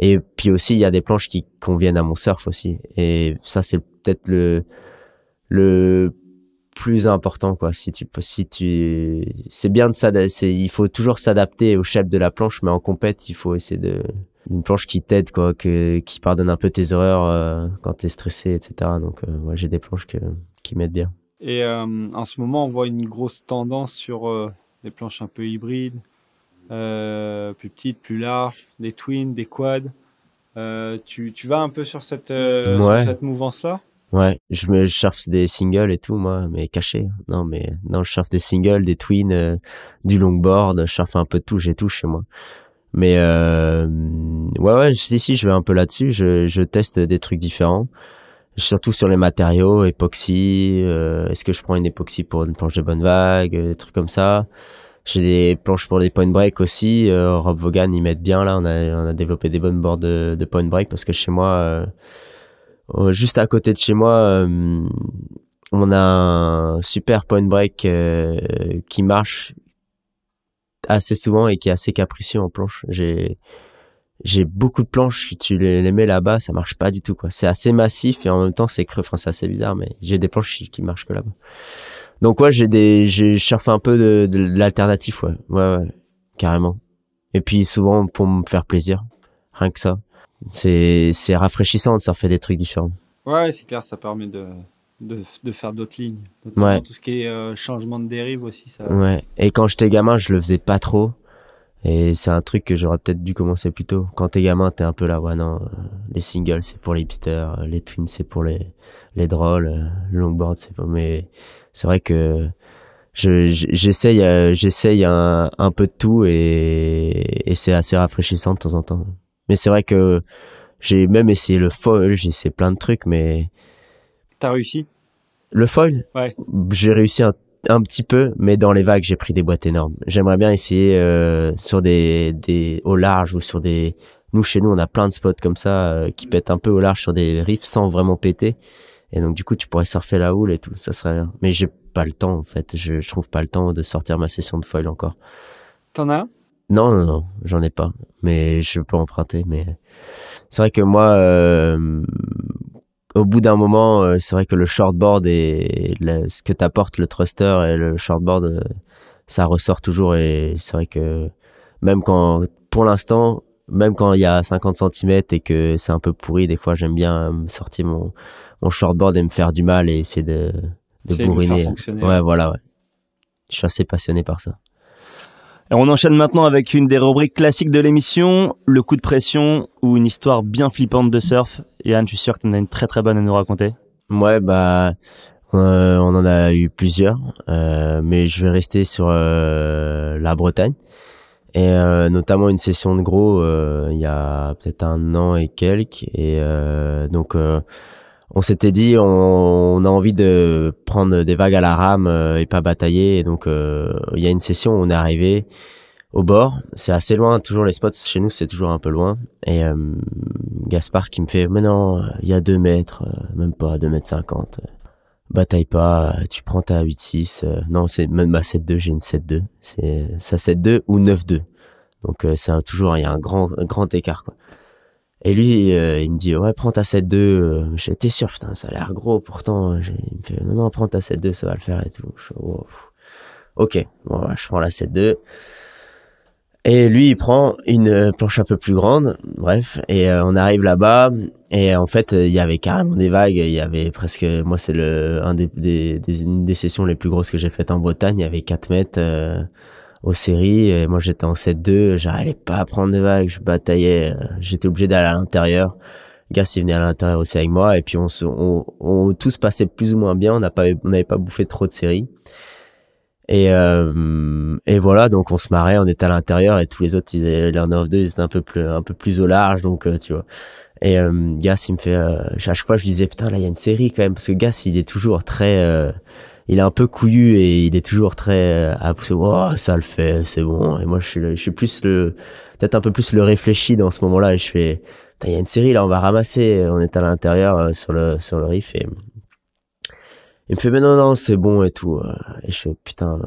et puis aussi il y a des planches qui conviennent à mon surf aussi et ça c'est peut-être le le plus important quoi. Si tu si tu c'est bien de s'adapter il faut toujours s'adapter au shape de la planche mais en compète il faut essayer de d'une planche qui t'aide quoi que qui pardonne un peu tes erreurs euh, quand t'es stressé etc donc euh, ouais, j'ai des planches que qui m'aident bien. Et euh, en ce moment, on voit une grosse tendance sur euh, des planches un peu hybrides, euh, plus petites, plus larges, des twins, des quads. Tu, tu vas un peu sur cette, sur cette mouvance-là? Ouais je me je surfe des singles et tout moi mais caché non mais non je surfe des singles des twins euh, du longboard je surfe un peu de tout j'ai tout chez moi mais euh, ouais ouais si si je vais un peu là-dessus je je teste des trucs différents surtout sur les matériaux, époxy, euh, est-ce que je prends une époxy pour une planche de bonne vague, euh, des trucs comme ça. J'ai des planches pour des point break aussi. Euh, Rob Vaughan, ils mettent bien là. On a, on a développé des bonnes boards de, de point break parce que chez moi, juste à côté de chez moi, euh, on a un super point break euh, qui marche assez souvent et qui est assez capricieux en planche. J'ai j'ai beaucoup de planches, tu les, mets là-bas, ça marche pas du tout, quoi. C'est assez massif et en même temps, c'est creux. Enfin, c'est assez bizarre, mais j'ai des planches qui, marchent que là-bas. Donc, ouais, j'ai des, un peu de, de, de l'alternatif, ouais. Ouais, ouais. Carrément. Et puis, souvent, pour me faire plaisir. Rien que ça. C'est, rafraîchissant de surfer des trucs différents. Ouais, c'est clair, ça permet de, de, de faire d'autres lignes. Ouais. Tout ce qui est euh, changement de dérive aussi. Ça... Ouais. Et quand j'étais gamin, je le faisais pas trop. Et c'est un truc que j'aurais peut-être dû commencer plus tôt. Quand t'es gamin, t'es un peu là, ouais, non, euh, les singles, c'est pour les hipsters, euh, les twins, c'est pour les, les drôles, le longboard, c'est pour, mais c'est vrai que je, je- j'essaye, j'essaye un, un peu de tout et, et c'est assez rafraîchissant de temps en temps. Mais c'est vrai que j'ai même essayé le foil, j'ai essayé plein de trucs, mais T'as réussi? Le foil? Ouais. J'ai réussi un, un petit peu, mais dans les vagues, j'ai pris des boîtes énormes. J'aimerais bien essayer euh, sur des, des au large ou sur des. Nous chez nous, on a plein de spots comme ça euh, qui pètent un peu au large sur des riffs sans vraiment péter. Et donc du coup, tu pourrais surfer la houle et tout. Ça serait bien. Mais j'ai pas le temps en fait. Je, je trouve pas le temps de sortir ma session de foil encore. T'en as un? Non, non, non, j'en ai pas. Mais je peux emprunter. Mais c'est vrai que moi, euh, au bout d'un moment, euh, c'est vrai que le shortboard et ce que t'apporte le thruster et le shortboard, euh, ça ressort toujours. Et c'est vrai que même quand, pour l'instant, même quand il y a 50 cm et que c'est un peu pourri, des fois j'aime bien me sortir mon, mon shortboard et me faire du mal et essayer de, de bourriner. Ouais, voilà, ouais. Je suis assez passionné par ça. Et on enchaîne maintenant avec une des rubriques classiques de l'émission, le coup de pression ou une histoire bien flippante de surf. Yann, je suis sûr que tu en as une très très bonne à nous raconter. Ouais, bah, euh, on en a eu plusieurs, euh, mais je vais rester sur euh, la Bretagne et euh, notamment une session de gros euh, il y a peut-être un an et quelques et euh, donc euh, on s'était dit on, on a envie de prendre des vagues à la rame euh, et pas batailler. Et donc euh, il y a une session où on est arrivé au bord. C'est assez loin toujours les spots chez nous c'est toujours un peu loin. Et euh, Gaspard qui me fait mais non il y a deux mètres euh, même pas deux mètres cinquante. Bataille pas tu prends ta 8-6 euh, non c'est même ma 7-2 j'ai une 7-2 c'est ça 7-2 ou 9-2 donc c'est toujours il y a un grand un grand écart quoi et lui euh, il me dit ouais prends ta 7-2 euh, t'es sûr putain ça a l'air gros pourtant J'ai- il me fait non non prends ta 7-2 ça va le faire et tout. Je fais, wow. ok bon je prends la 7-2 et lui, il prend une euh, planche un peu plus grande, bref, et euh, on arrive là-bas, et en fait, euh, il y avait carrément des vagues, il y avait presque, moi c'est le un des, des, des, une des sessions les plus grosses que j'ai faites en Bretagne, il y avait 4 mètres euh, aux séries, et moi j'étais en 7-2, j'arrivais pas à prendre de vagues, je bataillais, euh, j'étais obligé d'aller à l'intérieur, Gas il venait à l'intérieur aussi avec moi, et puis on, se, on, on tout se plus ou moins bien, on n'a pas, on n'avait pas bouffé trop de séries. Et, euh, et voilà, donc on se marrait, on était à l'intérieur et tous les autres, ils étaient, les 9 2 ils étaient un peu plus, un peu plus au large, donc euh, tu vois. Et euh, Gas, il me fait, euh, à chaque fois, je disais, putain, là, il y a une série quand même, parce que Gas, il est toujours très, euh, il est un peu couillu et il est toujours très, euh, à pousser, oh, ça le fait, c'est bon. Et moi, je suis, le- plus le, peut-être un peu plus le réfléchi dans ce moment-là, et je fais, il y a une série, là, on va ramasser, on est à l'intérieur, euh, sur le, sur le riff, et il me fait, mais non, non, c'est bon et tout. euh. Et je fais, putain.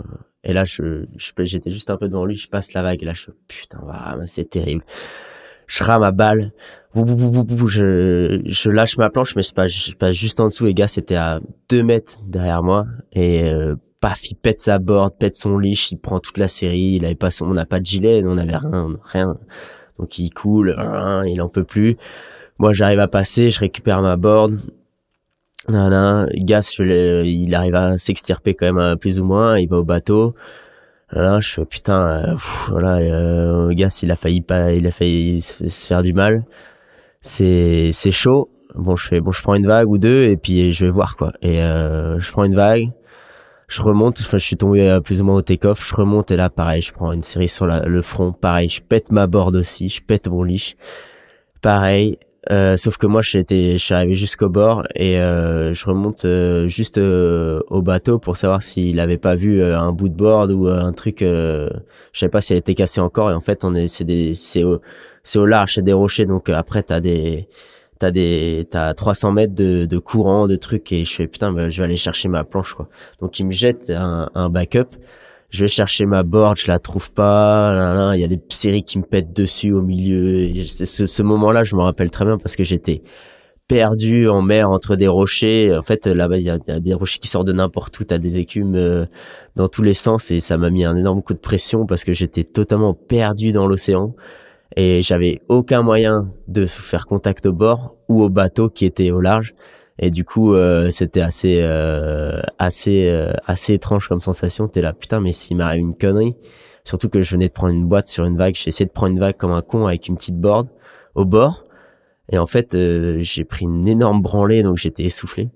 Et là, je, j'étais juste un peu devant lui, je passe la vague, et là, je fais, putain, on va ramasser, c'est terrible. je rame ma balle, je, je lâche ma planche, mais je passe, je passe juste en dessous. Et gars, c'était à deux mètres derrière moi. Et euh, paf, il pète sa board, pète son leash, il prend toute la série. Il avait pas son, on n'a pas de gilet, on n'avait rien, rien. Donc il coule, hein, il en peut plus. Moi, j'arrive à passer, je récupère ma board. Nana, Gas, l'ai- il arrive à s'extirper quand même euh, plus ou moins. Il va au bateau. Là, je fais putain, euh, voilà, euh, Gas, il a failli pas, il a failli se faire du mal. C'est, c'est chaud. Bon, je fais, bon, je prends une vague ou deux et puis je vais voir quoi. Et euh, je prends une vague, je remonte. Je suis tombé euh, plus ou moins au take-off. Je remonte et là, pareil, je prends une série sur le front. Pareil, je pète ma board aussi, je pète mon leash. Pareil. Euh, sauf que moi, j'étais, je suis arrivé jusqu'au bord et euh, je remonte euh, juste euh, au bateau pour savoir s'il avait pas vu euh, un bout de board ou un truc. Je savais pas si elle était cassée encore. Et en fait, on est, c'est des, c'est au, c'est au large, c'est des rochers. Donc après, t'as des, t'as des, t'as 300 mètres de, de courant, de trucs. Et je fais putain, bah, je vais aller chercher ma planche quoi. Donc il me jette un, un backup. Je vais chercher ma board, je la trouve pas. Il y a des séries qui me pètent dessus au milieu. Ce, moment-là, je me rappelle très bien parce que j'étais perdu en mer entre des rochers. En fait, là-bas, il y, a il y a des rochers qui sortent de n'importe où. T'as des écumes euh, dans tous les sens et ça m'a mis un énorme coup de pression parce que j'étais totalement perdu dans l'océan et j'avais aucun moyen de faire contact au bord ou au bateau qui était au large. Et du coup, euh, c'était assez, euh, assez, euh, assez étrange comme sensation. T'es là, putain, mais s'il m'arrive une connerie, surtout que je venais de prendre une boîte sur une vague, j'ai essayé de prendre une vague comme un con avec une petite board au bord. Et en fait, euh, j'ai pris une énorme branlée, donc j'étais essoufflé.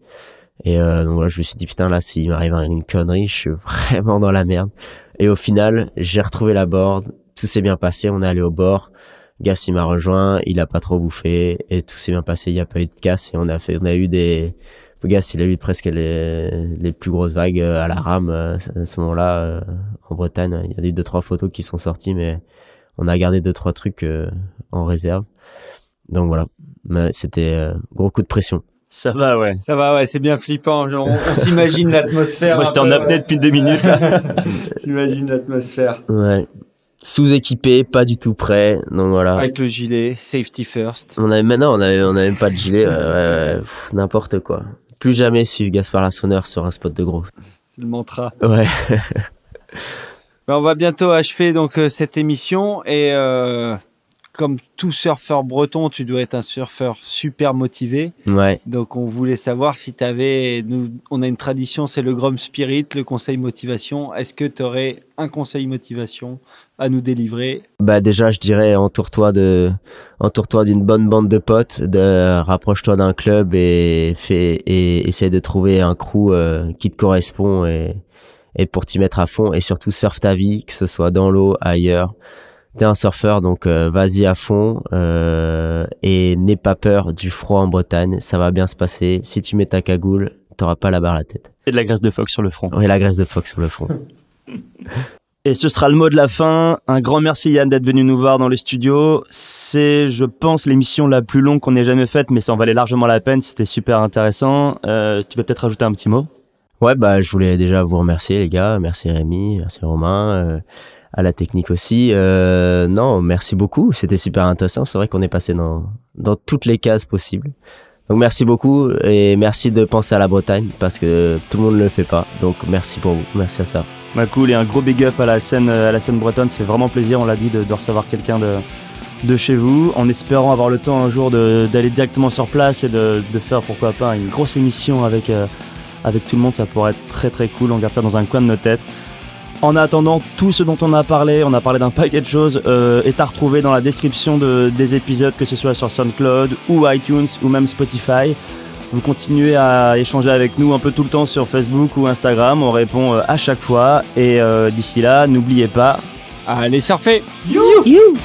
Et euh, donc voilà, je me suis dit, putain, là, s'il m'arrive une connerie, je suis [laughs] vraiment dans la merde. Et au final, j'ai retrouvé la board, tout s'est bien passé, on est allé au bord. Gas, il m'a rejoint, il a pas trop bouffé, et tout s'est bien passé, il n'y a pas eu de casse, et on a fait, on a eu des, Gas, il a eu presque les, les plus grosses vagues euh, à la rame, euh, à ce moment-là, euh, en Bretagne. Il y a des deux, trois photos qui sont sorties, mais on a gardé deux, trois trucs euh, en réserve. Donc voilà. Mais c'était euh, gros coup de pression. Ça va, ouais. Ça va, ouais, c'est bien flippant. Genre, on on s'imagine [laughs] l'atmosphère. Moi, j'étais en apnée ouais. depuis deux minutes. [laughs] T'imagines l'atmosphère. Ouais. Sous-équipé, pas du tout prêt. Donc voilà. Avec le gilet, safety first. On avait maintenant, on avait, on avait même pas de gilet. ouais, N'importe quoi. Plus jamais su Gaspard Lassonneur sur un spot de gros. C'est le mantra. Ouais. [laughs] Ben, on va bientôt achever donc euh, cette émission et euh, comme tout surfeur breton, tu dois être un surfeur super motivé. Ouais. Donc on voulait savoir si tu avais, nous, on a une tradition, c'est le Grom Spirit, le conseil motivation. Est-ce que tu aurais un conseil motivation à nous délivrer? Bah déjà, je dirais entoure-toi de, entoure-toi d'une bonne bande de potes, de rapproche-toi d'un club et fais et essaie de trouver un crew euh, qui te correspond et et pour t'y mettre à fond et surtout surfe ta vie, que ce soit dans l'eau, ailleurs. T'es un surfeur, donc euh, vas-y à fond euh, et n'aie pas peur du froid en Bretagne, ça va bien se passer. Si tu mets ta cagoule, t'auras pas la barre à la tête. Et de la graisse de phoque sur le front. Ouais, la graisse de phoque sur le front. [laughs] Et ce sera le mot de la fin. Un grand merci Yann d'être venu nous voir dans le studio. C'est, je pense, l'émission la plus longue qu'on ait jamais faite, mais ça en valait largement la peine. C'était super intéressant. Euh, tu veux peut-être rajouter un petit mot? Ouais, bah, je voulais déjà vous remercier, les gars. Merci Rémi, merci Romain, à la technique aussi. Euh, non, merci beaucoup. C'était super intéressant. C'est vrai qu'on est passé dans, dans toutes les cases possibles. Donc, merci beaucoup et merci de penser à la Bretagne parce que tout le monde ne le fait pas. Donc, merci pour vous. Merci à ça. Bah cool et un gros big up à la scène, à la scène bretonne. C'est vraiment plaisir, on l'a dit, de, de recevoir quelqu'un de, de chez vous, en espérant avoir le temps un jour d'aller directement sur place et de, de faire pourquoi pas une grosse émission avec, euh, avec tout le monde. Ça pourrait être très très cool. On garde ça dans un coin de nos têtes. En attendant, tout ce dont on a parlé, on a parlé d'un paquet de choses, euh, est à retrouver dans la description de- des épisodes, que ce soit sur SoundCloud ou iTunes ou même Spotify. Vous continuez à échanger avec nous un peu tout le temps sur Facebook ou Instagram. On répond euh, à chaque fois. Et euh, d'ici là, n'oubliez pas, Allez surfer You